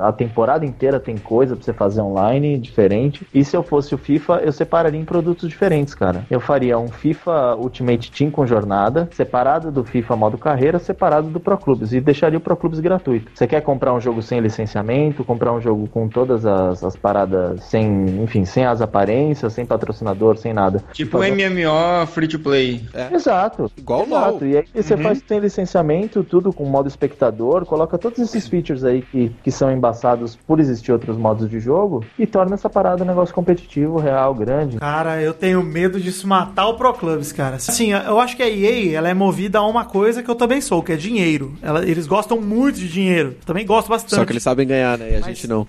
A temporada inteira tem coisa pra você fazer online diferente. E se eu fosse o FIFA, eu separaria em produtos diferentes, cara. Eu faria um FIFA Ultimate Team com jornada, separado do FIFA modo carreira, separado do Pro Clubes e deixaria o Pro Clubes gratuito. Você quer comprar um jogo sem licenciamento, comprar um jogo com todas as, as paradas sem, enfim, sem as aparências, sem patrocinador, sem nada. Tipo um Fazer- MMO free to play. Exato. Igual o Exato. LoL. E aí você faz sem licenciamento, tudo com modo espectador, coloca todos esses features aí que, que são embaçados por existir outros modos de jogo e torna essa parada um negócio competitivo, real, grande. Cara, eu tenho medo disso matar o Pro Clubs, cara. Assim, eu acho que a EA, ela é movida a uma coisa que eu também sou, que é dinheiro. Ela- eles gostam muito de dinheiro. Também gosto bastante. Só que eles sabem ganhar, né? E a Mas- gente não.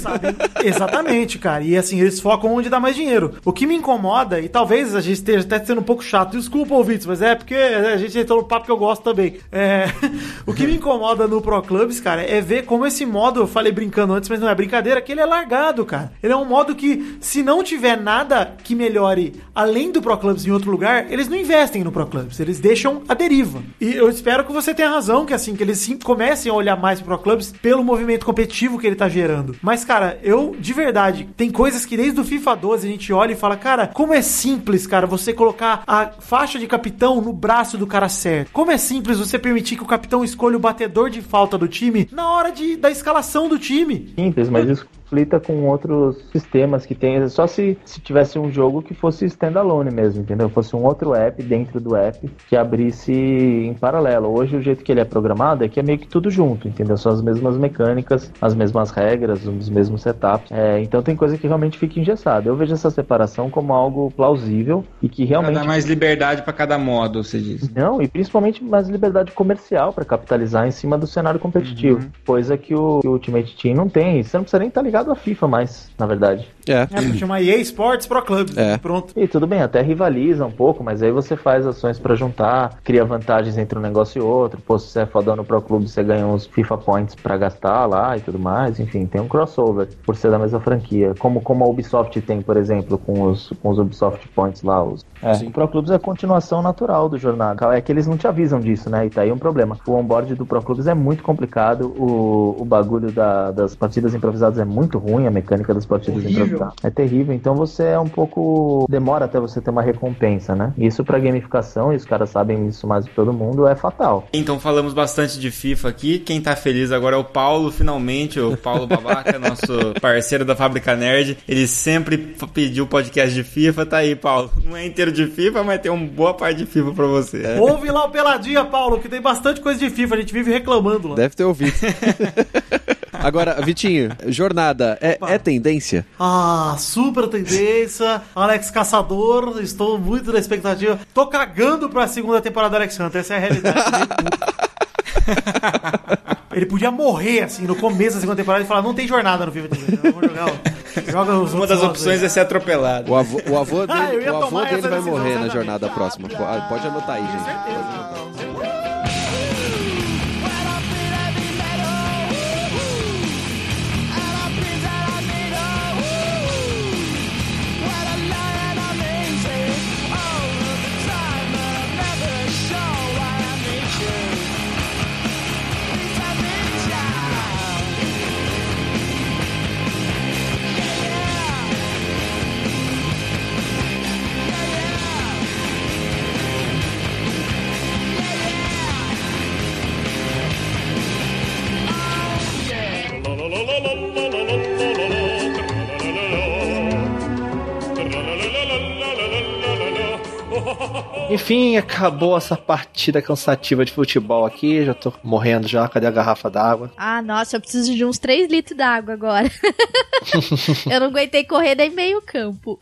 Sabe? Exatamente, cara. E assim, eles focam onde dá mais dinheiro. O que me incomoda, e talvez a gente esteja até sendo um pouco chato, desculpa, ouvintes, mas é porque a gente entrou no papo que eu gosto também. É, o que me incomoda no Pro Clubs, cara, é ver como esse modo, eu falei brincando antes, mas não é brincadeira, que ele é largado, cara. Ele é um modo que, se não tiver nada que melhore além do Pro Clubs em outro lugar, eles não investem no Pro Clubs, eles deixam a deriva. E eu espero que você tenha razão, que assim, que eles sim comecem a olhar mais pro Pro Clubs pelo movimento competitivo que ele tá gerando. Mas, cara, eu, de verdade, tem coisas que desde o FIFA 12 a gente olha e fala, cara, como é simples, cara, você colocar a faixa de capitão no braço do cara certo. Como é simples você permitir que o capitão escolha o batedor de falta do time na hora de, da escalação do time. Simples, mas isso conflita com outros sistemas que tem. Só se, se tivesse um jogo que fosse standalone mesmo, entendeu? Fosse um outro app dentro do app que abrisse em paralelo. Hoje o jeito que ele é programado é que é meio que tudo junto, entendeu? São as mesmas mecânicas, as mesmas regras, os mesmos setups. É, então tem coisa que realmente fica engessada. Eu vejo essa separação como algo plausível e que Pra realmente dar mais liberdade pra cada modo, você diz. não, e principalmente mais liberdade comercial para capitalizar em cima do cenário competitivo. Coisa que o, que o Ultimate Team não tem. Você não precisa nem estar ligado ligado à FIFA mais, na verdade. É. É, pra chamar EA Sports Pro Clubs. É. Pronto. E tudo bem, até rivaliza um pouco, mas aí você faz ações pra juntar, cria vantagens entre um negócio e outro. Pô, se você é fodão no Pro Clube, você ganha uns FIFA Points pra gastar lá e tudo mais. Enfim, tem um crossover por ser da mesma franquia. Como, como a Ubisoft tem, por exemplo, com os, com os Ubisoft Points lá. Os... É, o Pro Clubes é a continuação natural do jornada. É que eles não te avisam disso, né? E tá aí um problema. O onboard do Pro Clubes é muito complicado, o, o bagulho da- das partidas improvisadas é muito ruim, a mecânica das partidas Horrível. improvisadas é terrível. Então você é um pouco. demora até você ter uma recompensa, né? Isso pra gamificação, e os caras sabem isso mais do que todo mundo, é fatal. Então falamos bastante de FIFA aqui. Quem tá feliz agora é o Paulo, finalmente, o Paulo Babaca, nosso parceiro da Fábrica Nerd. Ele sempre pediu podcast de FIFA, tá aí, Paulo. Não é inteiro de FIFA, mas tem uma boa parte de FIFA pra você. Ouve lá o Peladinha, Paulo, que tem bastante coisa de FIFA. A gente vive reclamando lá. Deve ter ouvido. Agora, Vitinho, jornada é, é tendência? Ah, super tendência. Alex Caçador, estou muito na expectativa. Tô cagando pra segunda temporada do Alex Hunter, essa é a realidade. Ele podia morrer assim no começo da segunda temporada e falar: não tem jornada no FIFA. Vamos jogar. Joga os Uma das opções aí. é ser atropelado. O avô, o avô dele, Ah, o avô dele vai morrer na jornada próxima. Po- Pode anotar aí, gente. Pode anotar. Enfim, acabou essa partida cansativa de futebol aqui. Já tô morrendo já. Cadê a garrafa d'água? Ah, nossa, eu preciso de uns 3 litros d'água agora. eu não aguentei correr nem meio campo.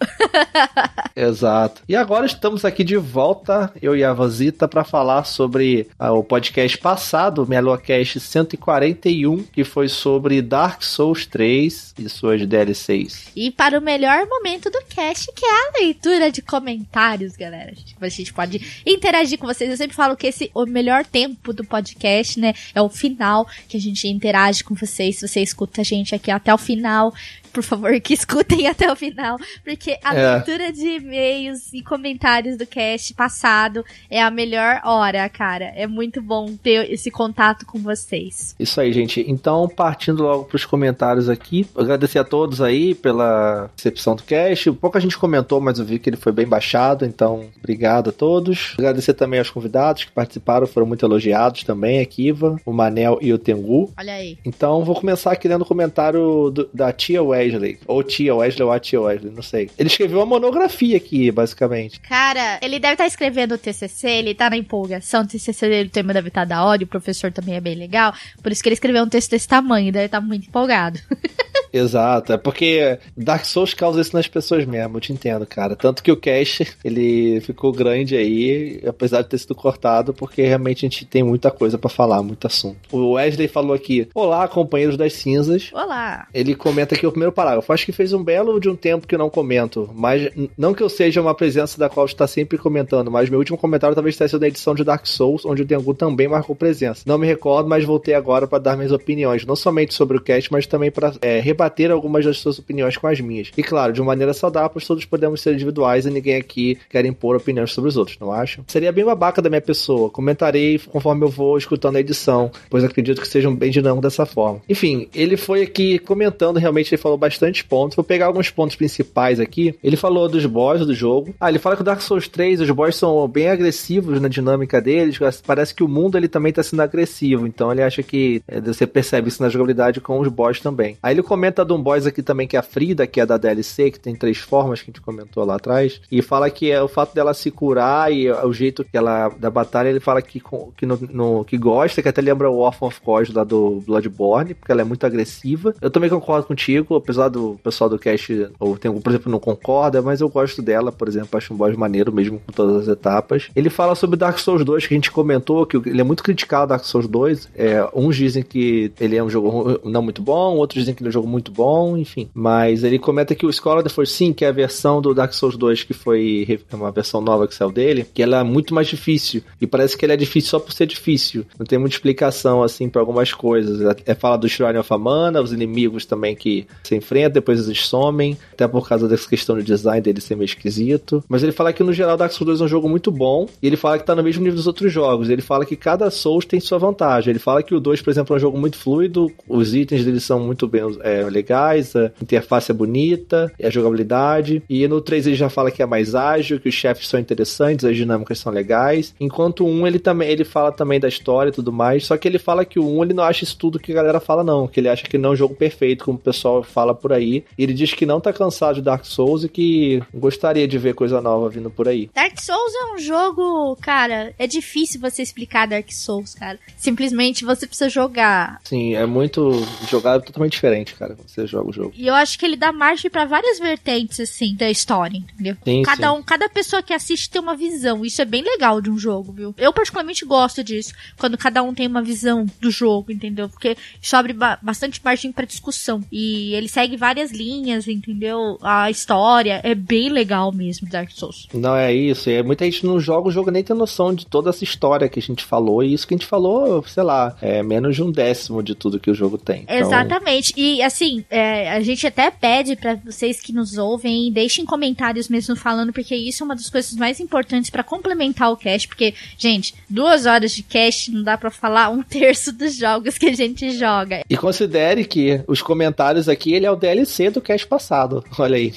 Exato. E agora estamos aqui de volta, eu e a Vanzita, para falar sobre ah, o podcast passado, o MeloCast 141, que foi sobre Dark Souls 3 e suas DLCs. E para o melhor momento do cast, que é a leitura de comentários, galera. A gente pode interagir com vocês. Eu sempre falo que esse o melhor tempo do podcast, né? É o final que a gente interage com vocês. Se você escuta a gente aqui até o final, por favor, que escutem até o final, porque a É. leitura de e-mails e comentários do cast passado é a melhor hora, cara. É muito bom ter esse contato com vocês. Isso aí, gente. Então, partindo logo para os comentários aqui, agradecer a todos aí pela recepção do cast. Pouco a gente comentou, mas eu vi que ele foi bem baixado, então obrigado a todos. Agradecer também aos convidados que participaram, foram muito elogiados também, a Kiva, o Manel e o Tengu. Olha aí. Então, vou começar aqui lendo o comentário do- da tia Wesley. Ou tia Wesley ou a tia Wesley, não sei. Ele escreveu uma monografia aqui, basicamente. Cara, ele deve estar escrevendo o TCC, ele tá na empolgação. O TCC dele, o tema deve estar da hora, o professor também é bem legal. Por isso que ele escreveu um texto desse tamanho, deve estar muito empolgado. Exato, é porque Dark Souls causa isso nas pessoas mesmo, eu te entendo, cara. Tanto que o cast, ele ficou grande aí, apesar de ter sido cortado, porque realmente a gente tem muita coisa pra falar, muito assunto. O Wesley falou aqui: Olá, companheiros das cinzas. Olá! Ele comenta aqui o primeiro parágrafo. Acho que fez um belo de um tempo que não comento, mas não que eu seja uma presença da qual está sempre comentando, mas meu último comentário talvez tenha sido na edição de Dark Souls, onde o Tengu também marcou presença. Não me recordo, mas voltei agora para dar minhas opiniões, não somente sobre o cast, mas também para rebater algumas das suas opiniões com as minhas. E claro, de maneira saudável, pois todos podemos ser individuais e ninguém aqui quer impor opiniões sobre os outros, não acham? Seria bem babaca da minha pessoa. Comentarei conforme eu vou escutando a edição, pois acredito que sejam bem dinâmicos dessa forma. Enfim, ele foi aqui comentando, realmente ele falou bastante pontos. Vou pegar alguns pontos principais aqui. Ele falou dos boss do jogo. Ah, ele fala que o Dark Souls 3, os boss são bem agressivos na dinâmica deles. Parece que o mundo ele também tá sendo agressivo. Então ele acha que é, você percebe isso na jogabilidade com os boss também. Aí ele comenta de um boss aqui também que é a Frida, que é da DLC, que tem três formas que a gente comentou lá atrás. E fala que é o fato dela se curar e o jeito que ela da batalha, ele fala que, que, no, no- que gosta, que até lembra o Orphan of Kos lá do Bloodborne, porque ela é muito agressiva. Eu também concordo contigo, apesar do pessoal do cast, ou tem, por exemplo, não concorda, mas eu gosto dela, por exemplo, acho um boss maneiro mesmo com todas as etapas. Ele fala sobre Dark Souls 2, que a gente comentou, que ele é muito criticado Dark Souls 2. É, uns dizem que ele é um jogo não muito bom, outros dizem que ele é um jogo muito bom, enfim. Mas ele comenta que o Scholar of sim, que é a versão do Dark Souls 2 que foi uma versão nova que saiu dele, que ela é muito mais difícil. E parece que ele é difícil só por ser difícil. Não tem muita explicação, assim, para algumas coisas. É, é fala do Shrine of Amana, os inimigos também que se enfrentam, depois eles somem, até por causa dessa questão do design dele ser meio esquisito. Mas ele fala que no geral Dark Souls 2 é um jogo muito bom, e ele fala que tá no mesmo nível dos outros jogos. Ele fala que cada Souls tem sua vantagem. Ele fala que o 2, por exemplo, é um jogo muito fluido, os itens dele são muito bem é, legais, a interface é bonita, a jogabilidade. E no 3 ele já fala que é mais ágil, que os chefes são interessantes, as dinâmicas são legais. Enquanto o 1 ele também ele fala também da história e tudo mais, só que ele fala que o 1 ele não acha isso tudo que a galera fala não, que ele acha que não é um jogo perfeito, como o pessoal fala por aí. Ele diz que não tá cansado de Dark Souls e que gostaria de ver coisa nova vindo por aí. Dark Souls é um jogo, cara, é difícil você explicar Dark Souls, cara. Simplesmente você precisa jogar. Sim, é muito jogado totalmente diferente, cara, você joga o jogo. E eu acho que ele dá margem para várias vertentes assim da história, entendeu? Sim, cada sim. um, cada pessoa que assiste tem uma visão. Isso é bem legal de um jogo, viu? Eu particularmente gosto disso, quando cada um tem uma visão do jogo, entendeu? Porque isso abre ba bastante margem para discussão. E ele segue várias linhas, entendeu? A história é bem legal mesmo, Dark Souls. Não é isso, é muita gente não joga o jogo nem tem noção de toda essa história que a gente falou, e isso que a gente falou, sei lá, é menos de um décimo de tudo que o jogo tem. Então, Exatamente. E assim, é, a gente até pede para vocês que nos ouvem, deixem comentários mesmo falando, porque isso é uma das coisas mais importantes para complementar o cast, porque, gente, duas horas de cast não dá para falar um terço dos jogos que a gente joga. E considere que os comentários aqui, ele é o DLC do cast passado. Olha aí.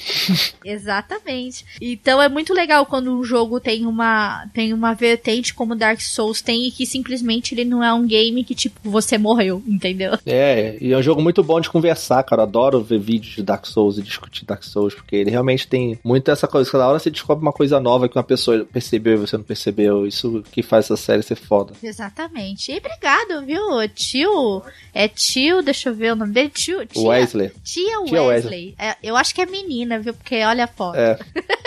Exatamente. Então é muito legal quando um jogo tem uma tem uma vertente como Dark Souls tem e que simplesmente ele não é um game que tipo você morreu, entendeu? É, e é um jogo muito bom de conversar, cara. Eu adoro ver vídeos de Dark Souls e discutir Dark Souls, porque ele realmente tem muito essa coisa. Cada hora você descobre uma coisa nova que uma pessoa percebeu e você não percebeu. Isso que faz essa série ser foda. Exatamente. E obrigado, viu? Tio. É tio, deixa eu ver o nome dele. Tio. Tia, Wesley. Tia Tia Wesley. É, eu acho que é menina, viu? Porque olha a foto. É.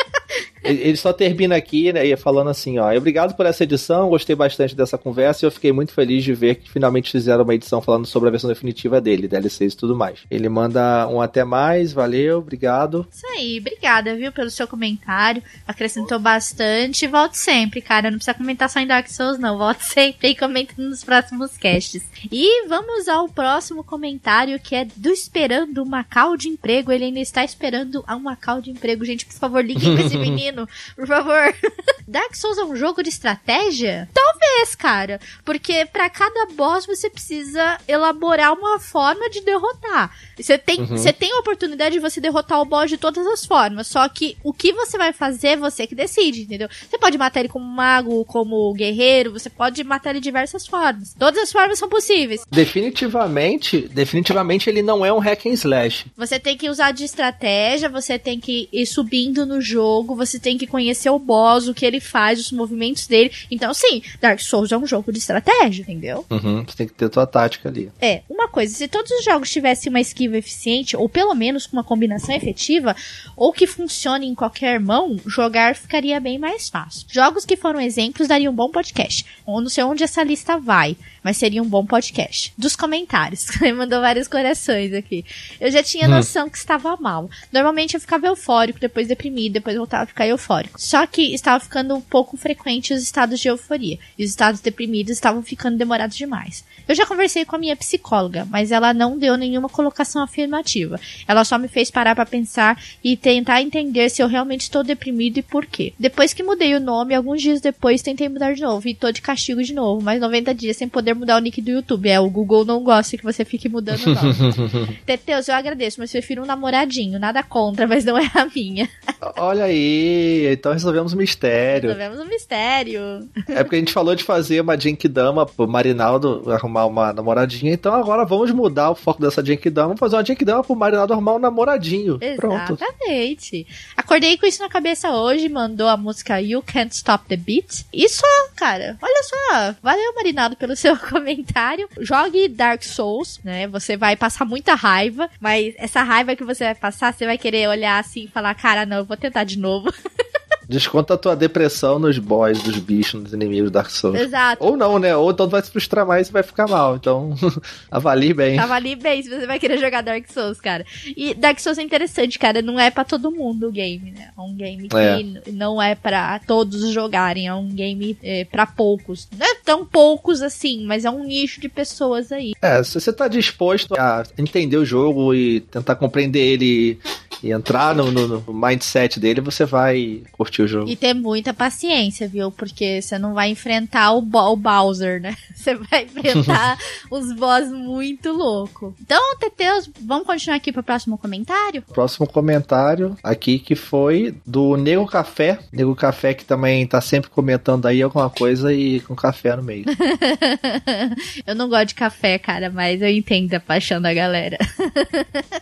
Ele só termina aqui, né, e falando assim, ó, obrigado por essa edição, gostei bastante dessa conversa e eu fiquei muito feliz de ver que finalmente fizeram uma edição falando sobre a versão definitiva dele, DLCs e tudo mais. Ele manda um até mais, valeu, obrigado. Isso aí, obrigada, viu, pelo seu comentário. Acrescentou bastante. Volte sempre, cara. Não precisa comentar só em Dark Souls, não. Volte sempre e comente nos próximos casts. E vamos ao próximo comentário, que é do Esperando uma Call de Emprego. Ele ainda está esperando uma call de emprego. Gente, por favor, liguem pra esse menino. Por favor. Dark Souls é um jogo de estratégia? Talvez, cara. Porque para cada boss você precisa elaborar uma forma de derrotar. Você tem, você tem a oportunidade de você derrotar o boss de todas as formas. Só que o que você vai fazer você que decide, entendeu? Você pode matar ele como mago, como guerreiro, você pode matar ele de diversas formas. Todas as formas são possíveis. Definitivamente, definitivamente ele não é um hack and slash. Você tem que usar de estratégia, você tem que ir subindo no jogo, você tem que conhecer o boss, o que ele faz, os movimentos dele. Então, sim, Dark Souls é um jogo de estratégia, entendeu? Uhum, você tem que ter tua tática ali. É, uma coisa, se todos os jogos tivessem uma esquiva eficiente, ou pelo menos com uma combinação efetiva, ou que funcione em qualquer mão, jogar ficaria bem mais fácil. Jogos que foram exemplos dariam um bom podcast. Eu não sei onde essa lista vai, mas seria um bom podcast. Dos comentários, ele mandou vários corações aqui. Eu já tinha noção que estava mal. Normalmente eu ficava eufórico, depois deprimido, depois voltava a ficar eufórico. Só que estava ficando um pouco frequente os estados de euforia. E os estados deprimidos estavam ficando demorados demais. Eu já conversei com a minha psicóloga, mas ela não deu nenhuma colocação afirmativa. Ela só me fez parar para pensar e tentar entender se eu realmente estou deprimido e por quê. Depois que mudei o nome, alguns dias depois tentei mudar de novo e tô de castigo de novo, mais 90 dias sem poder mudar o nick do YouTube. É, o Google não gosta que você fique mudando o nome. Teteus, eu agradeço, mas prefiro um namoradinho, nada contra, mas não é a minha. Olha aí, então resolvemos o mistério. Resolvemos um mistério. É porque a gente falou de fazer uma Genkidama pro Marinaldo arrumar uma namoradinha, então agora vamos mudar o foco dessa Genkidama, vamos fazer uma Genkidama pro Marinaldo arrumar um namoradinho. Pronto. Exatamente. Acordei com isso na cabeça hoje, mandou a música You Can't Stop the Beat. E só, cara, olha só. Valeu, Marinado, pelo seu comentário. Jogue Dark Souls, né? Você vai passar muita raiva, mas essa raiva que você vai passar, você vai querer olhar assim e falar, cara, não, eu vou tentar de novo. Desconta a tua depressão nos boys, dos bichos, nos inimigos do Dark Souls. Exato. Ou não, né? Ou então tu vai se frustrar mais e vai ficar mal. Então, avalie bem. Avalie bem se você vai querer jogar Dark Souls, cara. E Dark Souls é interessante, cara. Não é pra todo mundo o game, né? É um game que É. não é pra todos jogarem. É um game é, pra poucos. Não é tão poucos assim, mas é um nicho de pessoas aí. É, se você tá disposto a entender o jogo e tentar compreender ele e entrar no, no- no mindset dele, você vai curtir o jogo. E ter muita paciência, viu? Porque você não vai enfrentar o, Bo- o Bowser, né? Você vai enfrentar os boss muito louco. Então, Teteus, vamos continuar aqui pro próximo comentário? Próximo comentário aqui que foi do Nego Café. Nego Café que também tá sempre comentando aí alguma coisa e com café no meio. eu não gosto de café, cara, mas eu entendo a paixão da galera.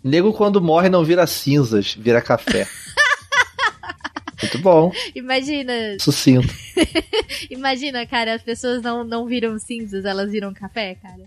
Nego quando morre não vira cinzas, vira café. Muito bom, Imagina, sucinto. imagina, cara, as pessoas não, não viram cinzas, elas viram café, cara.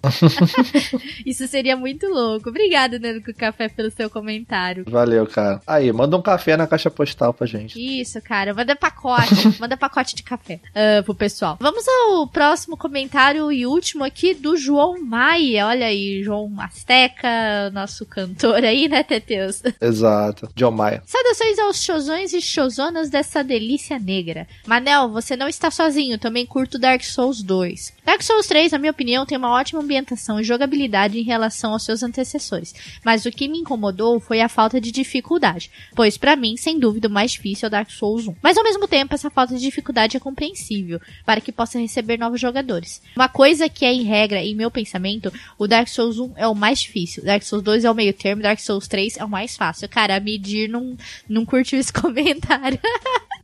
Isso seria muito louco. Obrigada, Nando Café, pelo seu comentário. Valeu, cara. Aí, manda um café na caixa postal pra gente. Isso, cara. Manda pacote. manda pacote de café ah, pro pessoal. Vamos ao próximo comentário e último aqui do João Maia. Olha aí, João Azteca, nosso cantor aí, né, Teteus? Exato. John Maia. Saudações aos chozões e chozonas dessa delícia negra. Manel, você não está sozinho, também curto Dark Souls 2. Dark Souls 3, na minha opinião, tem uma ótima ambientação e jogabilidade em relação aos seus antecessores, mas o que me incomodou foi a falta de dificuldade, pois pra mim, sem dúvida, o mais difícil é o Dark Souls 1. Mas ao mesmo tempo, essa falta de dificuldade é compreensível, para que possa receber novos jogadores. Uma coisa que é em regra, em meu pensamento, o Dark Souls 1 é o mais difícil, Dark Souls 2 é o meio termo, Dark Souls 3 é o mais fácil. Cara, a Medir não, não curtiu esse comentário.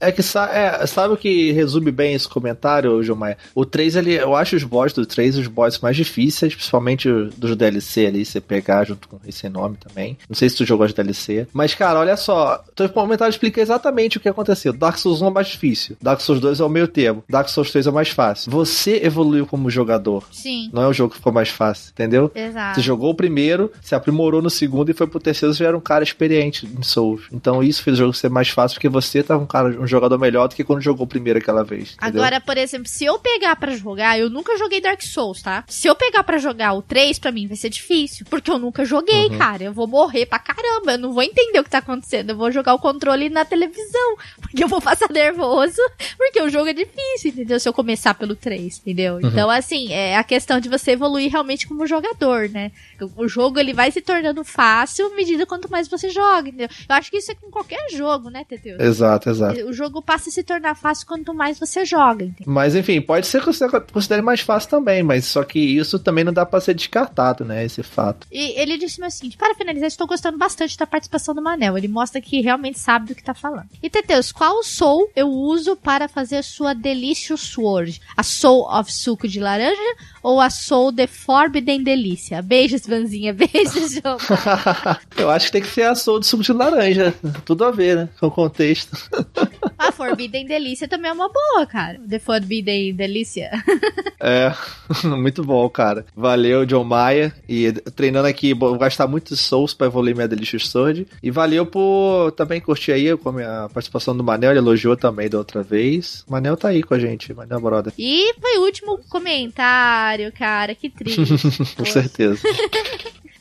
É que é, sabe o que resume bem esse comentário, Maia? O 3, ele, eu acho os boss do 3 os boss mais difíceis, principalmente dos DLC ali, você pegar junto com esse nome também. Não sei se tu jogou as DLC. Mas, cara, olha só, teu comentário explica exatamente o que aconteceu. Dark Souls 1 é mais difícil, Dark Souls 2 é o meio termo, Dark Souls 3 é o mais fácil. Você evoluiu como jogador. Sim, Não é o jogo que ficou mais fácil, entendeu? exato. Você jogou o primeiro, se aprimorou no segundo e foi pro terceiro, você era um cara experiente em Souls. Então isso fez o jogo ser mais fácil, porque você tá um cara, um jogador melhor do que quando jogou primeiro aquela vez. entendeu? Agora, por exemplo, se eu pegar pra jogar, eu nunca joguei Dark Souls, tá? Se eu pegar pra jogar o 3, pra mim vai ser difícil, porque eu nunca joguei, Uhum. cara. Eu vou morrer pra caramba, eu não vou entender o que tá acontecendo. Eu vou jogar o controle na televisão, porque eu vou passar nervoso, porque o jogo é difícil, entendeu? Se eu começar pelo 3, entendeu? Uhum. Então, assim, é a questão de você evoluir realmente como jogador, né? O jogo ele vai se tornando fácil à medida quanto mais você joga, entendeu? Eu acho que isso é com qualquer jogo, né, Teteu? Exato, exato. O jogo passa a se tornar fácil quanto mais você joga, entendeu? Mas enfim, pode ser que você considere mais fácil também, mas só que isso também não dá pra ser descartado, né? Esse fato. E ele disse o seguinte: para finalizar, estou gostando bastante da participação do Manel. Ele mostra que realmente sabe do que tá falando. E Teteus, qual soul eu uso para fazer sua Delicious Sword? A Soul of Suco de Laranja ou a Soul de Forbidden Delícia? Beijos, Vanzinha. Beijos, João. Eu acho que tem que ser a soul de suco de laranja. Tudo a ver, né? Com o contexto. A Forbidden Delícia também é uma boa, cara. The Forbidden Delícia. É, muito bom, cara. Valeu, John Maia. E treinando aqui, vou gastar muitos souls pra evoluir minha Delicious Sword. E valeu por também curtir aí com a minha participação do Manel. Ele elogiou também da outra vez. O Manel tá aí com a gente, Manel Broda. E foi o último comentário, cara. Que triste. Com certeza.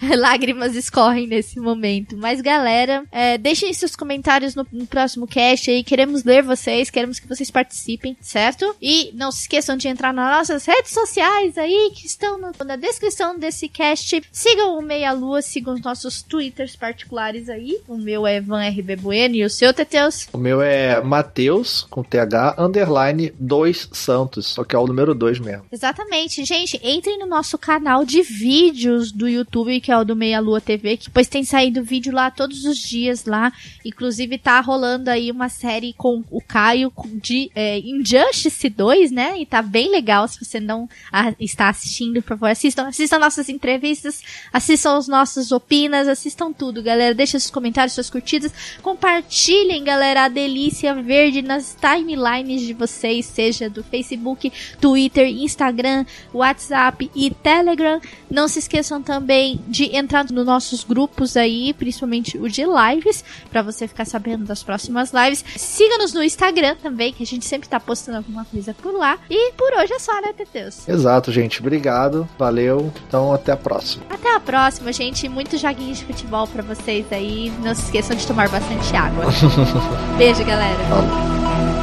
Lágrimas escorrem nesse momento. Mas, galera, é, deixem seus comentários no, no próximo cast aí. Queremos ler vocês, queremos que vocês participem, certo? E não se esqueçam de entrar nas nossas redes sociais aí, que estão no- na descrição desse cast. Sigam o Meia Lua, sigam os nossos twitters particulares aí. O meu é Van RB Bueno e o seu, Teteus? O meu é Mateus, com TH, underline 2 Santos. Só que é o número 2 mesmo. Exatamente. Gente, entrem no nosso canal de vídeos do YouTube, que é o do Meia Lua TV, que pois tem saído vídeo lá todos os dias lá. Inclusive tá rolando aí uma série com o Caio de é, Injustice 2, né? E tá bem legal. Se você não ah, está assistindo, por favor, assistam, assistam nossas entrevistas, assistam os nossos opinas, assistam tudo, galera. Deixem seus comentários, suas curtidas. Compartilhem, galera, a delícia verde nas timelines de vocês, seja do Facebook, Twitter, Instagram, WhatsApp e Telegram. Não se esqueçam também de de entrar nos nossos grupos aí, principalmente o de lives, para você ficar sabendo das próximas lives. Siga-nos no Instagram também, que a gente sempre tá postando alguma coisa por lá. E por hoje é só, né, Teteus? Exato, gente. Obrigado. Valeu. Então, até a próxima. Até a próxima, gente. Muitos joguinhos de futebol para vocês aí. Não se esqueçam de tomar bastante água. Beijo, galera. Falou.